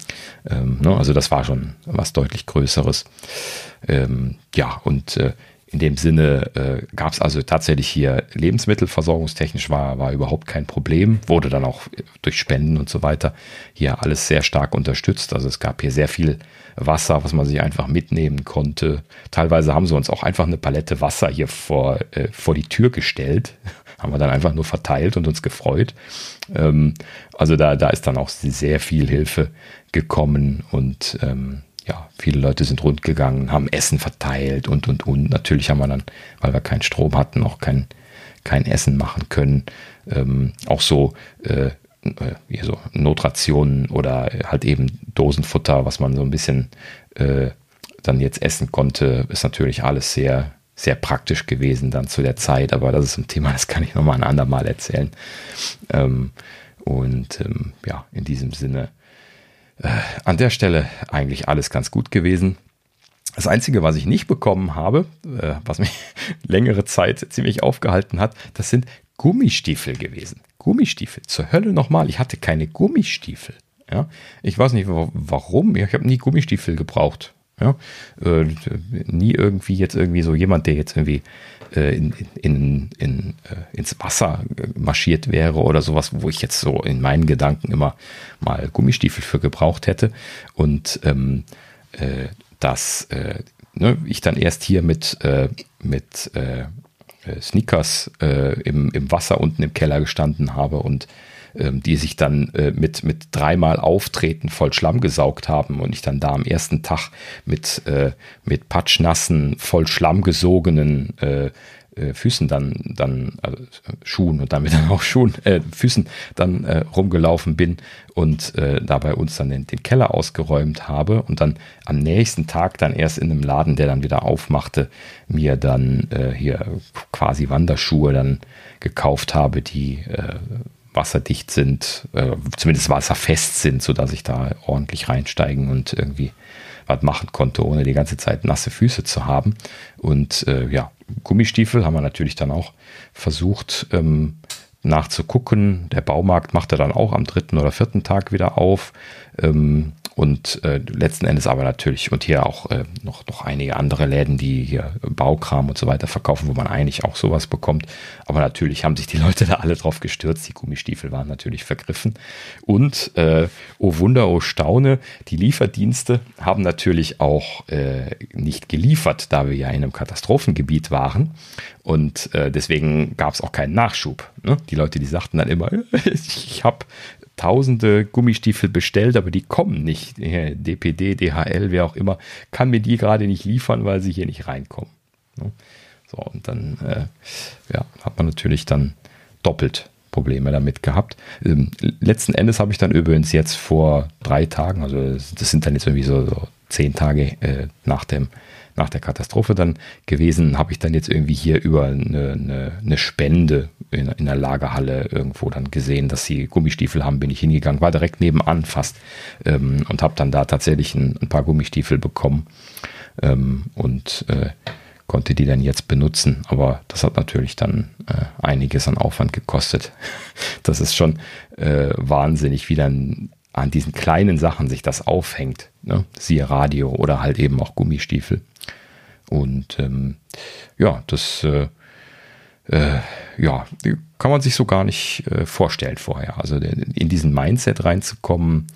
Ähm, ne? Also das war schon was deutlich Größeres. Ähm, ja, und äh, in dem Sinne äh, gab es also tatsächlich hier Lebensmittelversorgungstechnisch war, war überhaupt kein Problem, wurde dann auch durch Spenden und so weiter hier alles sehr stark unterstützt. Also es gab hier sehr viel Wasser, was man sich einfach mitnehmen konnte. Teilweise haben sie uns auch einfach eine Palette Wasser hier vor, äh, vor die Tür gestellt. haben wir dann einfach nur verteilt und uns gefreut. Ähm, also da, da ist dann auch sehr viel Hilfe gekommen und ähm, ja, viele Leute sind rundgegangen, haben Essen verteilt und, und, und. Natürlich haben wir dann, weil wir keinen Strom hatten, auch kein, kein Essen machen können. Ähm, auch so, äh, äh, so Notrationen oder halt eben Dosenfutter, was man so ein bisschen äh, dann jetzt essen konnte, ist natürlich alles sehr, sehr praktisch gewesen dann zu der Zeit. Aber das ist ein Thema, das kann ich nochmal ein andermal erzählen. Ähm, und ähm, ja, in diesem Sinne äh, an der Stelle eigentlich alles ganz gut gewesen. Das Einzige, was ich nicht bekommen habe, äh, was mich längere Zeit ziemlich aufgehalten hat, das sind Gummistiefel gewesen. Gummistiefel. Zur Hölle nochmal. Ich hatte keine Gummistiefel. Ja, ich weiß nicht warum. Ich habe nie Gummistiefel gebraucht. Ja, äh, nie irgendwie jetzt irgendwie so jemand, der jetzt irgendwie äh, in, in, in, äh, ins Wasser marschiert wäre oder sowas, wo ich jetzt so in meinen Gedanken immer mal Gummistiefel für gebraucht hätte. Und ähm, äh, dass äh, ne, ich dann erst hier mit, äh, mit Sneakers im, im Wasser unten im Keller gestanden habe und die sich dann äh, mit, mit dreimal Auftreten voll Schlamm gesaugt haben und ich dann da am ersten Tag mit, äh, mit patschnassen, voll Schlamm gesogenen äh, Füßen dann, dann also Schuhen und damit dann auch Schuhen, äh, Füßen dann äh, rumgelaufen bin und äh, da bei uns dann den, den, Keller ausgeräumt habe und dann am nächsten Tag dann erst in einem Laden, der dann wieder aufmachte, mir dann hier quasi Wanderschuhe dann gekauft habe, die wasserdicht sind, äh, zumindest wasserfest sind, sodass ich da ordentlich reinsteigen und irgendwie was machen konnte, ohne die ganze Zeit nasse Füße zu haben. Und äh, ja, Gummistiefel haben wir natürlich dann auch versucht ähm, nachzugucken. Der Baumarkt machte dann auch am dritten oder vierten Tag wieder auf. Ähm, und äh, letzten Endes aber natürlich und hier auch äh, noch, noch einige andere Läden, die hier Baukram und so weiter verkaufen, wo man eigentlich auch sowas bekommt. Aber natürlich haben sich die Leute da alle drauf gestürzt. Die Gummistiefel waren natürlich vergriffen. Und, äh, oh Wunder, oh Staune, die Lieferdienste haben natürlich auch äh, nicht geliefert, da wir ja in einem Katastrophengebiet waren. Und äh, deswegen gab es auch keinen Nachschub. Ne? Die Leute, die sagten dann immer, ich habe tausende Gummistiefel bestellt, aber die kommen nicht. DPD, DHL, wer auch immer, kann mir die gerade nicht liefern, weil sie hier nicht reinkommen. Ne? So, und dann äh, ja, hat man natürlich dann doppelt Probleme damit gehabt. Ähm, letzten Endes habe ich dann übrigens jetzt vor drei Tagen, also das sind dann jetzt irgendwie so, so zehn Tage äh, nach dem nach der Katastrophe dann gewesen, habe ich dann jetzt irgendwie hier über eine, eine, eine Spende in, in der Lagerhalle irgendwo dann gesehen, dass sie Gummistiefel haben, bin ich hingegangen, war direkt nebenan fast ähm, und habe dann da tatsächlich ein, ein, paar Gummistiefel bekommen ähm, und äh, konnte die dann jetzt benutzen. Aber das hat natürlich dann äh, einiges an Aufwand gekostet. Das ist schon äh, wahnsinnig, wie dann an diesen kleinen Sachen sich das aufhängt. Ne? Siehe Radio oder halt eben auch Gummistiefel. Und ähm, ja, das äh, äh, ja, kann man sich so gar nicht äh, vorstellen vorher. Also in diesen Mindset reinzukommen,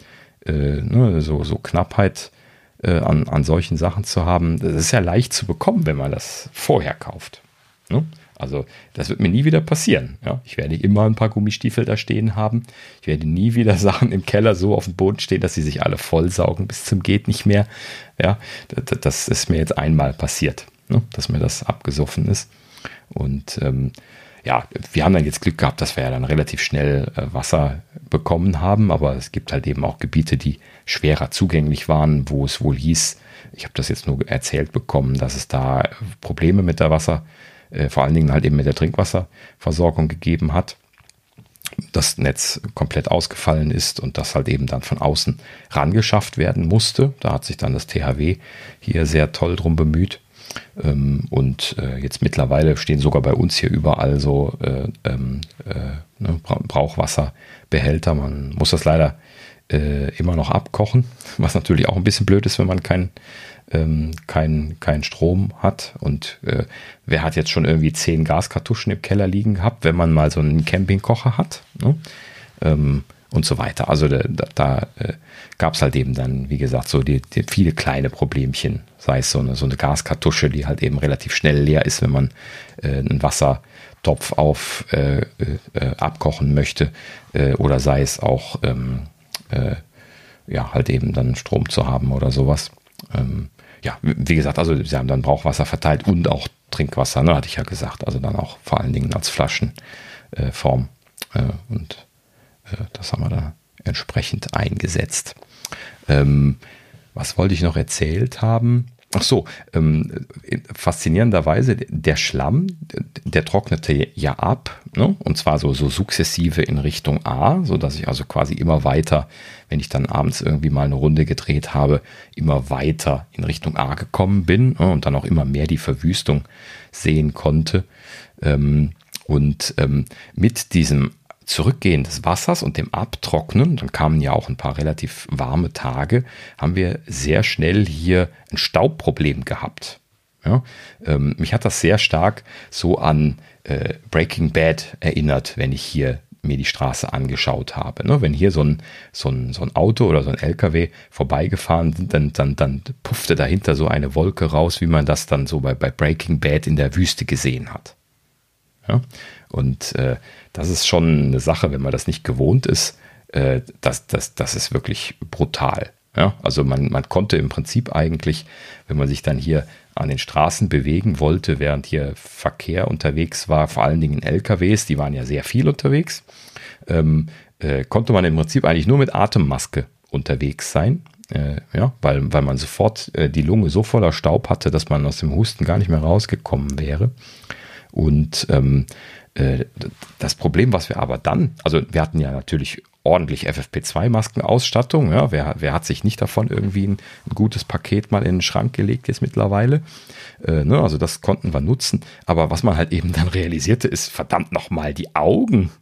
äh, ne, so, so Knappheit äh, an, an solchen Sachen zu haben, das ist ja leicht zu bekommen, wenn man das vorher kauft. Ne? Also das wird mir nie wieder passieren. Ja? Ich werde immer ein paar Gummistiefel da stehen haben. Ich werde nie wieder Sachen im Keller so auf dem Boden stehen, dass sie sich alle vollsaugen bis zum geht nicht mehr. Ja, das, das ist mir jetzt einmal passiert, ne? dass mir das abgesoffen ist. Und ähm, ja, wir haben dann jetzt Glück gehabt, dass wir ja dann relativ schnell äh, Wasser bekommen haben, aber es gibt halt eben auch Gebiete, die schwerer zugänglich waren, wo es wohl hieß, ich habe das jetzt nur erzählt bekommen, dass es da Probleme mit der Wasser äh, vor allen Dingen halt eben mit der Trinkwasserversorgung gegeben hat. Das Netz komplett ausgefallen ist und das halt eben dann von außen rangeschafft werden musste. Da hat sich dann das THW hier sehr toll drum bemüht. Ähm, und äh, jetzt mittlerweile stehen sogar bei uns hier überall so äh, ähm, äh, ne, Brauchwasserbehälter. Man muss das leider äh, immer noch abkochen, was natürlich auch ein bisschen blöd ist, wenn man kein, ähm, kein, kein Strom hat. Und äh, wer hat jetzt schon irgendwie zehn Gaskartuschen im Keller liegen gehabt, wenn man mal so einen Campingkocher hat? Ne? Ähm, und so weiter. Also da, da äh, gab es halt eben dann, wie gesagt, so die, die, viele kleine Problemchen, sei es so eine, so eine Gaskartusche, die halt eben relativ schnell leer ist, wenn man äh, einen Wassertopf auf äh, äh, abkochen möchte, äh, oder sei es auch ähm, äh, ja halt eben dann Strom zu haben oder sowas. Ähm, ja, wie gesagt, also sie haben dann Brauchwasser verteilt und auch Trinkwasser, ne, hatte ich ja gesagt. Also dann auch vor allen Dingen als Flaschenform. und äh, das haben wir da entsprechend eingesetzt. Ähm, was wollte ich noch erzählt haben? Ach so, ähm, faszinierenderweise, der Schlamm, der trocknete ja ab, ne? und zwar so, so sukzessive in Richtung A, so dass ich also quasi immer weiter, wenn ich dann abends irgendwie mal eine Runde gedreht habe, immer weiter in Richtung A gekommen bin ne? und dann auch immer mehr die Verwüstung sehen konnte. Ähm, und ähm, mit diesem Zurückgehen des Wassers und dem Abtrocknen, dann kamen ja auch ein paar relativ warme Tage, haben wir sehr schnell hier ein Staubproblem gehabt. Ja, ähm, mich hat das sehr stark so an äh, Breaking Bad erinnert, wenn ich hier mir die Straße angeschaut habe. Ne? Wenn hier so ein, so, ein, so ein Auto oder so ein LKW vorbeigefahren sind, dann, dann, dann puffte dahinter so eine Wolke raus, wie man das dann so bei, bei Breaking Bad in der Wüste gesehen hat. Ja? Und äh, das ist schon eine Sache, wenn man das nicht gewohnt ist, äh, das, das, das ist wirklich brutal. Ja? Also man, man konnte im Prinzip eigentlich, wenn man sich dann hier an den Straßen bewegen wollte, während hier Verkehr unterwegs war, vor allen Dingen LKWs, die waren ja sehr viel unterwegs, ähm, äh, konnte man im Prinzip eigentlich nur mit Atemmaske unterwegs sein. Äh, ja, weil, weil man sofort äh, die Lunge so voller Staub hatte, dass man aus dem Husten gar nicht mehr rausgekommen wäre. Und ähm, äh, das Problem, was wir aber dann, also wir hatten ja natürlich ordentlich FFP2-Maskenausstattung. Ja, wer, wer hat sich nicht davon irgendwie ein, ein, gutes Paket mal in den Schrank gelegt jetzt mittlerweile? Äh, ne, also das konnten wir nutzen. Aber was man halt eben dann realisierte, ist verdammt nochmal die Augen.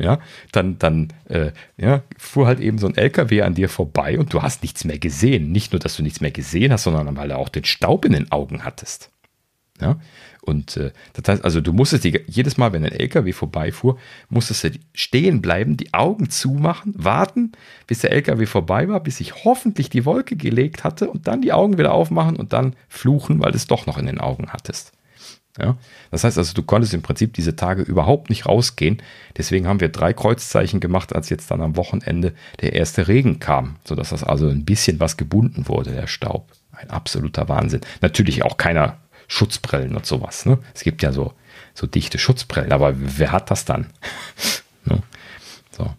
Ja, dann, dann äh, ja, fuhr halt eben so ein LKW an dir vorbei und du hast nichts mehr gesehen. Nicht nur, dass du nichts mehr gesehen hast, sondern weil du auch den Staub in den Augen hattest. Ja, und äh, das heißt, also du musstest die, jedes Mal, wenn ein LKW vorbeifuhr, musstest du stehen bleiben, die Augen zumachen, warten, bis der LKW vorbei war, bis sich hoffentlich die Wolke gelegt hatte und dann die Augen wieder aufmachen und dann fluchen, weil du es doch noch in den Augen hattest. Ja? Das heißt also, du konntest im Prinzip diese Tage überhaupt nicht rausgehen. Deswegen haben wir drei Kreuzzeichen gemacht, als jetzt dann am Wochenende der erste Regen kam, sodass das also ein bisschen was gebunden wurde, der Staub. Ein absoluter Wahnsinn. Natürlich auch keiner Schutzbrillen und sowas. Ne? Es gibt ja so, so dichte Schutzbrillen, aber wer hat das dann? ne? So.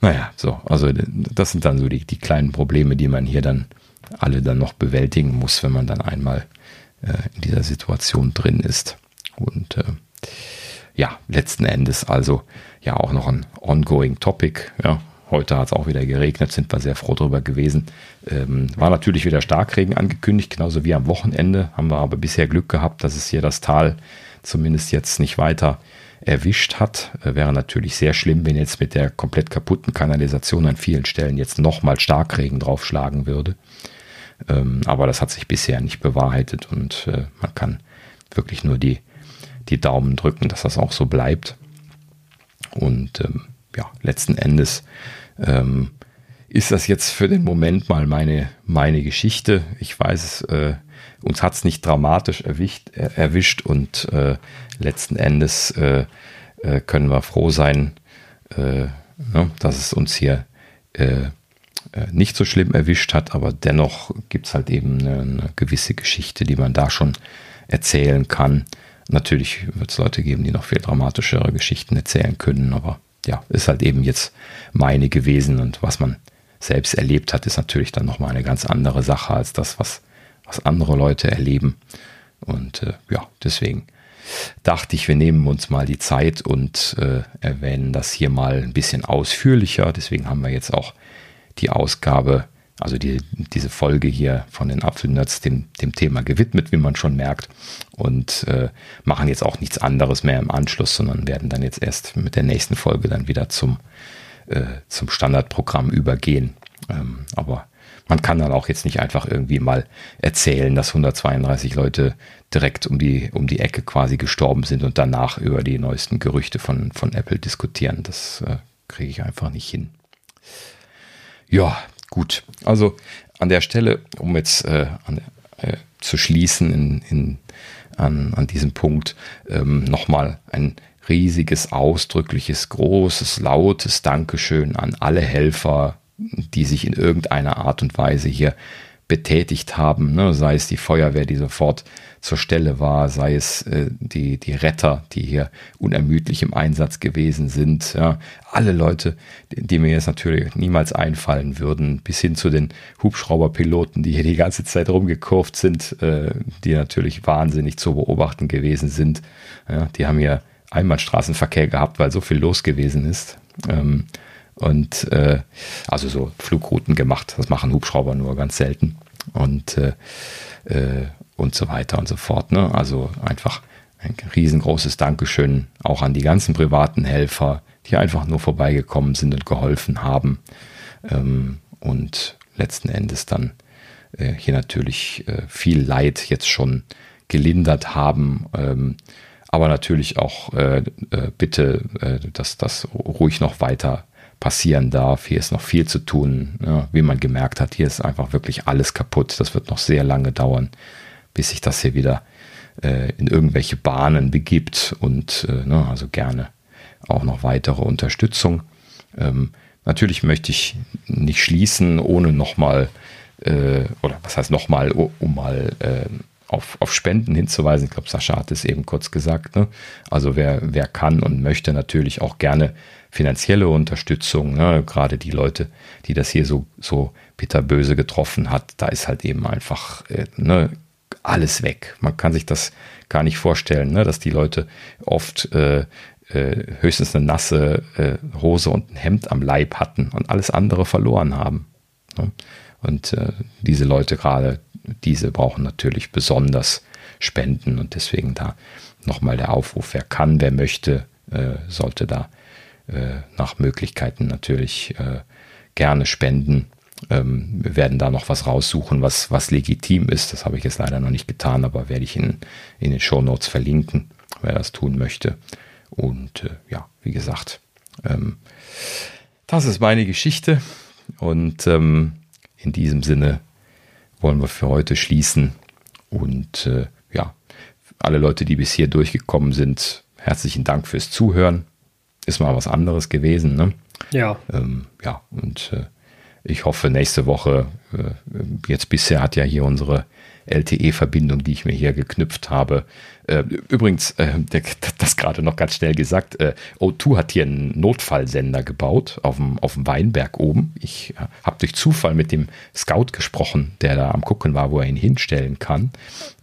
Naja, so, also das sind dann so die, die kleinen Probleme, die man hier dann alle dann noch bewältigen muss, wenn man dann einmal äh, in dieser Situation drin ist. Und äh, ja, letzten Endes also ja auch noch ein ongoing Topic. Ja, Heute hat es auch wieder geregnet, sind wir sehr froh darüber gewesen. Ähm, war natürlich wieder Starkregen angekündigt, genauso wie am Wochenende. Haben wir aber bisher Glück gehabt, dass es hier das Tal zumindest jetzt nicht weiter erwischt hat. Äh, wäre natürlich sehr schlimm, wenn jetzt mit der komplett kaputten Kanalisation an vielen Stellen jetzt nochmal Starkregen draufschlagen würde. Ähm, aber das hat sich bisher nicht bewahrheitet und äh, man kann wirklich nur die, die Daumen drücken, dass das auch so bleibt. Und ähm, ja, letzten Endes ähm, ist das jetzt für den Moment mal meine, meine Geschichte. Ich weiß, äh, uns hat es nicht dramatisch erwischt, äh, erwischt und äh, letzten Endes äh, äh, können wir froh sein, äh, ne, dass es uns hier nicht so schlimm erwischt hat, aber dennoch gibt es halt eben eine, eine, gewisse Geschichte, die man da schon erzählen kann. Natürlich wird es Leute geben, die noch viel dramatischere Geschichten erzählen können, aber ja, ist halt eben jetzt meine gewesen und was man selbst erlebt hat, ist natürlich dann nochmal eine ganz andere Sache als das, was, was andere Leute erleben. Und äh, ja, deswegen dachte ich, wir nehmen uns mal die Zeit und äh, erwähnen das hier mal ein bisschen ausführlicher. Deswegen haben wir jetzt auch die Ausgabe also die, diese Folge hier von den Apfelnerds dem, dem Thema gewidmet, wie man schon merkt. Und äh, machen jetzt auch nichts anderes mehr im Anschluss, sondern werden dann jetzt erst mit der nächsten Folge dann wieder zum äh, zum Standardprogramm übergehen. Ähm, aber man kann dann auch jetzt nicht einfach irgendwie mal erzählen, dass 132 Leute direkt um die, um die Ecke quasi gestorben sind und danach über die neuesten Gerüchte von, von Apple diskutieren. Das äh, kriege ich einfach nicht hin. Ja, gut. Also an der Stelle, um jetzt äh, an, äh, zu schließen in, in, an, an diesem Punkt, ähm, nochmal ein riesiges, ausdrückliches, großes, lautes Dankeschön an alle Helfer, die sich in irgendeiner Art und Weise hier betätigt haben, ne? sei es die Feuerwehr, die sofort zur Stelle war, sei es äh, die, die Retter, die hier unermüdlich im Einsatz gewesen sind. Ja? Alle Leute, die, die mir jetzt natürlich niemals einfallen würden, bis hin zu den Hubschrauberpiloten, die hier die ganze Zeit rumgekurvt sind, äh, die natürlich wahnsinnig zu beobachten gewesen sind. Ja? Die haben hier Einbahnstraßenverkehr gehabt, weil so viel los gewesen ist. Ähm, und äh, also so Flugrouten gemacht. Das machen Hubschrauber nur ganz selten. Und, äh, äh, und so weiter und so fort. Ne? Also einfach ein riesengroßes Dankeschön auch an die ganzen privaten Helfer, die einfach nur vorbeigekommen sind und geholfen haben. Ähm, und letzten Endes dann äh, hier natürlich äh, viel Leid jetzt schon gelindert haben. Ähm, aber natürlich auch äh, äh bitte, äh, dass das ruhig noch weiter passieren darf. Hier ist noch viel zu tun. Ja, wie man gemerkt hat, hier ist einfach wirklich alles kaputt. Das wird noch sehr lange dauern, bis sich das hier wieder äh, in irgendwelche Bahnen begibt und äh, ne, also gerne auch noch weitere Unterstützung. Ähm, natürlich möchte ich nicht schließen, ohne nochmal, äh, oder was heißt nochmal, um mal äh, auf, auf Spenden hinzuweisen. Ich glaube, Sascha hat es eben kurz gesagt. Ne? Also wer, wer kann und möchte natürlich auch gerne finanzielle Unterstützung, ne? gerade die Leute, die das hier so, so bitterböse getroffen hat, da ist halt eben einfach äh, ne, alles weg. Man kann sich das gar nicht vorstellen, ne? dass die Leute oft äh, äh, höchstens eine nasse äh, Hose und ein Hemd am Leib hatten und alles andere verloren haben. Ne? Und äh, diese Leute gerade, diese brauchen natürlich besonders Spenden und deswegen da nochmal der Aufruf, wer kann, wer möchte, äh, sollte da äh, nach Möglichkeiten natürlich gerne spenden. Ähm, wir werden da noch was raussuchen, was, was legitim ist. Das habe ich jetzt leider noch nicht getan, aber werde ich in, in den Show Notes verlinken, wer das tun möchte. Und äh, ja, wie gesagt, ähm, das ist meine Geschichte. Und ähm, in diesem Sinne wollen wir für heute schließen. Und äh, ja, alle Leute, die bis hier durchgekommen sind, herzlichen Dank fürs Zuhören ist mal was anderes gewesen. Ne? Ja. Ähm, ja, und äh, ich hoffe, nächste Woche, äh, jetzt bisher hat ja hier unsere LTE-Verbindung, die ich mir hier geknüpft habe. Äh, übrigens, äh, das gerade noch ganz schnell gesagt, äh, O2 hat hier einen Notfallsender gebaut auf dem, auf dem Weinberg oben. Ich habe durch Zufall mit dem Scout gesprochen, der da am Gucken war, wo er ihn hinstellen kann.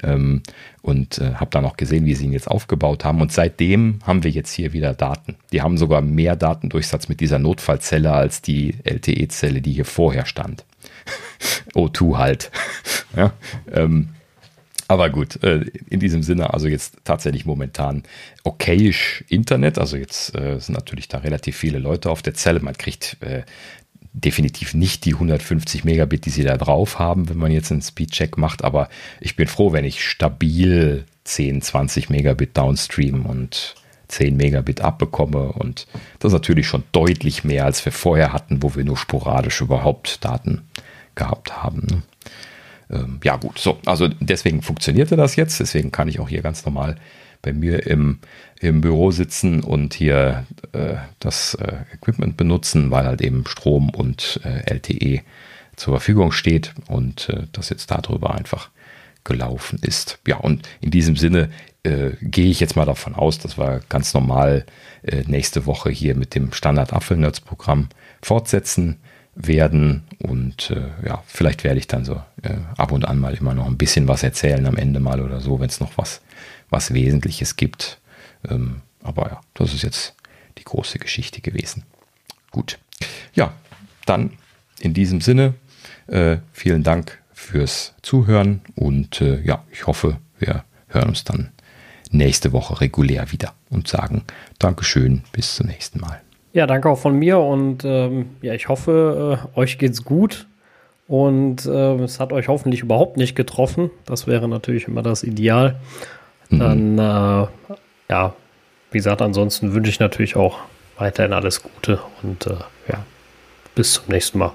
Ähm, und habe dann auch gesehen, wie sie ihn jetzt aufgebaut haben. Und seitdem haben wir jetzt hier wieder Daten. Die haben sogar mehr Datendurchsatz mit dieser Notfallzelle als die LTE-Zelle, die hier vorher stand. O2 halt. ja, ähm, aber gut, äh, in diesem Sinne, also jetzt tatsächlich momentan okayisch Internet. Also jetzt äh, sind natürlich da relativ viele Leute auf der Zelle. Man kriegt äh, definitiv nicht die 150 Megabit, die sie da drauf haben, wenn man jetzt einen Speedcheck macht. Aber ich bin froh, wenn ich stabil 10, 20 Megabit downstream und 10 Megabit abbekomme. Und das ist natürlich schon deutlich mehr, als wir vorher hatten, wo wir nur sporadisch überhaupt Daten gehabt haben. Ähm, ja gut, so, also deswegen funktionierte das jetzt. Deswegen kann ich auch hier ganz normal bei mir im, im Büro sitzen und hier äh, das äh, Equipment benutzen, weil halt eben Strom und äh, LTE zur Verfügung steht und äh, das jetzt darüber einfach gelaufen ist. Ja, und in diesem Sinne äh, gehe ich jetzt mal davon aus, dass wir ganz normal äh, nächste Woche hier mit dem Standard Apfelnerds-Programm fortsetzen werden. Und äh, ja, vielleicht werde ich dann so äh, ab und an mal immer noch ein bisschen was erzählen am Ende mal oder so, wenn es noch was, was Wesentliches gibt. Ähm, aber ja, das ist jetzt die große Geschichte gewesen. Gut. Ja, dann in diesem Sinne, äh, vielen Dank fürs Zuhören und äh, ja, ich hoffe, wir hören uns dann nächste Woche regulär wieder und sagen Dankeschön, bis zum nächsten Mal. Ja, danke auch von mir und ähm, ja, ich hoffe, äh, euch geht's gut und äh, es hat euch hoffentlich überhaupt nicht getroffen. Das wäre natürlich immer das Ideal. Mhm. Dann, äh, ja, wie gesagt, ansonsten wünsche ich natürlich auch weiterhin alles Gute und äh, ja, bis zum nächsten Mal.